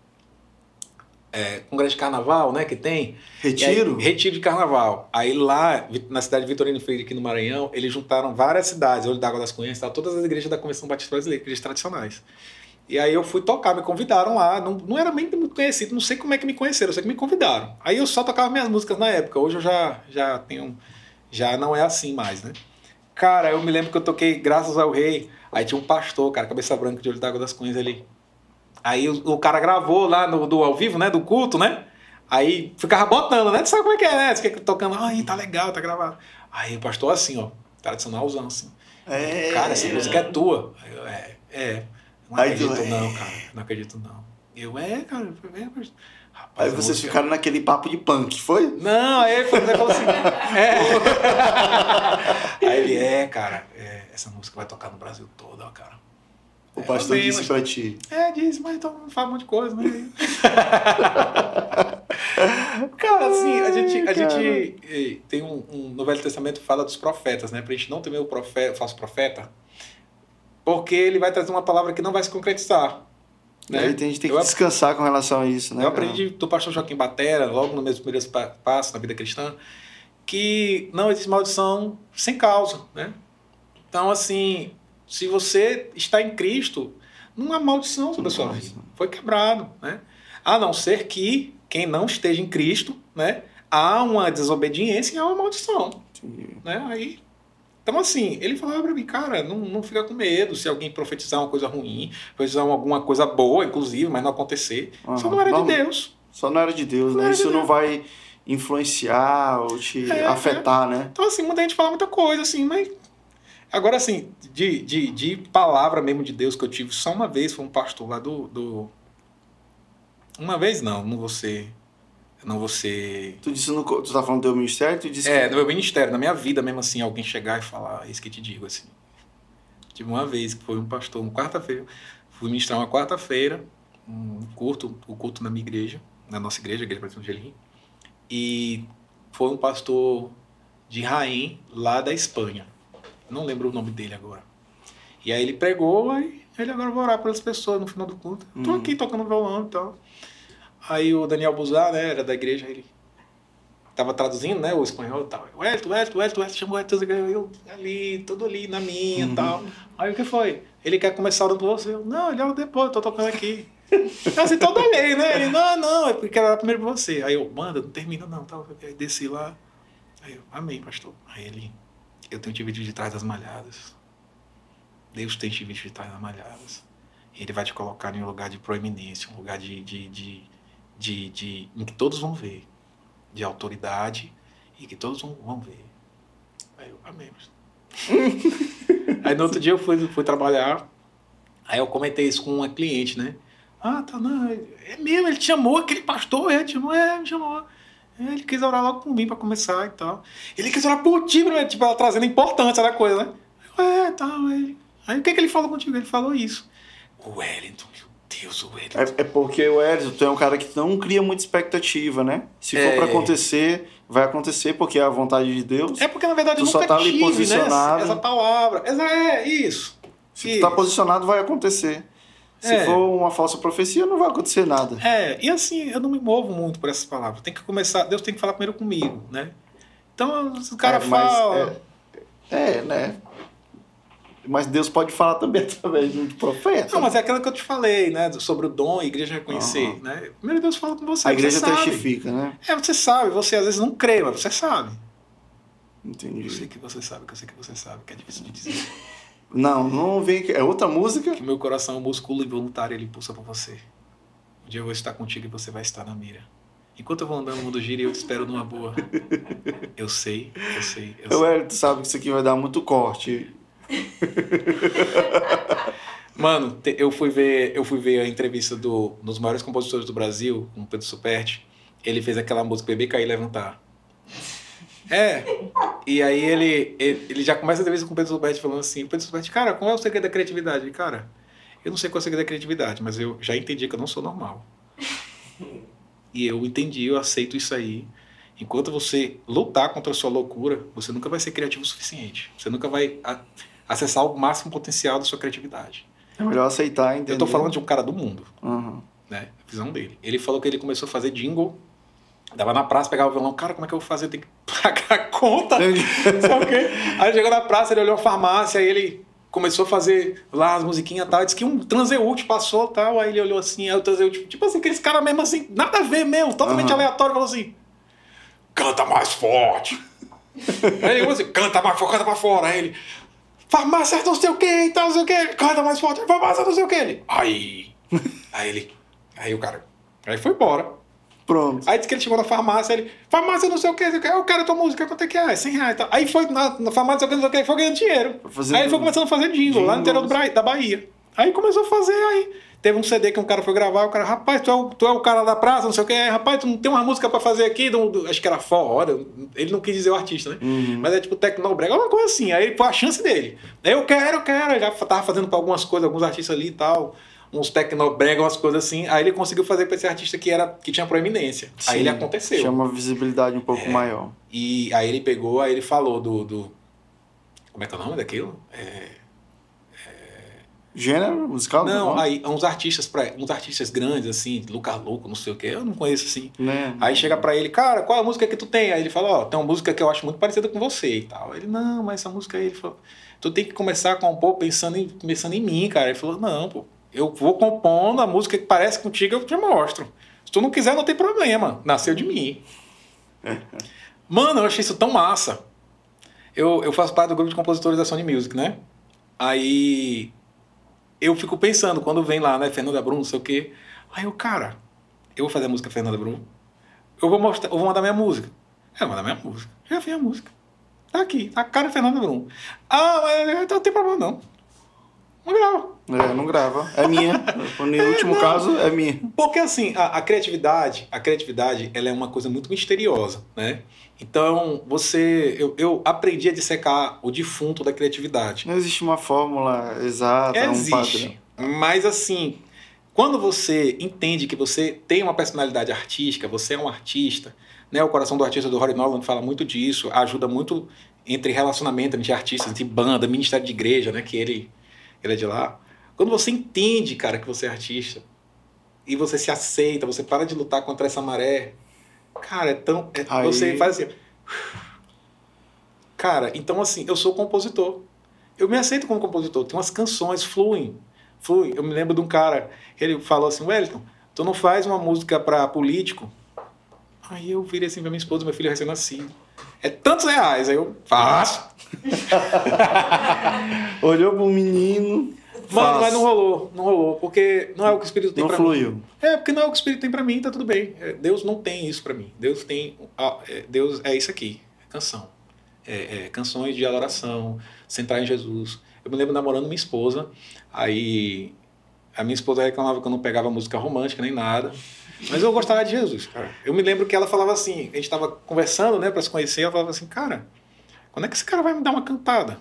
é, congresso de carnaval, né, que tem. Retiro? Aí, retiro de carnaval. Aí lá, na cidade de Vitorino Freire, aqui no Maranhão, eles juntaram várias cidades, Olho d'Água das Cunhas, todas as igrejas da Convenção Batista Brasileira, igrejas tradicionais. E aí eu fui tocar, me convidaram lá, não, não era nem muito conhecido, não sei como é que me conheceram, eu sei que me convidaram. Aí eu só tocava minhas músicas na época, hoje eu já, já tenho, já não é assim mais, né? Cara, eu me lembro que eu toquei Graças ao Rei, aí tinha um pastor, cara, cabeça branca de Olho d'Água das Cunhas ali. Aí o, o cara gravou lá no do ao vivo, né? Do culto, né? Aí ficava botando, né? Tu sabe como é que é, né? Você fica tocando, ai, tá legal, tá gravado. Aí o pastor assim, ó, tradicionalzão assim. É. Cara, essa música é tua. Aí eu, é, é. Não Aí tu, acredito é. não, cara. Não acredito não. Eu, é, cara. É, mas... Rapaz, Aí vocês música- ficaram naquele papo de punk, foi? Não, aí ele falou assim. é. Aí ele, é, cara, é, essa música vai tocar no Brasil todo, ó, cara. O pastor disse mas- pra ti. É, disse, mas então fala um monte de coisa, né? cara, assim, a gente, a cara. gente tem um, um- no Velho Testamento que fala dos profetas, né? Pra gente não temer o profeta, o falso profeta, porque ele vai trazer uma palavra que não vai se concretizar. E Né? aí tem- a gente tem que Eu descansar com relação a isso, né? eu aprendi do pastor Joaquim Batera, logo no meus primeiros pa- passos na vida cristã, que não existe maldição sem causa, né? Então, assim, se você está em Cristo, não há maldição sobre a sua vida. Foi quebrado, né? A não ser que quem não esteja em Cristo, né? Há uma desobediência e há uma maldição, né? Aí... Então, assim, ele falava pra mim, cara, não, não fica com medo se alguém profetizar uma coisa ruim, profetizar alguma coisa boa, inclusive, mas não acontecer. Isso Aham. não era de Deus. Só não era de Deus, Não né? Isso de não Deus. vai influenciar ou te É, afetar, né? Então, assim, muita gente fala muita coisa, assim, mas. Agora, assim, de, de, de palavra mesmo de Deus que eu tive só uma vez, foi um pastor lá do. do... Uma vez não, não vou ser. Não vou ser. Tu disse no, tu tá falando do teu ministério, tu disse É, que no meu ministério, na minha vida mesmo assim, alguém chegar e falar, é isso que eu te digo, assim. Tive uma vez que foi um pastor, uma quarta-feira, fui ministrar uma quarta-feira, um culto, o culto na minha igreja, na nossa igreja, a igreja de Angelim, e foi um pastor de Raim, lá da Espanha. Não lembro o nome dele agora. E aí ele pregou, aí ele agora vai orar pelas pessoas no final do culto. Tô Uhum. aqui tocando violão e tal. Aí o Daniel Buzar, né, era da igreja, ele tava traduzindo, né, o espanhol e tal. O Elton, o Elton, o Elton, chamou o Elton, eu ali, todo ali, na minha e tal. Aí o que foi? Ele quer começar orando por você? Eu, não, ele ora depois, eu tô tocando aqui. Eu assim, todo ali, né? Ele, não, não, eu quero orar primeiro por você. Aí eu, manda, não termina não, tal. Aí desci lá. Aí eu, amém, pastor. Aí ele, eu tenho te visto de trás das malhadas. Deus tem te visto de trás das malhadas. Ele vai te colocar em um lugar de proeminência, um lugar de, de, de, de, de- em que todos vão ver, de autoridade e que todos vão, vão ver. Aí eu, amém. aí no outro dia eu fui, fui trabalhar, aí eu comentei isso com uma cliente, né? Ah, tá, não, é mesmo, ele te chamou, aquele pastor, é, te chamou, é, me chamou. É, Ele quis orar logo por mim pra começar e tal. Ele quis orar por ti, né? tipo, ela trazendo a importância da coisa, né? É, tá, aí. Aí o que, que ele falou contigo? Ele falou isso. O Wellington, meu Deus, o Wellington. É, é porque o tu é um cara que não cria muita expectativa, né? Se for É. pra acontecer, vai acontecer porque é a vontade de Deus. É porque, na verdade, Tu eu só nunca tá ali tive, né, posicionado. essa palavra. Essa, é, isso. Se tu tá posicionado, vai acontecer. Se É. for uma falsa profecia, não vai acontecer nada. É, e assim, eu não me movo muito por essas palavras. Tem que começar, Deus tem que falar primeiro comigo, né? Então, os caras É, mas, falam. é, É, né? Mas Deus pode falar também através de um profeta. Não, mas é aquilo que eu te falei, né? Sobre o dom, a igreja reconhecer, Aham. né? Primeiro Deus fala com você. a igreja você sabe. testifica, né? É, você sabe, você às vezes não crê, mas você sabe. Eu Entendi. sei que você sabe, que eu sei que você sabe, que é difícil de dizer. Não, não vem aqui. É outra música? Que meu coração um músculo involuntário, ele pulsa por você. Um dia eu vou estar contigo e você vai estar na mira. Enquanto eu vou andando no mundo gira, eu te espero numa boa. Eu sei, eu sei, eu sei. Hélio, tu sabe que isso aqui vai dar muito corte. Mano, eu fui ver, eu fui ver a entrevista do, dos maiores compositores do Brasil, com o Pedro Superti. Ele fez aquela música Beber, Cair e Levantar. É. E aí ele, ele, ele já começa a entrevista com o Pedro Superti falando assim, Pedro Superti, cara, qual é o segredo da criatividade? Ele, cara, eu não sei qual é o segredo da criatividade, mas eu já entendi que eu não sou normal. E eu entendi, eu aceito isso aí. Enquanto você lutar contra a sua loucura, você nunca vai ser criativo o suficiente. Você nunca vai acessar o máximo potencial da sua criatividade. É melhor aceitar, entender. Eu tô falando de um cara do mundo, Aham. né? A visão dele. Ele falou que ele começou a fazer jingle, dava na praça, pegava o violão, cara, como é que eu vou fazer? Tem que pagar a conta. Sabe o quê? Aí chegou na praça, ele olhou a farmácia, aí ele começou a fazer lá as musiquinhas e tal. Disse que um transeúte passou e tal. Aí ele olhou assim, aí o transeúte, tipo assim, aqueles caras mesmo assim, nada a ver mesmo, totalmente Aham. aleatório, falou assim: canta mais forte. aí ele falou assim: canta mais forte, canta mais fora. Aí ele, farmácia não sei o que e tal, não sei o que, canta mais forte, farmácia não sei o que. Ele, aí. Aí ele, aí o cara, aí foi embora. Pronto. Aí disse que ele chegou na farmácia, ele, farmácia não sei o que, eu quero tua música, quanto é que é? 100 reais e tal. Aí foi na, na farmácia, não sei o que, não sei o que, foi ganhando dinheiro. Fazer aí ele foi começando a fazer jingle, lá no interior. Bra- da Bahia. Aí começou a fazer, aí teve um CD que um cara foi gravar, o cara, rapaz, tu é o, tu é o cara da praça, não sei o que, rapaz, tu não tem uma música pra fazer aqui, do, do- acho que era forró, ele não quis dizer o artista, né? Uhum. Mas é tipo Tecnobrega, uma coisa assim. Aí foi a chance dele. Eu quero, eu quero. Eu já tava fazendo pra algumas coisas, alguns artistas ali e tal. Uns Tecnobrega, umas coisas assim. Aí ele conseguiu fazer pra esse artista que, era, que tinha proeminência. Aí Sim, ele aconteceu. É. Chama uma visibilidade um pouco maior. E aí ele pegou, aí ele falou do. do como é que é o nome daquilo? É, Gênero musical? não, aí uns artistas, pra, uns artistas grandes, assim, Lucas Louco, não sei o que, eu não conheço assim. Né? Aí chega pra ele, cara, qual é a música que tu tem? Aí ele fala, ó, tem uma música que eu acho muito parecida com você e tal. Ele, não, mas essa música aí, ele falou, tu tem que começar a compor pensando em, pensando em mim, cara. Ele falou, não, pô, eu vou compondo a música que parece contigo, eu te mostro. Se tu não quiser, não tem problema, nasceu de mim. Mano, eu achei isso tão massa. Eu, eu faço parte do grupo de compositores da Sony Music, né? Aí eu fico pensando, quando vem lá, né, Fernanda Bruno, não sei o quê. Aí eu, cara, eu vou fazer a música Fernanda Bruno. Eu vou mostrar, eu vou mandar minha música. Vou mandar minha música. Já fiz a música. Tá aqui, tá a cara Fernanda Bruno. Ah, mas então não tem problema não. Não grava. É, não grava. É minha. No último caso, é minha. Porque assim, a, a criatividade, a criatividade, ela é uma coisa muito misteriosa, né? Então, você, eu, eu aprendi a dissecar o defunto da criatividade. Não existe uma fórmula exata, um Existe. padrão. Mas assim, quando você entende que você tem uma personalidade artística, você é um artista, né? O coração do artista do Rory Nolan fala muito disso, ajuda muito entre relacionamento entre artistas, entre banda, ministério de igreja, né? Que ele, ele é de lá. Quando você entende, cara, que você é artista e você se aceita, você para de lutar contra essa maré, cara, é tão. é- Aí- Você faz assim. Cara, então assim, eu sou compositor. Eu me aceito como compositor. Tem umas canções, fluem. Fluem. Eu me lembro de um cara, ele falou assim, Wellington, tu não faz uma música para político? Aí eu virei assim pra minha esposa, meu filho recém-nascido. É tantos reais. Aí eu faço. Olhou pro menino. Mano, mas não rolou, não rolou, porque não é o que o Espírito tem Não pra mim. fluiu. É, porque não é o que o Espírito tem pra mim, tá tudo bem. É, Deus não tem isso pra mim. Deus tem. ah, é, Deus é isso aqui, canção. É, é, canções de adoração, centrar em Jesus. Eu me lembro namorando minha esposa, aí a minha esposa reclamava que eu não pegava música romântica nem nada. Mas eu gostava de Jesus, cara. Eu me lembro que ela falava assim, a gente tava conversando, né, pra se conhecer, ela falava assim, cara, quando é que esse cara vai me dar uma cantada?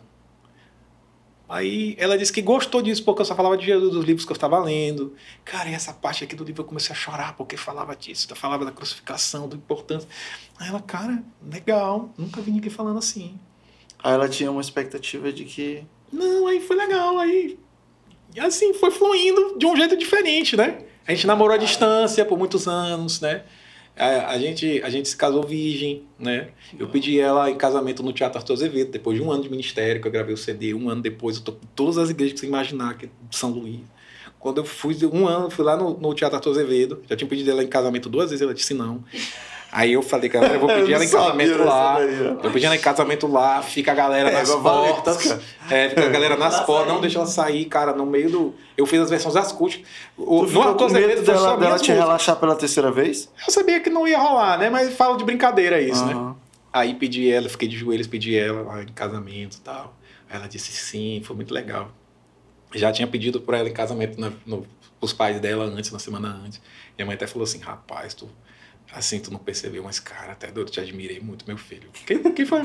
Aí ela disse que gostou disso porque eu só falava de Jesus, dos livros que eu estava lendo. Cara, e essa parte aqui do livro eu comecei a chorar porque falava disso, falava da crucificação, do importância. Aí ela, cara, legal, nunca vi ninguém falando assim. Aí ela tinha uma expectativa de que. Não, aí foi legal, aí. E assim, foi fluindo de um jeito diferente, né? A gente namorou à distância por muitos anos, né? A, a gente, a gente se casou virgem, né? Eu pedi ela em casamento no Teatro Arthur Azevedo, depois de um ano de ministério, que eu gravei o CD, um ano depois, eu tô com todas as igrejas que você imaginar, que é São Luís. Quando eu fui, um ano, fui lá no, no Teatro Arthur Azevedo, já tinha pedido ela em casamento duas vezes, ela disse não. Aí eu falei, galera, eu vou pedir Eu ela em casamento lá. daí. Eu pedi ela em casamento lá, fica a galera É, nas valeu, portas. tá? É, fica a galera nas portas, não deixa ela sair, cara, no meio do. Eu fiz as versões acústicas. O, Tu no ficou Arthur com Azevedo dela, dela te relaxar pela terceira vez? Eu sabia que não ia rolar, né? Mas falo de brincadeira isso, né? Aham. Aí pedi ela, fiquei de joelhos, pedi ela lá em casamento e tal. Aí ela disse sim, foi muito legal. Já tinha pedido por ela em casamento na, no, os pais dela antes, na semana antes. Minha mãe até falou assim, rapaz, tu assim, tu não percebeu, mas cara, até eu te admirei muito, meu filho. Que, que foi?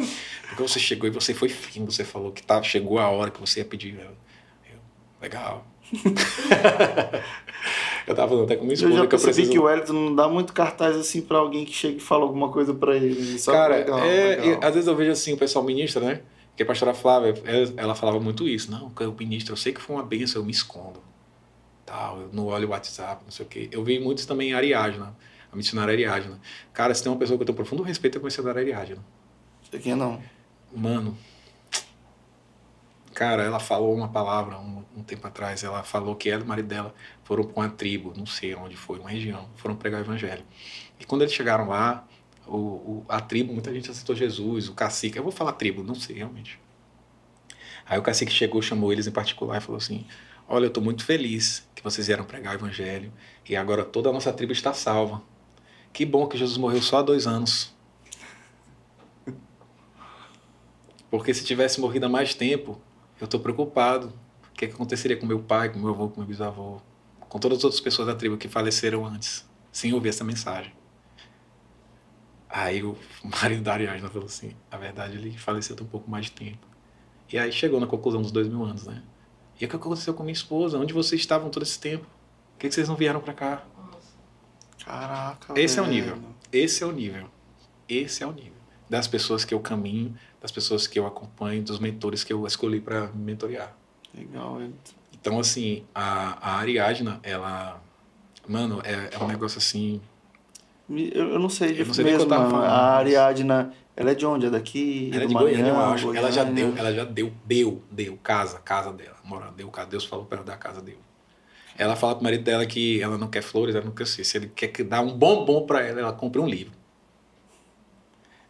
Porque você chegou e você foi fino, você falou que tá, chegou a hora que você ia pedir ela. Eu, legal. eu tava falando até com minha Eu já que eu percebi preciso... que o Wellington não dá muito cartaz assim pra alguém que chega e fala alguma coisa pra ele. Só Cara, legal, é, legal. às vezes eu vejo assim, o pessoal ministra, né? Que a pastora Flávia, ela, ela falava muito isso. Não, que eu ministro, eu sei que foi uma benção, eu me escondo. Tal, eu não olho o WhatsApp, não sei o quê. Eu vi muitos também em Ariadna, a missionária Ariadna. Cara, se tem uma pessoa que eu tenho profundo respeito, é a missionária Ariadna. Isso aqui não. Mano, cara, ela falou uma palavra um, um tempo atrás. Ela falou que ela e o marido dela foram para uma tribo, não sei onde foi, uma região, foram pregar o evangelho. E quando eles chegaram lá, o, o- a tribo, muita gente aceitou Jesus, o cacique, eu vou falar tribo, não sei realmente. Aí o cacique chegou, chamou eles em particular e falou assim: Olha, eu estou muito feliz que vocês vieram pregar o evangelho e agora toda a nossa tribo está salva. Que bom que Jesus morreu só há dois anos. Porque se tivesse morrido há mais tempo, eu estou preocupado. O que, é que aconteceria com meu pai, com meu avô, com meu bisavô, com todas as outras pessoas da tribo que faleceram antes, sem ouvir essa mensagem? Aí o marido da Ariadna falou assim: a verdade, ele faleceu um pouco mais de tempo. E aí chegou na conclusão dos dois mil anos, né? E o que aconteceu com minha esposa? Onde vocês estavam todo esse tempo? Por que vocês não vieram para cá? Caraca, Esse é o velho. nível. Esse é o nível. Esse é o nível. Das pessoas que eu caminho, das pessoas que eu acompanho, dos mentores que eu escolhi para me mentorear. Legal. Então, assim, a, a Ariadna, ela. Mano, é, é um negócio assim. Eu, eu não sei Eu não sei mesmo, eu falando, A Ariadna, ela é de onde? É daqui? Ela é de Goiânia, eu Maranhão, acho. Ela já Goiânia? deu, ela já deu, deu, deu casa, casa dela. Mora, deu casa. Deus falou para ela dar a casa, deu. Ela fala pro marido dela que ela não quer flores, ela não quer ser. Se ele quer que dar um bombom para ela, ela compra um livro.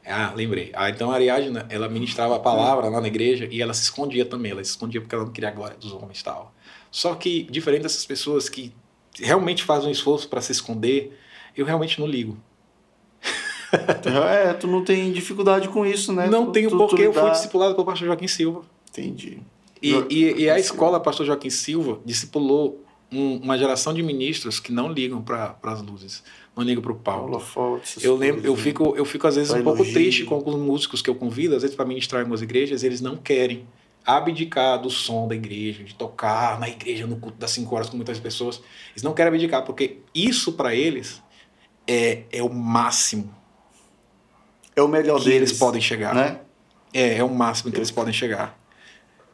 Ah, lembrei. Ah, então a Ariadna, ela ministrava a palavra lá na igreja e ela se escondia também. Ela se escondia porque ela não queria a glória dos homens e tal. Só que, diferente dessas pessoas que realmente fazem um esforço para se esconder, eu realmente não ligo. É, tu não tem dificuldade com isso, né? não Tu- tenho tu- tu porque eu fui lidar- discipulado pelo pastor Joaquim Silva. Entendi. E, e, e a escola Pastor Joaquim Silva discipulou um- uma geração de ministros que não ligam para as luzes, não ligam para o palco. Eu lembro, eu coisas, né? fico, eu fico às vezes um pouco triste com alguns músicos que eu convido, às vezes para ministrar em algumas igrejas, eles não querem abdicar do som da igreja, de tocar na igreja no culto das cinco horas com muitas pessoas. Eles não querem abdicar porque isso para eles é, é o máximo É o melhor que deles, eles podem chegar. né? É, é o máximo que eles podem chegar.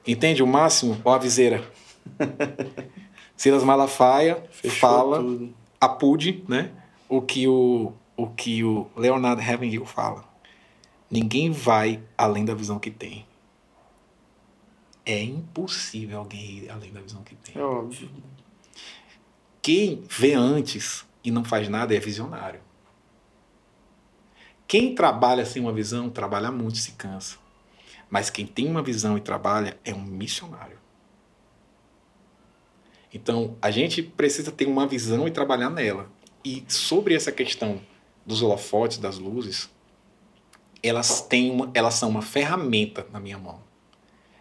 Entende? O máximo, ó a viseira. Silas Malafaia Fechou fala, tudo. apude, né? O que o, o que o Leonardo Ravenhill fala. Ninguém vai além da visão que tem. É impossível alguém ir além da visão que tem. É óbvio. Quem vê antes e não faz nada é visionário. Quem trabalha sem uma visão, trabalha muito e se cansa. Mas quem tem uma visão e trabalha é um missionário. Então, a gente precisa ter uma visão e trabalhar nela. E sobre essa questão dos holofotes, das luzes, elas, têm uma, elas são uma ferramenta na minha mão.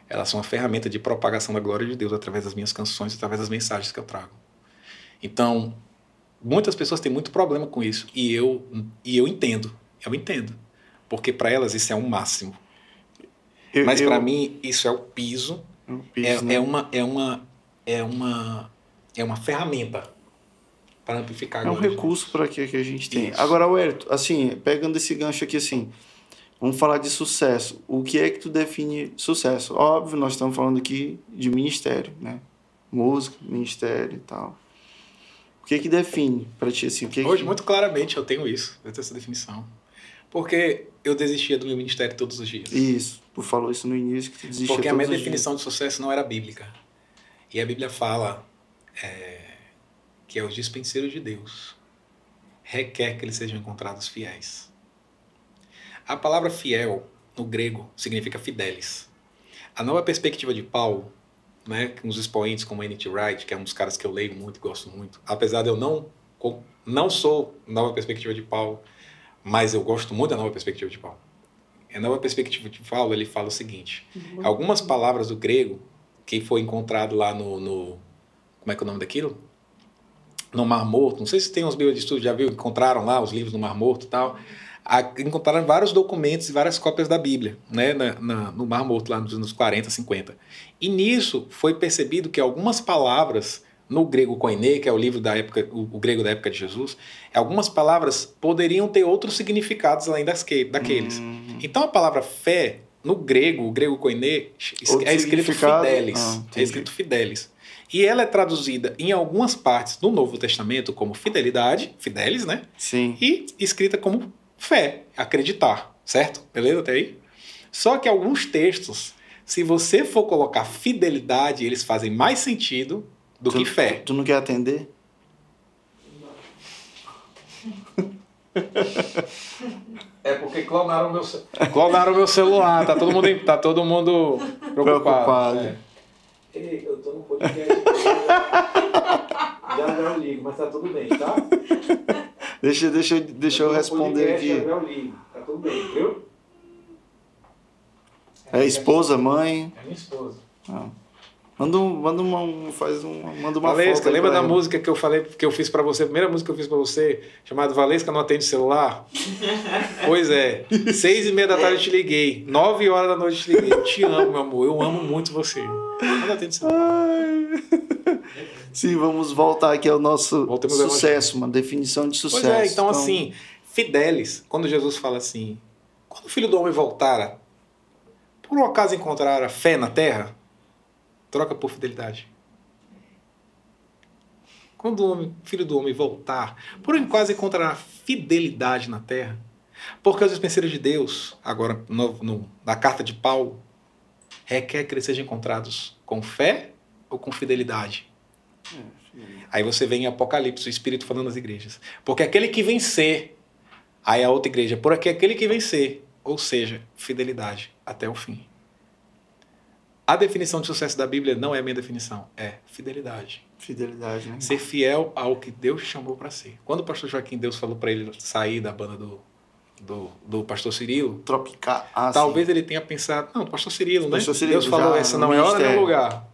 Elas são uma ferramenta de propagação da glória de Deus através das minhas canções, através das mensagens que eu trago. Então, muitas pessoas têm muito problema com isso. E eu, e eu entendo. Eu entendo. Porque para elas isso é um máximo. Eu- Mas eu- para mim isso é o piso. É, penso, né? é uma é uma é uma é uma ferramenta para amplificar a É um recurso para que, que a gente tem. Isso. Agora, Wellington, assim, pegando esse gancho aqui, assim, vamos falar de sucesso. O que é que tu define sucesso? Óbvio, nós estamos falando aqui de ministério, né? Música, ministério e tal. O que que define pra ti assim? O que Hoje, que... muito claramente, eu tenho isso, eu tenho essa definição. Porque eu desistia do meu ministério todos os dias. Isso. Tu falou isso no início que tu desistia Porque a minha definição de sucesso não era bíblica. E a Bíblia fala é, que é os dispenseiros de Deus. Requer que eles sejam encontrados fiéis. A palavra fiel, no grego, significa fidelis. A nova perspectiva de Paulo, né, os expoentes como N.T. Wright, que é um dos caras que eu leio muito e gosto muito, apesar de eu não, não sou nova perspectiva de Paulo, mas eu gosto muito da nova perspectiva de Paulo. A nova perspectiva de Paulo, ele fala o seguinte: algumas palavras do grego que foi encontrado lá no, no como é que é o nome daquilo? No Mar Morto. Não sei se tem uns livros de estudo, já viu? Encontraram lá os livros no Mar Morto e tal. A, encontraram vários documentos e várias cópias da Bíblia, né, na, na, no Mar Morto, lá nos anos 40, 50. E nisso foi percebido que algumas palavras no grego koiné, que é o livro da época, o, grego da época de Jesus, algumas palavras poderiam ter outros significados além das que, daqueles. Hum. Então a palavra fé no grego, o grego koiné, Outro é escrito fidelis. Ah, é escrito fidelis. E ela é traduzida em algumas partes do Novo Testamento como fidelidade, fidelis, né? Sim. E escrita como fé, acreditar, certo? Beleza até aí? Só que alguns textos, se você for colocar fidelidade, eles fazem mais sentido do tu, que fé. Tu, tu não quer atender? É porque clonaram meu, clonaram meu celular, tá todo mundo, em- tá todo mundo preocupado. Preocupado. É. Ei, eu tô no podcast. já já eu ligo, mas tá tudo bem, tá? Deixa, deixa, eu- deixa eu responder aqui. eu ligo, tá tudo bem, viu? É esposa, mãe. É minha esposa. Ah. Manda, um, manda uma, um- faz uma, manda uma Valesca, lembra da ela. música que eu falei, que eu fiz pra você, a primeira música que eu fiz pra você, chamada Valesca não atende celular? pois é, seis e meia da tarde eu te liguei, nove horas da noite eu te liguei, eu te amo, meu amor, eu amo muito você. Não atende celular. Ai. Sim, vamos voltar aqui ao nosso Voltemos sucesso, uma definição de Pois sucesso. é, então assim, Fidelis, quando Jesus fala assim, quando o filho do homem voltar, por um acaso encontrar a fé na terra, troca por fidelidade. Quando o homem- filho do homem voltar, por acaso encontrará fidelidade na terra, porque os dispenseiros de Deus, agora no, no- na carta de Paulo, requer que eles sejam encontrados com fé ou com fidelidade. Aí você vê em Apocalipse o Espírito falando nas igrejas. Porque aquele que vencer, aí a outra igreja, por aqui aquele que vencer, ou seja, fidelidade até o fim. A definição de sucesso da Bíblia não é a minha definição, é fidelidade. Fidelidade, né? Ser fiel ao que Deus chamou para ser. Quando o pastor Joaquim Deus falou para ele sair da banda do, do, do pastor Cirilo, Tropicar. Ah, talvez sim. ele tenha pensado, não, pastor Cirilo, né? Pastor Cirilo, Deus falou, essa não é hora nem lugar.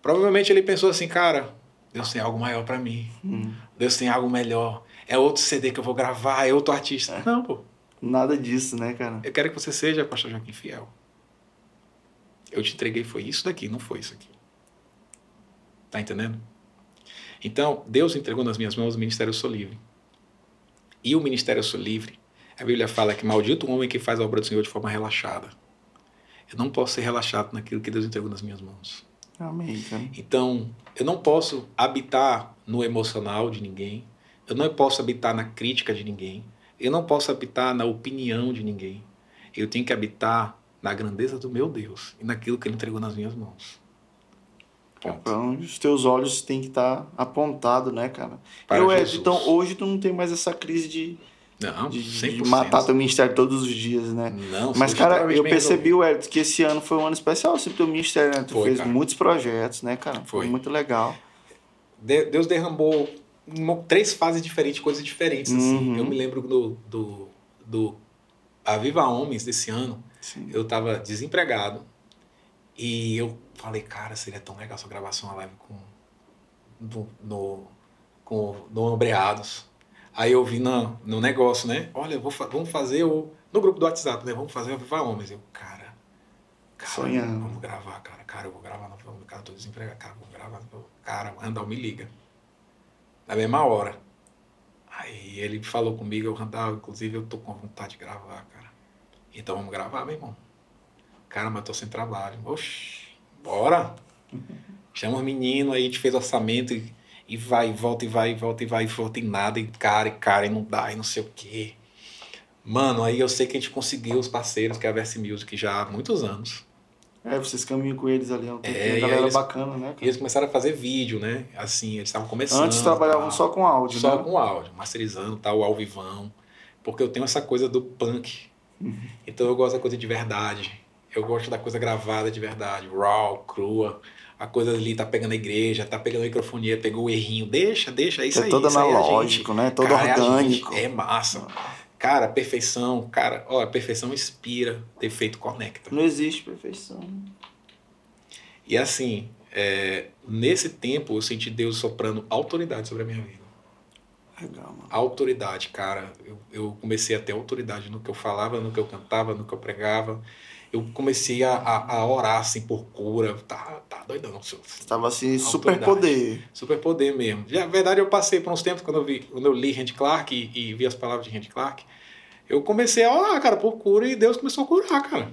Provavelmente ele pensou assim, cara, Deus tem algo maior para mim. Hum, Deus tem algo melhor. É outro CD que eu vou gravar, é outro artista. Não, pô. nada disso, né, cara? Eu quero que você seja, pastor Joaquim, fiel. Eu te entreguei foi isso daqui, não foi isso aqui. Tá entendendo? Então, Deus entregou nas minhas mãos o ministério Eu Sou Livre. E o ministério Eu Sou Livre, a Bíblia fala que maldito o homem que faz a obra do Senhor de forma relaxada. Eu não posso ser relaxado naquilo que Deus entregou nas minhas mãos. Amém. Então, eu não posso habitar no emocional de ninguém. Eu não posso habitar na crítica de ninguém. Eu não posso habitar na opinião de ninguém. Eu tenho que habitar na grandeza do meu Deus e naquilo que Ele entregou nas minhas mãos. Ponto. Então, os teus olhos têm que estar apontados, né, cara? Para Eu, Jesus. então, hoje tu não tem mais essa crise de, Não, de, 100%. de matar teu ministério todos os dias, né? Não, Mas, cara, extremamente eu percebi, o Edson, que esse ano foi um ano especial pro teu ministério, né? Tu Foi, fez cara. muitos projetos, né, cara? Foi. muito legal. De- Deus derramou mo- três fases diferentes, coisas diferentes. Assim. Uhum. Eu me lembro do, do, do Aviva Homens desse ano. Sim. Eu tava desempregado e eu falei, cara, seria tão legal se eu gravasse uma live com no, no, com no Ombreados. Aí eu vi no, no negócio, né? Olha, vou vamos fazer o. No grupo do WhatsApp, né? Vamos fazer o Aviva Homens. Eu, cara, cara, Sonhando. vamos gravar, cara. Cara, eu vou gravar no Homens. Cara, eu tô desempregado, cara, vou gravar. Cara, o Randall me liga. Na mesma hora. Aí ele falou comigo, eu, Randall, inclusive eu tô com vontade de gravar, cara. Então vamos gravar, meu irmão. Cara, mas tô sem trabalho. Oxi, bora. Chama os meninos, aí a gente fez orçamento e, E vai, e volta, e vai, e volta, e vai, e volta, e nada, e cara, e cara, e não dá, e não sei o quê. Mano, aí eu sei que a gente conseguiu os parceiros, que é a Verse Music, já há muitos anos. É, vocês caminham com eles ali. É, e galera eles- bacana, né? E cara? eles começaram a fazer vídeo, né? Assim, eles estavam começando. Antes trabalhavam tal. só com áudio, Só né? com áudio, masterizando, tal, ao vivão. Porque eu tenho essa coisa do punk. Uhum. Então eu gosto da coisa de verdade. Eu gosto da coisa gravada de verdade, raw, crua. A coisa ali tá pegando a igreja, tá pegando a microfonia, pegou o errinho. Deixa, deixa, é isso é aí. todo é a analógico, né? Todo Cara, é orgânico. É massa. Cara, perfeição, cara, ó, perfeição inspira, defeito conecta. Não existe perfeição. E assim, é, nesse tempo eu senti Deus soprando autoridade sobre a minha vida. Legal, mano. autoridade, cara. Eu, eu comecei a ter autoridade no que eu falava, no que eu cantava, no que eu pregava. Eu comecei a, a, a orar, assim, por cura. Tá, tá doidão, senhor. Tava assim, super poder. Super poder mesmo. Na verdade, eu passei por uns tempos, quando eu, vi, quando eu li Randy Clark e, e vi as palavras de Randy Clark, eu comecei a orar, cara, por cura e Deus começou a curar, cara.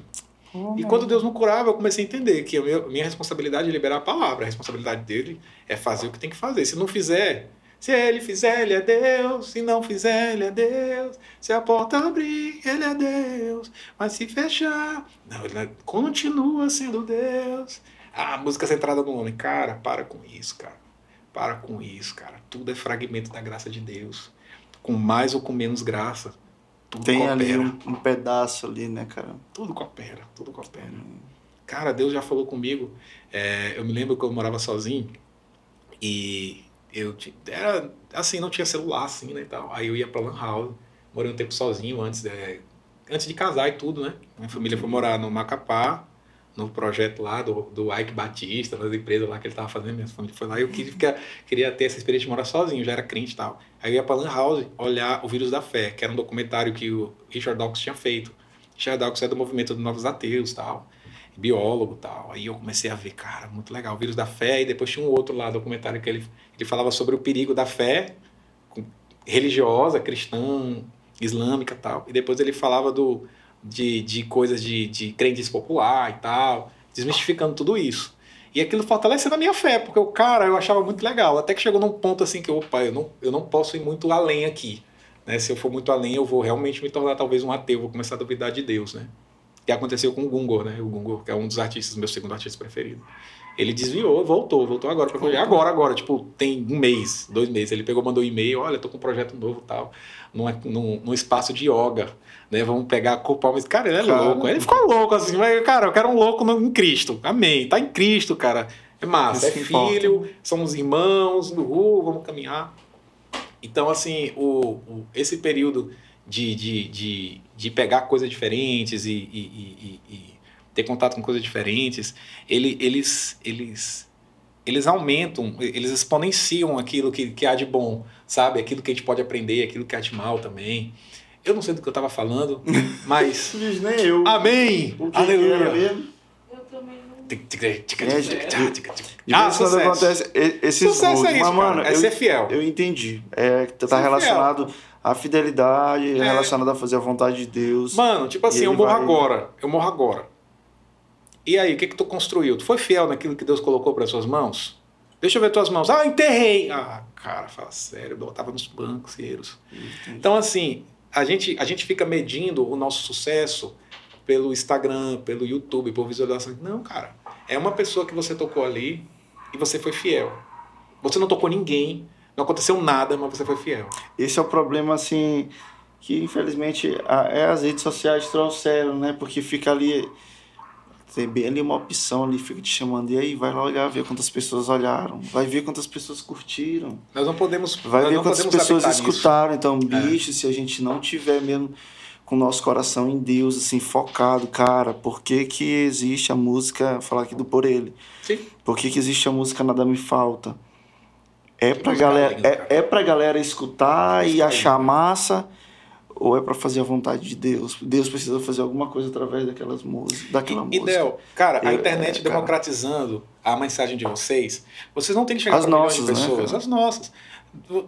E quando Deus não curava, eu comecei a entender que a minha, minha responsabilidade é liberar a palavra. A responsabilidade dele é fazer o que tem que fazer. Se não fizer, se ele fizer, ele é Deus. Se não fizer, ele é Deus. Se a porta abrir, ele é Deus. Mas se fechar, não, ele continua sendo Deus. Ah, a música centrada no homem. Cara, para com isso, cara. Para com isso, cara. Tudo é fragmento da graça de Deus. Com mais ou com menos graça. Tudo Tem coopera ali um, um pedaço ali, né, cara? tudo coopera, tudo coopera. Cara, Deus já falou comigo. É, eu me lembro que eu morava sozinho e eu ti- era assim, não tinha celular assim, né, e tal. Aí eu ia pra Lan House, morei um tempo sozinho antes, é, antes de casar e tudo, né? Minha família foi morar no Macapá, no projeto lá do, do Ike Batista, nas empresas lá que ele tava fazendo, minha família foi lá e eu queria, ficar- queria ter essa experiência de morar sozinho, já era crente e tal. Aí eu ia pra Lan House olhar O Vírus da Fé, que era um documentário que o Richard Dawkins tinha feito. Richard Dawkins é do movimento dos Novos Ateus tal, biólogo tal. Aí eu comecei a ver, cara, muito legal, O Vírus da Fé, e depois tinha um outro lá, documentário que ele, ele falava sobre o perigo da fé religiosa, cristã, islâmica tal. E depois ele falava do, de, de coisas de, de crendice popular e tal, desmistificando tudo isso. E aquilo fortalecendo a minha fé, porque o cara eu achava muito legal. Até que chegou num ponto assim que, opa, eu não, eu não posso ir muito além aqui. Né? Se eu for muito além, eu vou realmente me tornar talvez um ateu, vou começar a duvidar de Deus. Né? Que aconteceu com o Gungor, né? O Gungor, que é um dos artistas, meu segundo artista preferido. Ele desviou, voltou, voltou agora. Pra... Agora, agora, tipo, tem um mês, dois meses. Ele pegou, mandou um e-mail, olha, tô com um projeto novo e tal, num, num, num espaço de yoga, né? Vamos pegar a culpa. Mas, cara, ele é louco. Ele ficou louco, assim, mas, cara, eu quero um louco no- em Cristo. Amém. Tá em Cristo, cara. É massa, Isso é que importa. filho, somos irmãos, uhul, vamos caminhar. Então, assim, o, o- esse período de, de, de, de pegar coisas diferentes e, e- e- e- e ter contato com coisas diferentes, ele, eles, eles, eles aumentam, eles exponenciam aquilo que, que há de bom, sabe? Aquilo que a gente pode aprender, aquilo que há de mal também. Eu não sei do que eu estava falando, mas. Diz nem eu. Amém! Era Aleluia! Eu também não. Ah, sucesso. acontece esses Sucesso gols. é isso, Mas, mano, cara. É eu, ser fiel. eu entendi. É, que tá Ser relacionado à fidelidade, É. relacionado a fazer a vontade de Deus. Mano, tipo assim, eu morro vai- agora. Eu morro agora. E aí, o que que tu construiu? Tu foi fiel naquilo que Deus colocou para suas mãos? Deixa eu ver tuas mãos. Ah, enterrei. Ah, cara, fala sério, eu botava nos bancos. Então, assim, a gente, a gente fica medindo o nosso sucesso pelo Instagram, pelo YouTube, por visualização. Não, cara. É uma pessoa que você tocou ali e você foi fiel. Você não tocou ninguém, não aconteceu nada, mas você foi fiel. Esse é o problema, assim, que infelizmente a- é, as redes sociais trouxeram, né? Porque fica ali. Tem bem ali uma opção ali, fica te chamando. E aí, vai lá olhar, ver quantas pessoas olharam. Vai ver quantas pessoas curtiram. Nós não podemos. Vai ver quantas pessoas escutaram. Então, É. bicho, se a gente não tiver mesmo com o nosso coração em Deus, assim, focado, cara, por que que existe a música, falar aqui do Por Ele, Sim. por que que existe a música Nada Me Falta? É pra, galera, cara. é, é pra galera escutar e achar massa ou é pra fazer a vontade de Deus? Deus precisa fazer alguma coisa através daquelas músicas, daquela E, música. Del, cara, a Eu- internet é, cara. democratizando a mensagem de vocês, vocês não têm que chegar para milhões de né, pessoas, cara? as nossas.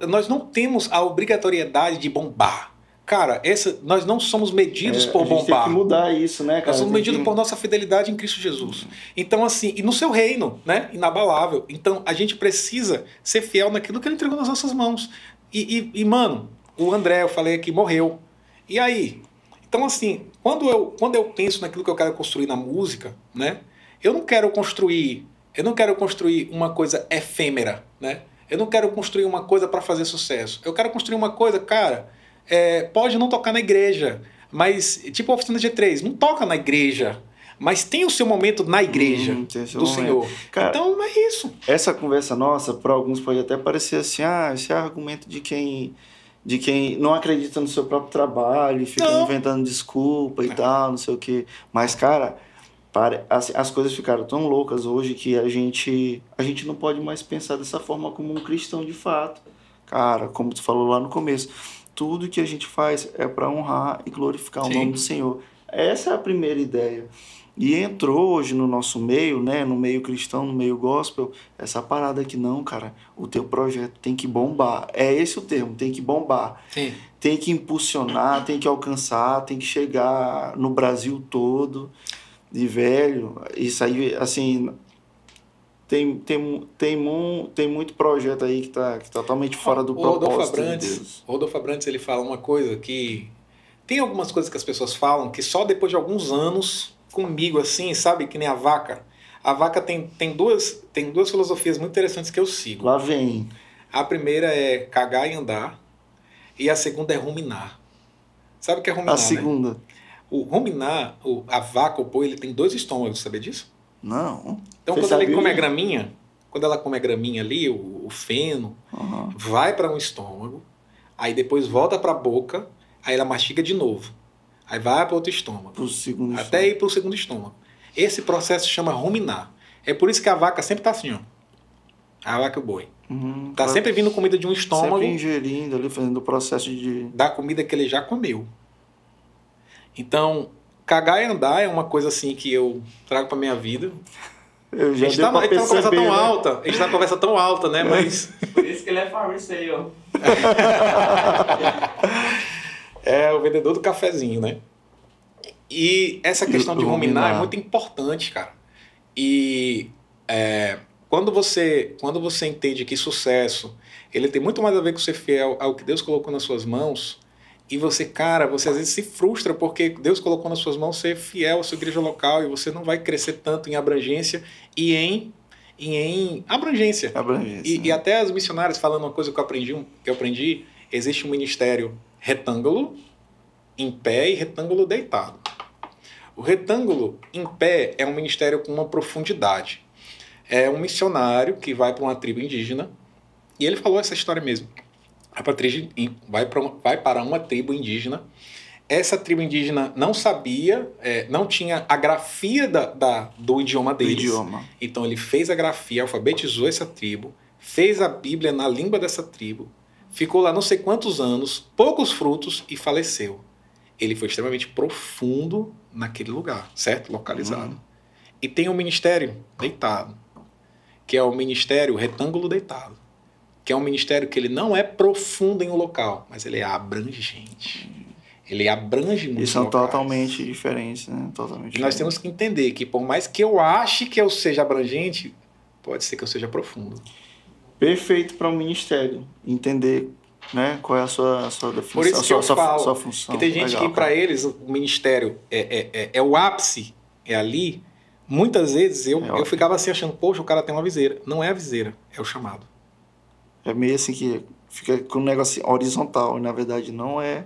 Nós não temos a obrigatoriedade de bombar. Cara, essa, nós não somos medidos É, por a gente bombar. tem que mudar isso, né, cara? Nós somos Tem medidos que- por nossa fidelidade em Cristo Jesus. Então, assim, e no seu reino, né? Inabalável. Então, a gente precisa ser fiel naquilo que ele entregou nas nossas mãos. E, e, e, mano, o André, eu falei aqui, morreu. E aí? Então, assim, quando eu, quando eu penso naquilo que eu quero construir na música, né? Eu não quero construir, eu não quero construir uma coisa efêmera, né? Eu não quero construir uma coisa para fazer sucesso. Eu quero construir uma coisa, cara, é, pode não tocar na igreja, mas tipo a oficina G3, não toca na igreja, mas tem o seu momento na igreja Hum, do momento. Senhor. Cara, então é isso. essa conversa nossa, para alguns pode até parecer assim, ah, esse é argumento de quem de quem não acredita no seu próprio trabalho fica Não. inventando desculpa e tal, não sei o quê. Mas, cara, pare- as, as coisas ficaram tão loucas hoje que a gente a gente não pode mais pensar dessa forma como um cristão de fato. Cara, como tu falou lá no começo, tudo que a gente faz é para honrar e glorificar Sim. o nome do Senhor. Essa é a primeira ideia. E entrou hoje no nosso meio, né, no meio cristão, no meio gospel, essa parada que não, cara, o teu projeto tem que bombar. É esse o termo, tem que bombar. Sim. Tem que impulsionar, tem que alcançar, tem que chegar no Brasil todo. E velho, isso aí, assim, tem, tem, tem, mu- tem muito projeto aí que tá, que tá totalmente fora do o Rodolfo propósito de Abrantes, Deus. o Rodolfo Abrantes ele fala uma coisa que tem algumas coisas que as pessoas falam que só depois de alguns anos comigo assim, sabe, que nem a vaca. A vaca tem, tem duas tem duas filosofias muito interessantes que eu sigo. Lá vem. A primeira é cagar e andar e a segunda é ruminar. Sabe o que é ruminar? A né? segunda. O ruminar, o, a vaca, o boi, ele tem dois estômagos, sabia disso? Não. Então, Você quando ele sabia come a graminha, quando ela come a graminha ali, o, o feno, Aham. vai para um estômago, aí depois volta para a boca, aí ela mastiga de novo. Aí vai para outro estômago, Pro segundo até ir para o segundo estômago. Esse processo chama ruminar. É por isso que a vaca sempre tá assim, ó. A vaca e o boi. Uhum, Tá tá sempre vindo comida de um estômago, Sempre ingerindo ali, fazendo o processo de. da comida que ele já comeu. Então, cagar e andar é uma coisa assim que eu trago para minha vida. Eu A já gente deu tá, a gente tá numa conversa perceber, tão né? alta, a gente tá numa conversa tão alta, né? Mas Por isso que ele é fariseu. é o vendedor do cafezinho, né? E essa questão de ruminar é muito importante, cara. E é, quando você quando você entende que sucesso ele tem muito mais a ver com ser fiel ao que Deus colocou nas suas mãos e você, cara, você às vezes se frustra porque Deus colocou nas suas mãos ser fiel à sua igreja local e você não vai crescer tanto em abrangência e em, e em abrangência. Abrangência, E, né? e até as missionárias falando uma coisa que eu aprendi, que eu aprendi, existe um ministério retângulo em pé e retângulo deitado. O retângulo em pé é um ministério com uma profundidade. É um missionário que vai para uma tribo indígena e ele falou essa história mesmo. Para, tri- vai para uma- vai para uma tribo indígena. Essa tribo indígena não sabia, é, não tinha a grafia da, da- do idioma Do deles. idioma. Então ele fez a grafia, alfabetizou essa tribo, fez a Bíblia na língua dessa tribo, ficou lá não sei quantos anos, poucos frutos e faleceu. Ele foi extremamente profundo naquele lugar, certo? Localizado. Uhum. E tem o ministério deitado, que é o ministério retângulo deitado, que é um ministério que ele não é profundo em um local, mas ele é abrangente. Ele abrange E muitos são locais. totalmente diferentes, né? Totalmente E nós temos que entender que por mais que eu ache que eu seja abrangente, pode ser que eu seja profundo. Perfeito para um ministério. Entender né, qual é a sua, a sua definição, Por isso a que sua, eu sua, falo sua função. que tem gente Legal, que para eles o ministério é, é, é, é o ápice, é ali. Muitas vezes eu, É eu ficava assim achando, poxa, o cara tem uma viseira. Não é a viseira, é o chamado. É meio assim que fica com um negócio horizontal, e na verdade não é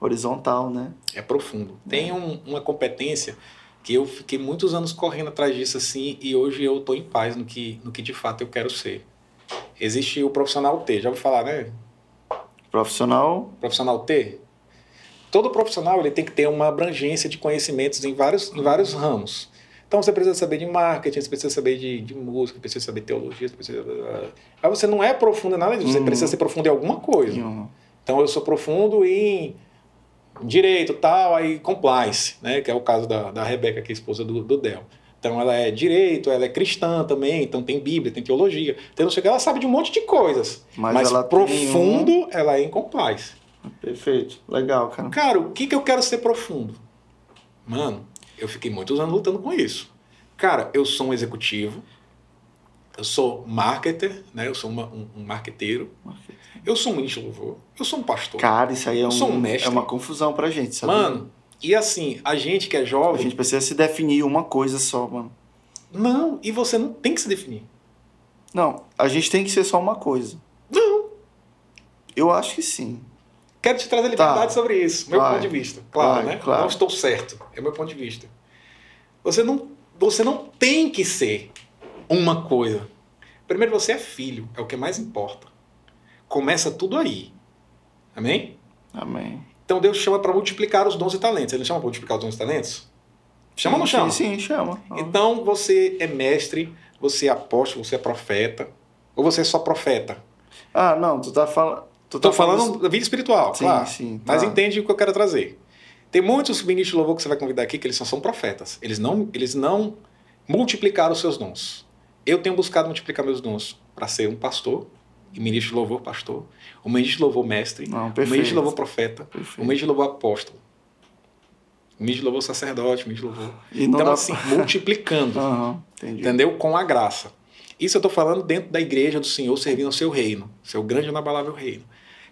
horizontal, né? É profundo. Tem um- uma competência que eu fiquei muitos anos correndo atrás disso assim e hoje eu estou em paz no que, no que de fato eu quero ser. Existe o profissional T, já ouviu falar, né? Profissional, profissional T, todo profissional ele tem que ter uma abrangência de conhecimentos em vários, em vários ramos. Então você precisa saber de marketing, você precisa saber de, de música, precisa saber de teologia, você precisa... Mas você não é profundo em nada disso, você Uhum. precisa ser profundo em alguma coisa. nenhum. Então eu sou profundo em direito, tal, aí compliance, né? Que é o caso da, da Rebeca, que é a esposa do, do Del. Então ela é direito, ela é cristã também, então tem Bíblia, tem teologia. Então não sei o que, ela sabe de um monte de coisas. Mas Mas, ela profundo, ela é em compliance. Perfeito. Legal, cara. Cara, o que, que eu quero ser profundo? Mano, eu fiquei muitos anos lutando com isso. Cara, eu sou um executivo, eu sou marketer, né? Eu sou uma- um, um marqueteiro, eu sou um de louvor, eu sou um pastor. Cara, isso aí é, um um, mestre. é uma confusão pra gente, sabe? Mano, e assim, a gente que é a jovem, gente precisa se definir uma coisa só, mano. não, e você não tem que se definir. Não, a gente tem que ser só uma coisa. Não. Eu acho que sim. Quero te trazer liberdade Tá. sobre isso, meu Vai. ponto de vista. Claro, Vai, né? claro. Não estou certo, é meu ponto de vista. Você não, você não tem que ser uma coisa. Primeiro, você é filho, é o que mais importa. Começa tudo aí. Amém? Amém. Então Deus chama para multiplicar os dons e talentos. Ele não chama para multiplicar os dons e talentos? Chama ou não Sim, chama? Sim, sim, chama. Então você é mestre, você é apóstolo, você é profeta. Ou você é só profeta? Ah, não, tu tá falando. Tu tá Estou falando da vida espiritual, Sim, claro. sim, tá. Mas entende o que eu quero trazer. Tem muitos ministros de louvor que você vai convidar aqui que eles só são profetas. Eles não, eles não multiplicaram os seus dons. Eu tenho buscado multiplicar meus dons para ser um pastor, e ministro de louvor pastor, um ministro de louvor mestre, Não, um ministro de louvor profeta, um ministro de louvor apóstolo, um ministro de louvor sacerdote, um ministro de louvor. E Então, dá assim, multiplicando. Entendi. Entendeu? Com a graça. Isso eu estou falando dentro da igreja do Senhor, servindo ao seu reino, seu grande e inabalável reino.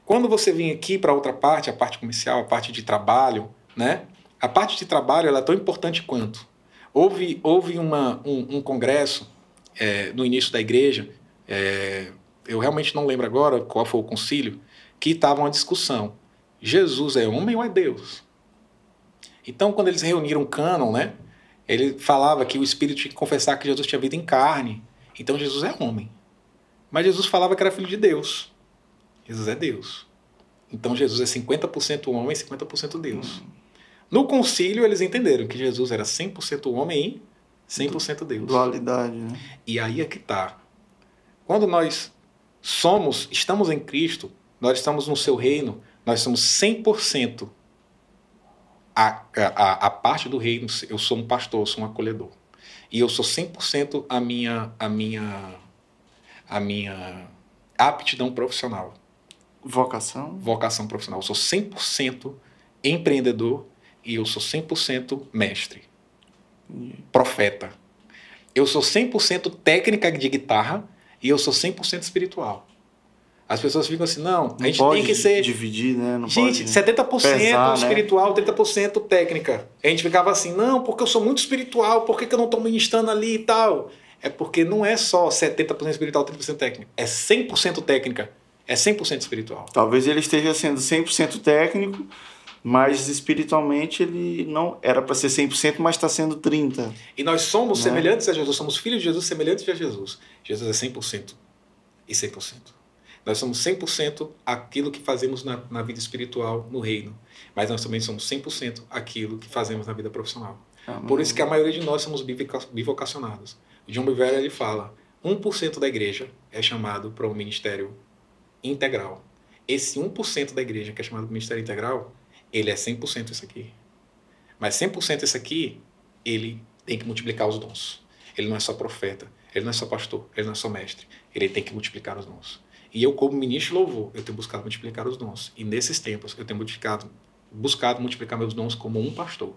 Quando você vem aqui para outra parte, a parte comercial, a parte de trabalho, né? A parte de trabalho ela é tão importante quanto. Houve, houve uma, um, um congresso é, no início da igreja, é, eu realmente não lembro agora qual foi o concílio, que estava uma discussão. Jesus é homem ou é Deus? Então, quando eles reuniram o cânon, né? Ele falava que o Espírito tinha que confessar que Jesus tinha vida em carne. Então Jesus é homem. Mas Jesus falava que era filho de Deus. Jesus é Deus. Então Jesus é 50% homem e 50% Deus. No concílio eles entenderam que Jesus era 100% homem e 100% Deus. Dualidade, né? E aí é que tá. Quando nós somos, estamos em Cristo, nós estamos no seu reino, nós somos 100% a, a, a parte do reino. Eu sou um pastor, eu sou um acolhedor. E eu sou 100% a minha, a minha, a minha aptidão profissional, Vocação. vocação profissional. Eu sou 100% empreendedor e eu sou 100% mestre, profeta. Eu sou 100% técnica de guitarra e eu sou 100% espiritual. As pessoas ficam assim, não, a Não gente pode tem que ser. dividir, né? Não gente, pode 70% pesar, né? espiritual, 30% técnica. A gente ficava assim, não, porque eu sou muito espiritual, por que, que eu não estou ministrando ali e tal? É porque não é só 70% espiritual, 30% técnica. É 100% técnica, é 100% espiritual. Talvez ele esteja sendo 100% técnico, mas espiritualmente ele não era para ser 100%, mas está sendo 30. E nós somos Né? semelhantes a Jesus, somos filhos de Jesus, semelhantes a Jesus. Jesus é 100% e 100%. Nós somos 100% aquilo que fazemos na, na vida espiritual, no reino. Mas nós também somos 100% aquilo que fazemos na vida profissional. Por isso que a maioria de nós somos bivoca- bivocacionados. O John Bevere ele fala, 1% da igreja é chamado para um ministério integral. Esse 1% da igreja que é chamado ministério integral, ele é 100% isso aqui. Mas 100% isso aqui, ele tem que multiplicar os dons. Ele não é só profeta, ele não é só pastor, ele não é só mestre. Ele tem que multiplicar os dons. E eu, como ministro louvor, eu tenho buscado multiplicar os dons. E nesses tempos, eu tenho multiplicado, buscado multiplicar meus dons como um pastor.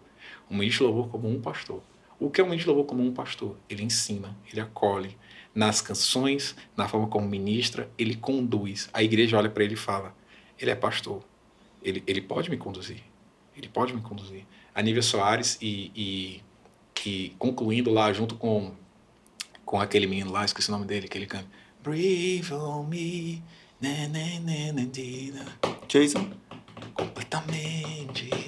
Um ministro louvor como um pastor. O que é um ministro louvor como um pastor? Ele ensina, ele acolhe. Nas canções, na forma como ministra, ele conduz. A igreja olha para ele e fala: ele é pastor. Ele, ele pode me conduzir. Ele pode me conduzir. A Nívia Soares e, e, e concluindo lá junto com, com aquele menino lá, esqueci o nome dele, que ele canta. Breathe on me. Na, na, na, na, na, Jason? completamente.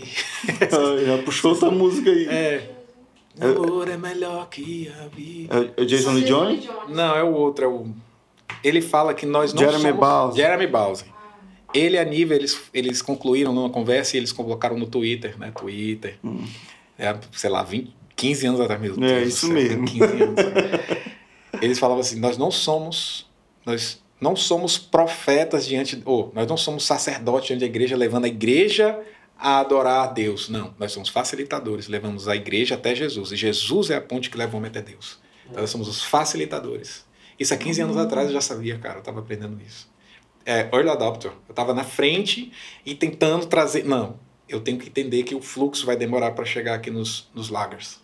Ah, Já puxou outra música aí. É. Amor é melhor que a vida. É o Jason Lee Jones? Não, é o outro, é o. Ele fala que nós não Jeremy somos. Bowles. Jeremy Bowles. Ele e a Nive, eles, eles concluíram numa conversa e eles colocaram no Twitter, né? Twitter. É, sei lá, 20, 15 anos atrás mesmo. Hum. É, Deus do isso céu, mesmo. 15 anos. eles falavam assim: nós não somos. Nós não somos profetas diante. Ou nós não somos sacerdotes diante da igreja, levando a igreja a adorar a Deus. Não, nós somos facilitadores, levamos a igreja até Jesus. E Jesus é a ponte que leva o homem até Deus. Então nós somos os facilitadores. Isso há 15 anos atrás eu já sabia, cara, eu estava aprendendo isso. É, early adopter. Eu tava na frente e tentando trazer. Não, eu tenho que entender que o fluxo vai demorar para chegar aqui nos, nos lagers.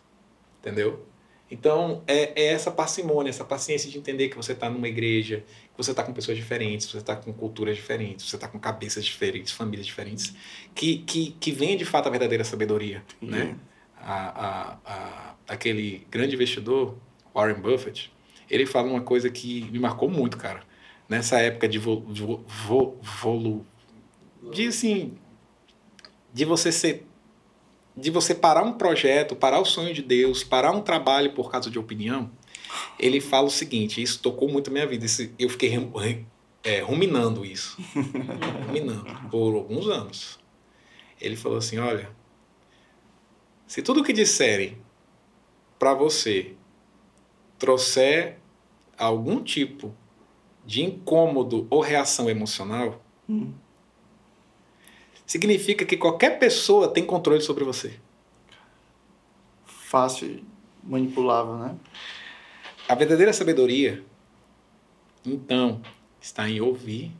Entendeu? Então, é, é essa parcimônia, essa paciência de entender que você está numa igreja, você está com pessoas diferentes, você está com culturas diferentes, você está com cabeças diferentes, famílias diferentes, que, que, que vem de fato a verdadeira sabedoria. Né? A, a, a, aquele grande investidor, Warren Buffett, ele fala uma coisa que me marcou muito, cara. Nessa época de vo, vo, vo, volu, de assim, de você ser de você parar um projeto, parar o sonho de Deus, parar um trabalho por causa de opinião, ele fala o seguinte, isso tocou muito a minha vida, eu fiquei é, ruminando isso, ruminando por alguns anos. Ele falou assim, olha, se tudo que disserem para você trouxer algum tipo de incômodo ou reação emocional, Hum. significa que qualquer pessoa tem controle sobre você. Fácil, manipulável, né? A verdadeira sabedoria, então, está em ouvir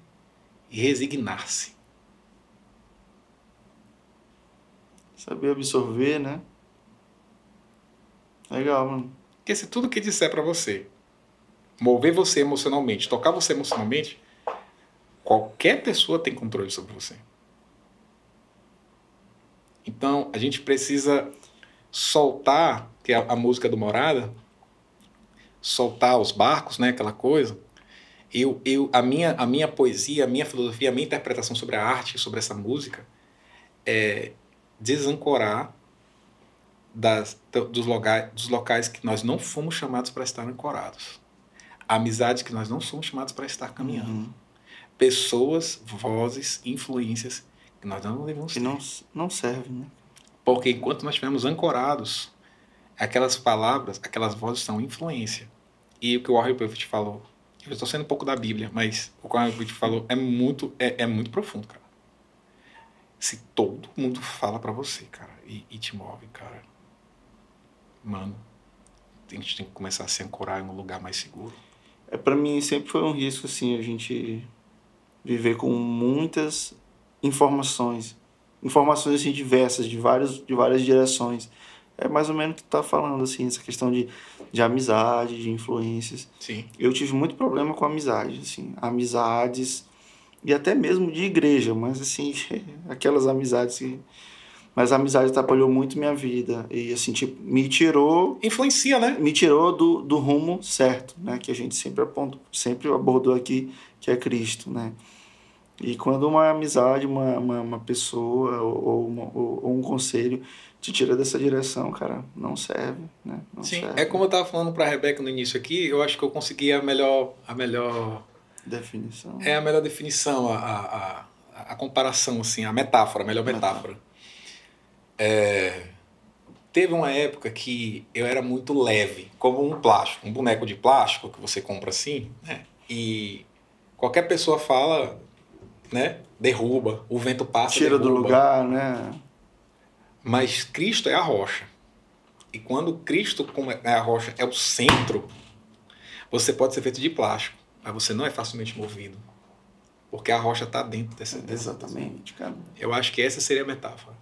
e resignar-se. Saber absorver, né? Legal, mano. Porque se tudo que disser para você mover você emocionalmente, tocar você emocionalmente, qualquer pessoa tem controle sobre você. Então, a gente precisa soltar, que é a, a música do Morada, soltar os barcos, né, aquela coisa. Eu, eu, a minha, a minha poesia, a minha filosofia, a minha interpretação sobre a arte, sobre essa música, é desancorar das, dos, locais, dos locais que nós não fomos chamados para estar ancorados. Amizades que nós não somos chamados para estar caminhando. Uhum. Pessoas, vozes, influências que nós não devemos Que ter. não, não serve, né? Porque enquanto nós estivermos ancorados, aquelas palavras, aquelas vozes são influência. E o que o Warren Buffett falou, eu estou sendo um pouco da Bíblia, mas o que o Warren Buffett falou é muito, é, é muito profundo, cara. Se todo mundo fala pra você, cara, e, e te move, cara, mano, a gente tem que começar a se ancorar em um lugar mais seguro. É, para mim sempre foi um risco assim a gente viver com muitas informações, informações assim diversas de vários de várias direções. É mais ou menos o que tu tá falando assim, essa questão de, de amizade, de influências. Sim. Eu tive muito problema com amizade, assim, amizades e até mesmo de igreja, mas assim, aquelas amizades que mas a amizade atrapalhou muito minha vida e assim, tipo, me tirou Influencia, né? me tirou do, do rumo certo, né? Que a gente sempre aponta, sempre abordou aqui, que é Cristo, né? E quando uma amizade, uma, uma, uma pessoa ou, ou uma- ou- ou um conselho te tira dessa direção, cara, não serve, né? Não Sim. serve. É como eu tava falando pra Rebeca no início aqui, eu acho que eu consegui a melhor, a melhor Definição. É a melhor definição, a, a, a, a comparação, assim, a metáfora, a melhor metáfora. É, teve uma época que eu era muito leve, como um plástico, um boneco de plástico que você compra assim, né? E qualquer pessoa fala, né? Derruba, o vento passa, Tira do derruba. lugar, né? Mas Cristo é a rocha. E quando Cristo como é a rocha, é o centro, você pode ser feito de plástico, mas você não é facilmente movido. Porque a rocha está dentro dessa, dessa. Exatamente, cara. Eu acho que essa seria a metáfora.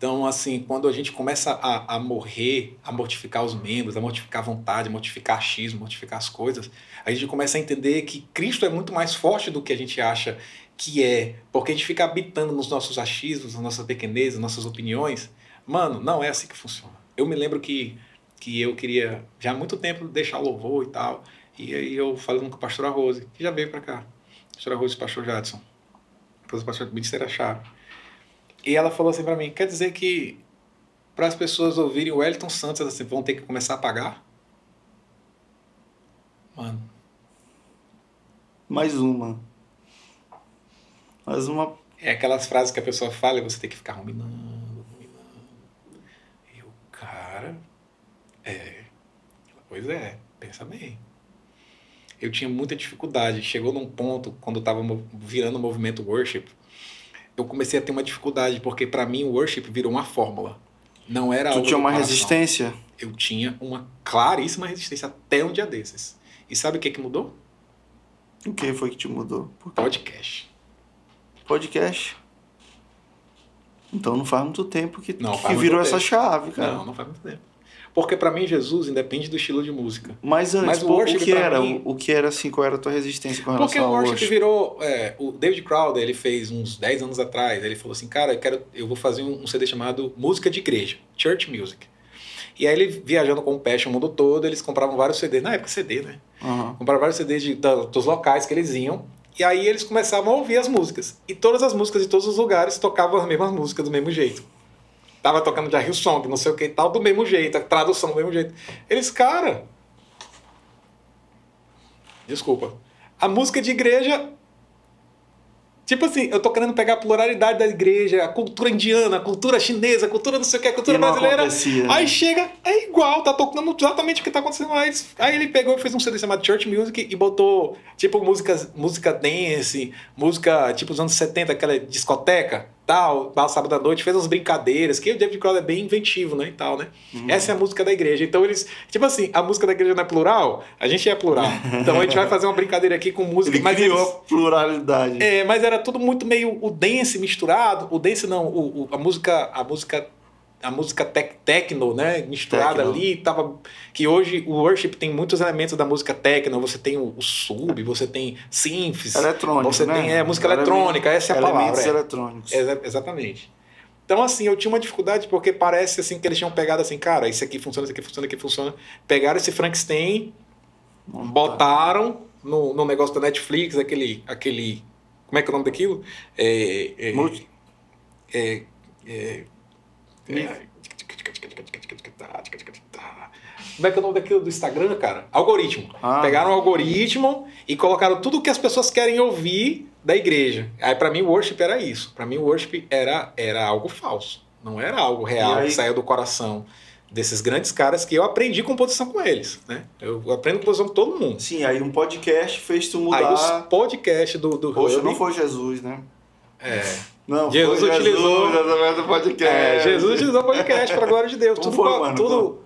Então, assim, quando a gente começa a, a morrer, a mortificar os membros, a mortificar a vontade, a mortificar achismo, mortificar as coisas, a gente começa a entender que Cristo é muito mais forte do que a gente acha que é. Porque a gente fica habitando nos nossos achismos, nas nossas pequenezes, nas nossas opiniões. Mano, não é assim que funciona. Eu me lembro que, que eu queria, já há muito tempo, deixar louvor e tal. E aí eu falando com a pastora Rose, que já veio para cá. Pastora Rose e o pastor Jadson. Depois o pastor Ministério acharam. E ela falou assim pra mim: quer dizer que para as pessoas ouvirem o Wellington Santos, assim, vão ter que começar a pagar? Mano, Mais uma. Mais uma. é aquelas frases que a pessoa fala e você tem que ficar ruminando, ruminando. E o cara, é. Pois é, pensa bem. Eu tinha muita dificuldade. Chegou num ponto, quando eu tava virando o movimento worship, eu comecei a ter uma dificuldade, porque para mim o worship virou uma fórmula. Não era Tu tinha uma coração. resistência? eu tinha uma claríssima resistência até um dia desses. E sabe o que, que mudou? O que foi que te mudou? Podcast. Podcast? Então não faz muito tempo que, Não, que virou essa tempo. chave, cara. Não, não faz muito tempo. Porque pra mim, Jesus independe do estilo de música. Mas antes, Mas o pô, o, worship que era? mim- O, o que era assim? Qual era a tua resistência com Porque relação o ao worship worship? virou. é, o David Crowder, ele fez uns 10 anos atrás. Ele falou assim: Cara, eu, quero, eu vou fazer um, um CD chamado Música de Igreja, Church Music. E aí, ele viajando com o Passion o mundo todo, eles compravam vários CDs. Na época, CD, né? Aham. Compraram vários CDs de- da- dos locais que eles iam. E aí, eles começavam a ouvir as músicas. E todas as músicas de todos os lugares tocavam as mesmas músicas do mesmo jeito. Tava tocando Rio Song, não sei o que e tal, do mesmo jeito, a tradução do mesmo jeito. Eles, cara. Desculpa. A música de igreja. Tipo assim, eu tô querendo pegar a pluralidade da igreja, a cultura indiana, a cultura chinesa, a cultura não sei o que, a cultura brasileira. acontecia, né? Aí chega, é igual, tá tocando exatamente o que tá acontecendo. Eles- Aí ele pegou e fez um CD chamado Church Music e botou, tipo, música, música dance, música tipo dos anos 70, aquela discoteca, tal, lá sábado à noite, fez umas brincadeiras, que o David Crowder é bem inventivo, né, e tal, né? Uhum. Essa é a música da igreja. Então eles, tipo assim, a música da igreja não é plural, a gente é plural. Então a gente vai fazer uma brincadeira aqui com música, Ele mas criou eles- pluralidade. é, mas era tudo muito meio o dance misturado. O dance não, o, o- a música, a música, a música tec, techno, né, misturada Techno. ali, tava que hoje o worship tem muitos elementos da música techno, você tem o, o sub, você tem synths, Eletrônico, você né? tem é, música Elementos- eletrônica, essa é a palavra. Elementos é. eletrônicos. Exa- exatamente. Então, assim, eu tinha uma dificuldade porque parece assim que eles tinham pegado assim, cara, isso aqui funciona, isso aqui funciona, isso aqui funciona. Pegaram esse Frankenstein, botaram no, no negócio da Netflix, aquele, aquele. Como é que é o nome daquilo? É. é, Multi- é, é, é, como é que é o nome daquilo do Instagram, cara? Algoritmo. Ah. Pegaram o algoritmo e colocaram tudo o que as pessoas querem ouvir da igreja. Aí pra mim o worship era isso. Pra mim o worship era, era algo falso. Não era algo real aí- que saía do coração desses grandes caras que eu aprendi composição com eles, né? Eu aprendo composição com todo mundo. Sim, aí um podcast fez tu Aí mudar. os podcasts do, do Poxa, Hub- não foi Jesus, né? É, Não, Jesus foi utilizou- Jesus através do podcast. É, Jesus utilizou o podcast para a glória de Deus. Como tudo, foi, mano? tudo,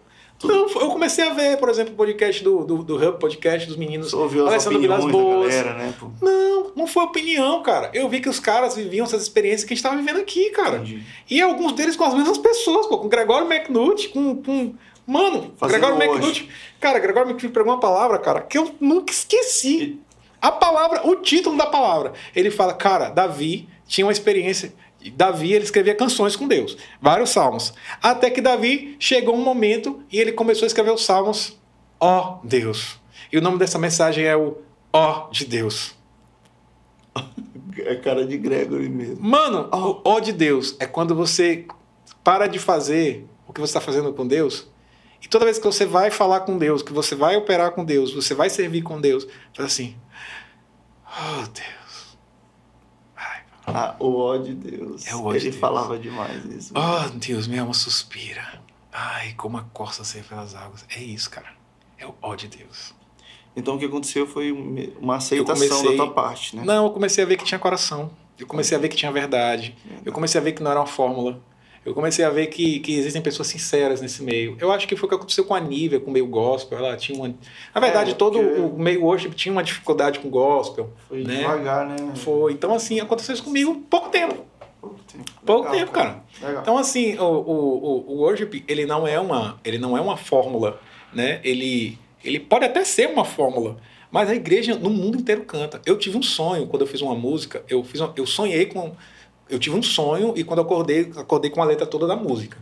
Não, eu comecei a ver, por exemplo, o podcast do, do, do Hub, podcast dos meninos. Você ouviu as opiniões Boas. galera, né? Pô? Não, não foi opinião, cara. Eu vi que os caras viviam essas experiências que a gente estava vivendo aqui, cara. Entendi. E alguns deles com as mesmas pessoas, pô, com Gregório McNutt, com. com mano, Fazendo Gregório. McNutt. Cara, Gregório McNutt pregou uma palavra, cara, que eu nunca esqueci. A palavra, o título da palavra. Ele fala, cara, Davi tinha uma experiência. Davi, ele escrevia canções com Deus, vários salmos. Até que Davi chegou um momento e ele começou a escrever os salmos, ó Deus. E o nome dessa mensagem é o ó de Deus. É cara de Gregory mesmo. Mano, o ó de Deus é quando você para de fazer o que você está fazendo com Deus. E toda vez que você vai falar com Deus, que você vai operar com Deus, você vai servir com Deus, faz assim. Oh, Deus. Ah, o ó de Deus. É o ó de Ele Deus. falava demais isso. oh, Deus, minha alma suspira. Ai, como a corça sempre pelas águas. É isso, cara. É o ó de Deus. Então o que aconteceu foi um- uma aceitação comecei- da tua parte, né? Não, eu comecei a ver que tinha coração. Eu comecei a ver que tinha verdade. Eu comecei a ver que não era uma fórmula. Eu comecei a ver que, que existem pessoas sinceras nesse meio. Eu acho que foi o que aconteceu com a Nívia, com o meio gospel. Ela tinha uma... Na verdade, É, todo o meio worship tinha uma dificuldade com gospel. Foi né? devagar, né? Foi. Então, assim, aconteceu isso comigo pouco tempo. Pouco tempo. Pouco Legal, tempo, cara. Legal. Então, assim, o, o, o- o worship, ele não é uma, ele não é uma fórmula, né? Ele, ele pode até ser uma fórmula, mas a igreja no mundo inteiro canta. Eu tive um sonho quando eu fiz uma música, eu, fiz uma- eu sonhei com... Eu tive um sonho e quando eu acordei, acordei com a letra toda da música,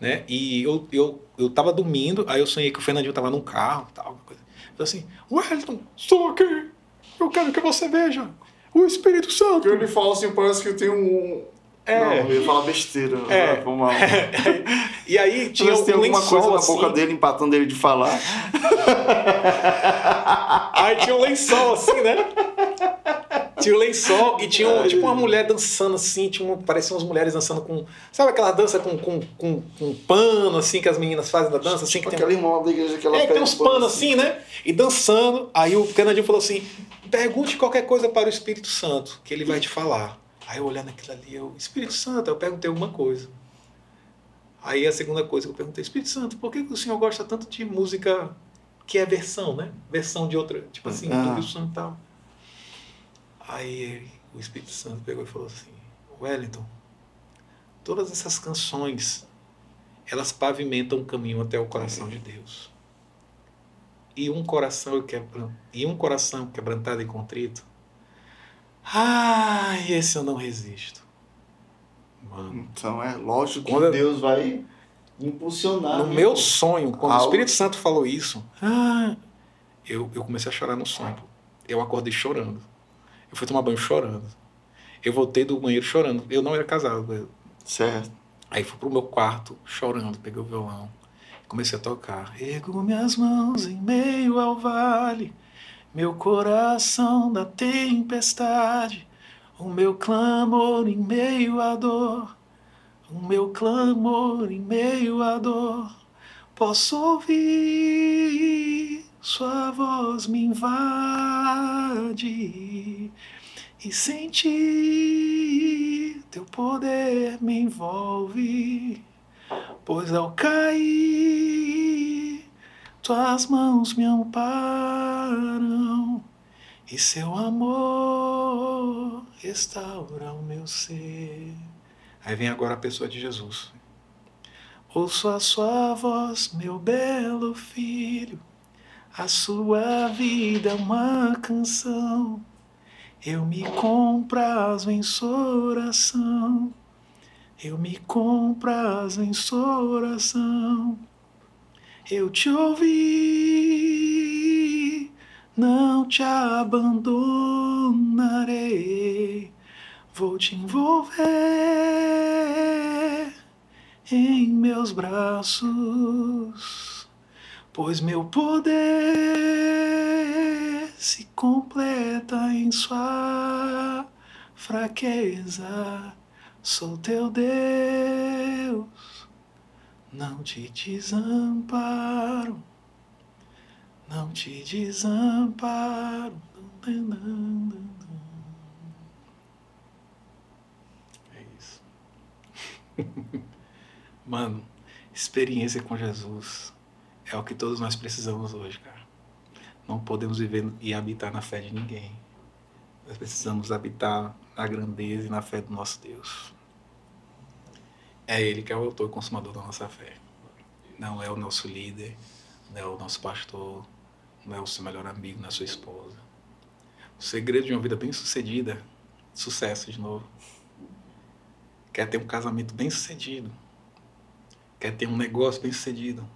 né? E eu, eu, eu tava dormindo, aí eu sonhei que o Fernandinho tava num carro tal, uma coisa. Eu assim, Wellington, estou aqui, eu quero que você veja o Espírito Santo. ele fala assim, parece que tem um. É. Não, eu ia falar besteira. É. É. Foi mal. E aí tinha Tinha um tem alguma coisa na assim, boca dele empatando ele de falar. Aí tinha um lençol assim, né? Tinha um lençol e tinha um, tipo uma mulher dançando assim, tinha uma, pareciam umas mulheres dançando com. Sabe aquela dança com, com, com, com pano, assim, que as meninas fazem da dança, assim, que tem. Aquela irmã da igreja que ela É, que tem uns um pano panos assim, né? E dançando. Aí o Canadinho falou assim: pergunte qualquer coisa para o Espírito Santo, que ele vai te falar. Aí eu olhando aquilo ali, eu, Espírito Santo, eu perguntei alguma coisa. Aí a segunda coisa que eu perguntei, Espírito Santo, por que que o senhor gosta tanto de música que é versão, né? Versão de outra, tipo assim, Ah. do Rio Santo e tal. Aí o Espírito Santo pegou e falou assim: Wellington, todas essas canções elas pavimentam o caminho até o coração de Deus. E um coração quebran... e um coração quebrantado e contrito. Ai, esse eu não resisto. Mano, Então é lógico que Deus vai impulsionar. no né? meu sonho, quando o Algo- Espírito Santo falou isso, ah, eu, eu comecei a chorar no sonho. Eu acordei chorando. Eu fui tomar banho chorando. Eu voltei do banheiro chorando. Eu não era casado. eu- Certo. Aí fui pro meu quarto chorando, peguei o violão, comecei a tocar. Ergo minhas mãos em meio ao vale, meu coração na tempestade, o meu clamor em meio à dor, o meu clamor em meio à dor. Posso ouvir sua voz me invade e sentir teu poder me envolve, pois ao cair tuas mãos me amparam e seu amor restaura o meu ser. Aí vem agora a pessoa de Jesus. Ouço a sua voz, meu belo filho, a sua vida é uma canção. Eu me comprazo em sua oração. Eu me comprazo em sua oração. Eu te ouvi, não te abandonarei. Vou te envolver em meus braços, pois meu poder se completa em sua fraqueza. Sou teu Deus, não te desamparo, não te desamparo. É isso. Mano, experiência com Jesus é o que todos nós precisamos hoje, cara. Não podemos viver e habitar na fé de ninguém. Nós precisamos habitar na grandeza e na fé do nosso Deus. É Ele que é o autor e consumador da nossa fé. Não é o nosso líder, não é o nosso pastor, não é o seu melhor amigo, não é a sua esposa. O segredo de uma vida bem sucedida, sucesso de novo, quer ter um casamento bem sucedido, quer ter um negócio bem sucedido,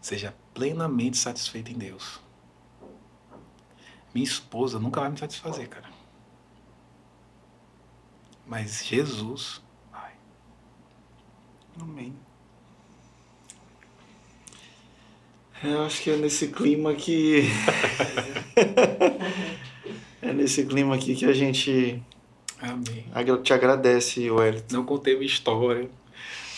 seja plenamente satisfeito em Deus. Minha esposa nunca vai me satisfazer, cara. Mas Jesus vai. Amém. Eu acho que é nesse clima que. é nesse clima aqui que a gente Amém. te agradece, Wellington. Não contei minha história.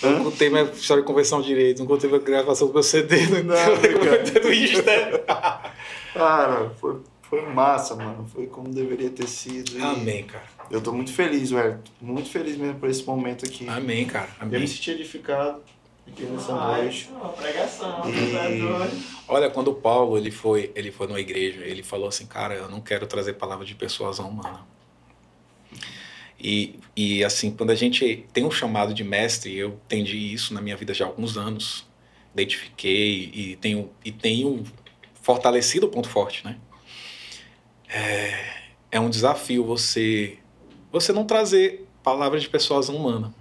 Não contei minha história de conversão direito. Não contei minha gravação do meu CD. Não, do Insta. Cara, foi, foi massa, mano. Foi como deveria ter sido. e Amém, cara. Eu tô muito feliz, Wellington. Muito feliz mesmo por esse momento aqui. Amém, cara. Eu me Amém. senti edificado aqui nessa noite. uma pregação, E- doido. Olha, quando o Paulo ele foi, ele foi numa igreja, ele falou assim, cara, eu não quero trazer palavra de persuasão humana. E, e assim, quando a gente tem um chamado de mestre, eu entendi isso na minha vida já há alguns anos, identifiquei e tenho, e tenho fortalecido o ponto forte, né? É, é um desafio você, você não trazer palavras de persuasão humana.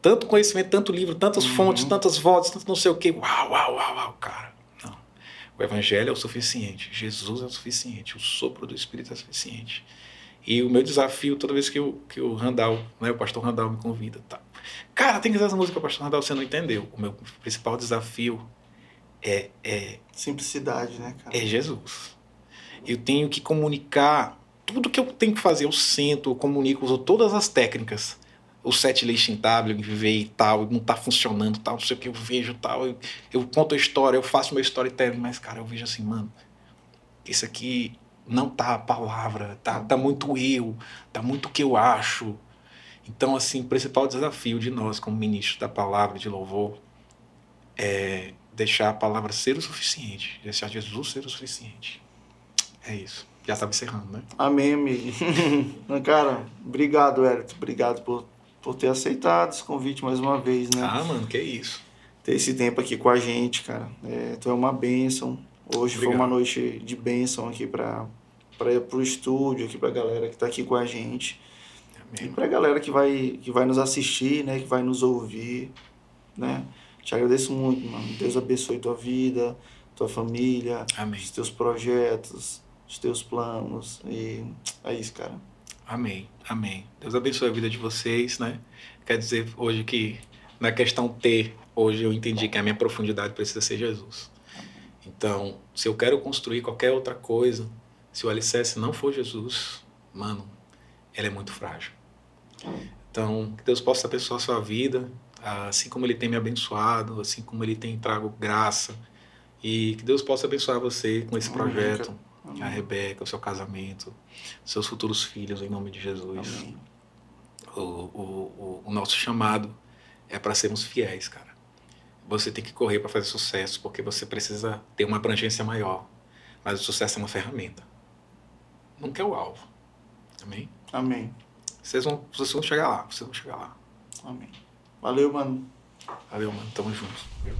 Tanto conhecimento, tanto livro, tantas Uhum. fontes, tantas vozes, tanto não sei o quê. Uau, uau, uau, uau, cara. Não. O evangelho é o suficiente. Jesus é o suficiente. O sopro do Espírito é o suficiente. E o meu desafio, toda vez que o, que o Randall, né, o pastor Randall me convida, tá. Cara, tem que fazer essa música, pastor Randall, você não entendeu. O meu principal desafio é, é Simplicidade, né, cara? é Jesus. Eu tenho que comunicar tudo que eu tenho que fazer. Eu sento, eu comunico, uso todas as técnicas. O set listing tab, eu viver e tal, não tá funcionando, tal, não sei o que eu vejo, tal. Eu, eu conto a história, eu faço meu storytelling, mas, cara, eu vejo assim, mano, isso aqui não tá a palavra, tá, tá muito eu, tá muito o que eu acho. Então, assim, o principal desafio de nós, como ministros da palavra de louvor, é deixar a palavra ser o suficiente, deixar Jesus ser o suficiente. É isso. Já estava encerrando, né? Amém, amigo. Cara, obrigado, Hélito. Obrigado por, por ter aceitado esse convite mais uma vez, né? Ah, mano, que isso. Ter esse tempo aqui com a gente, cara. É, tu é uma bênção. Hoje foi Obrigado. uma noite de bênção aqui para para ir pro estúdio, aqui pra galera que tá aqui com a gente. E Amém. pra galera que vai, que vai nos assistir, né? Que vai nos ouvir, né? Te agradeço muito, mano. Deus abençoe tua vida, tua família, Amém. os teus projetos, os teus planos. E é isso, cara. Amém. Amém. Deus abençoe a vida de vocês, né? Quer dizer hoje que na questão T, hoje eu entendi que a minha profundidade precisa ser Jesus. Então, se eu quero construir qualquer outra coisa, se o alicerce não for Jesus, mano, ele é muito frágil. Então, que Deus possa abençoar a sua vida, assim como Ele tem me abençoado, assim como Ele tem trago graça. E que Deus possa abençoar você com esse projeto, Amém. a Rebeca, o seu casamento, seus futuros filhos, em nome de Jesus. O, o, o, o nosso chamado é para sermos fiéis, cara você tem que correr para fazer sucesso, porque você precisa ter uma abrangência maior. Mas o sucesso é uma ferramenta. Nunca é o alvo. Amém? Amém. Vocês vão, vocês vão chegar lá, vocês vão chegar lá. Amém. Valeu, mano. Valeu, mano. Tamo junto. Valeu.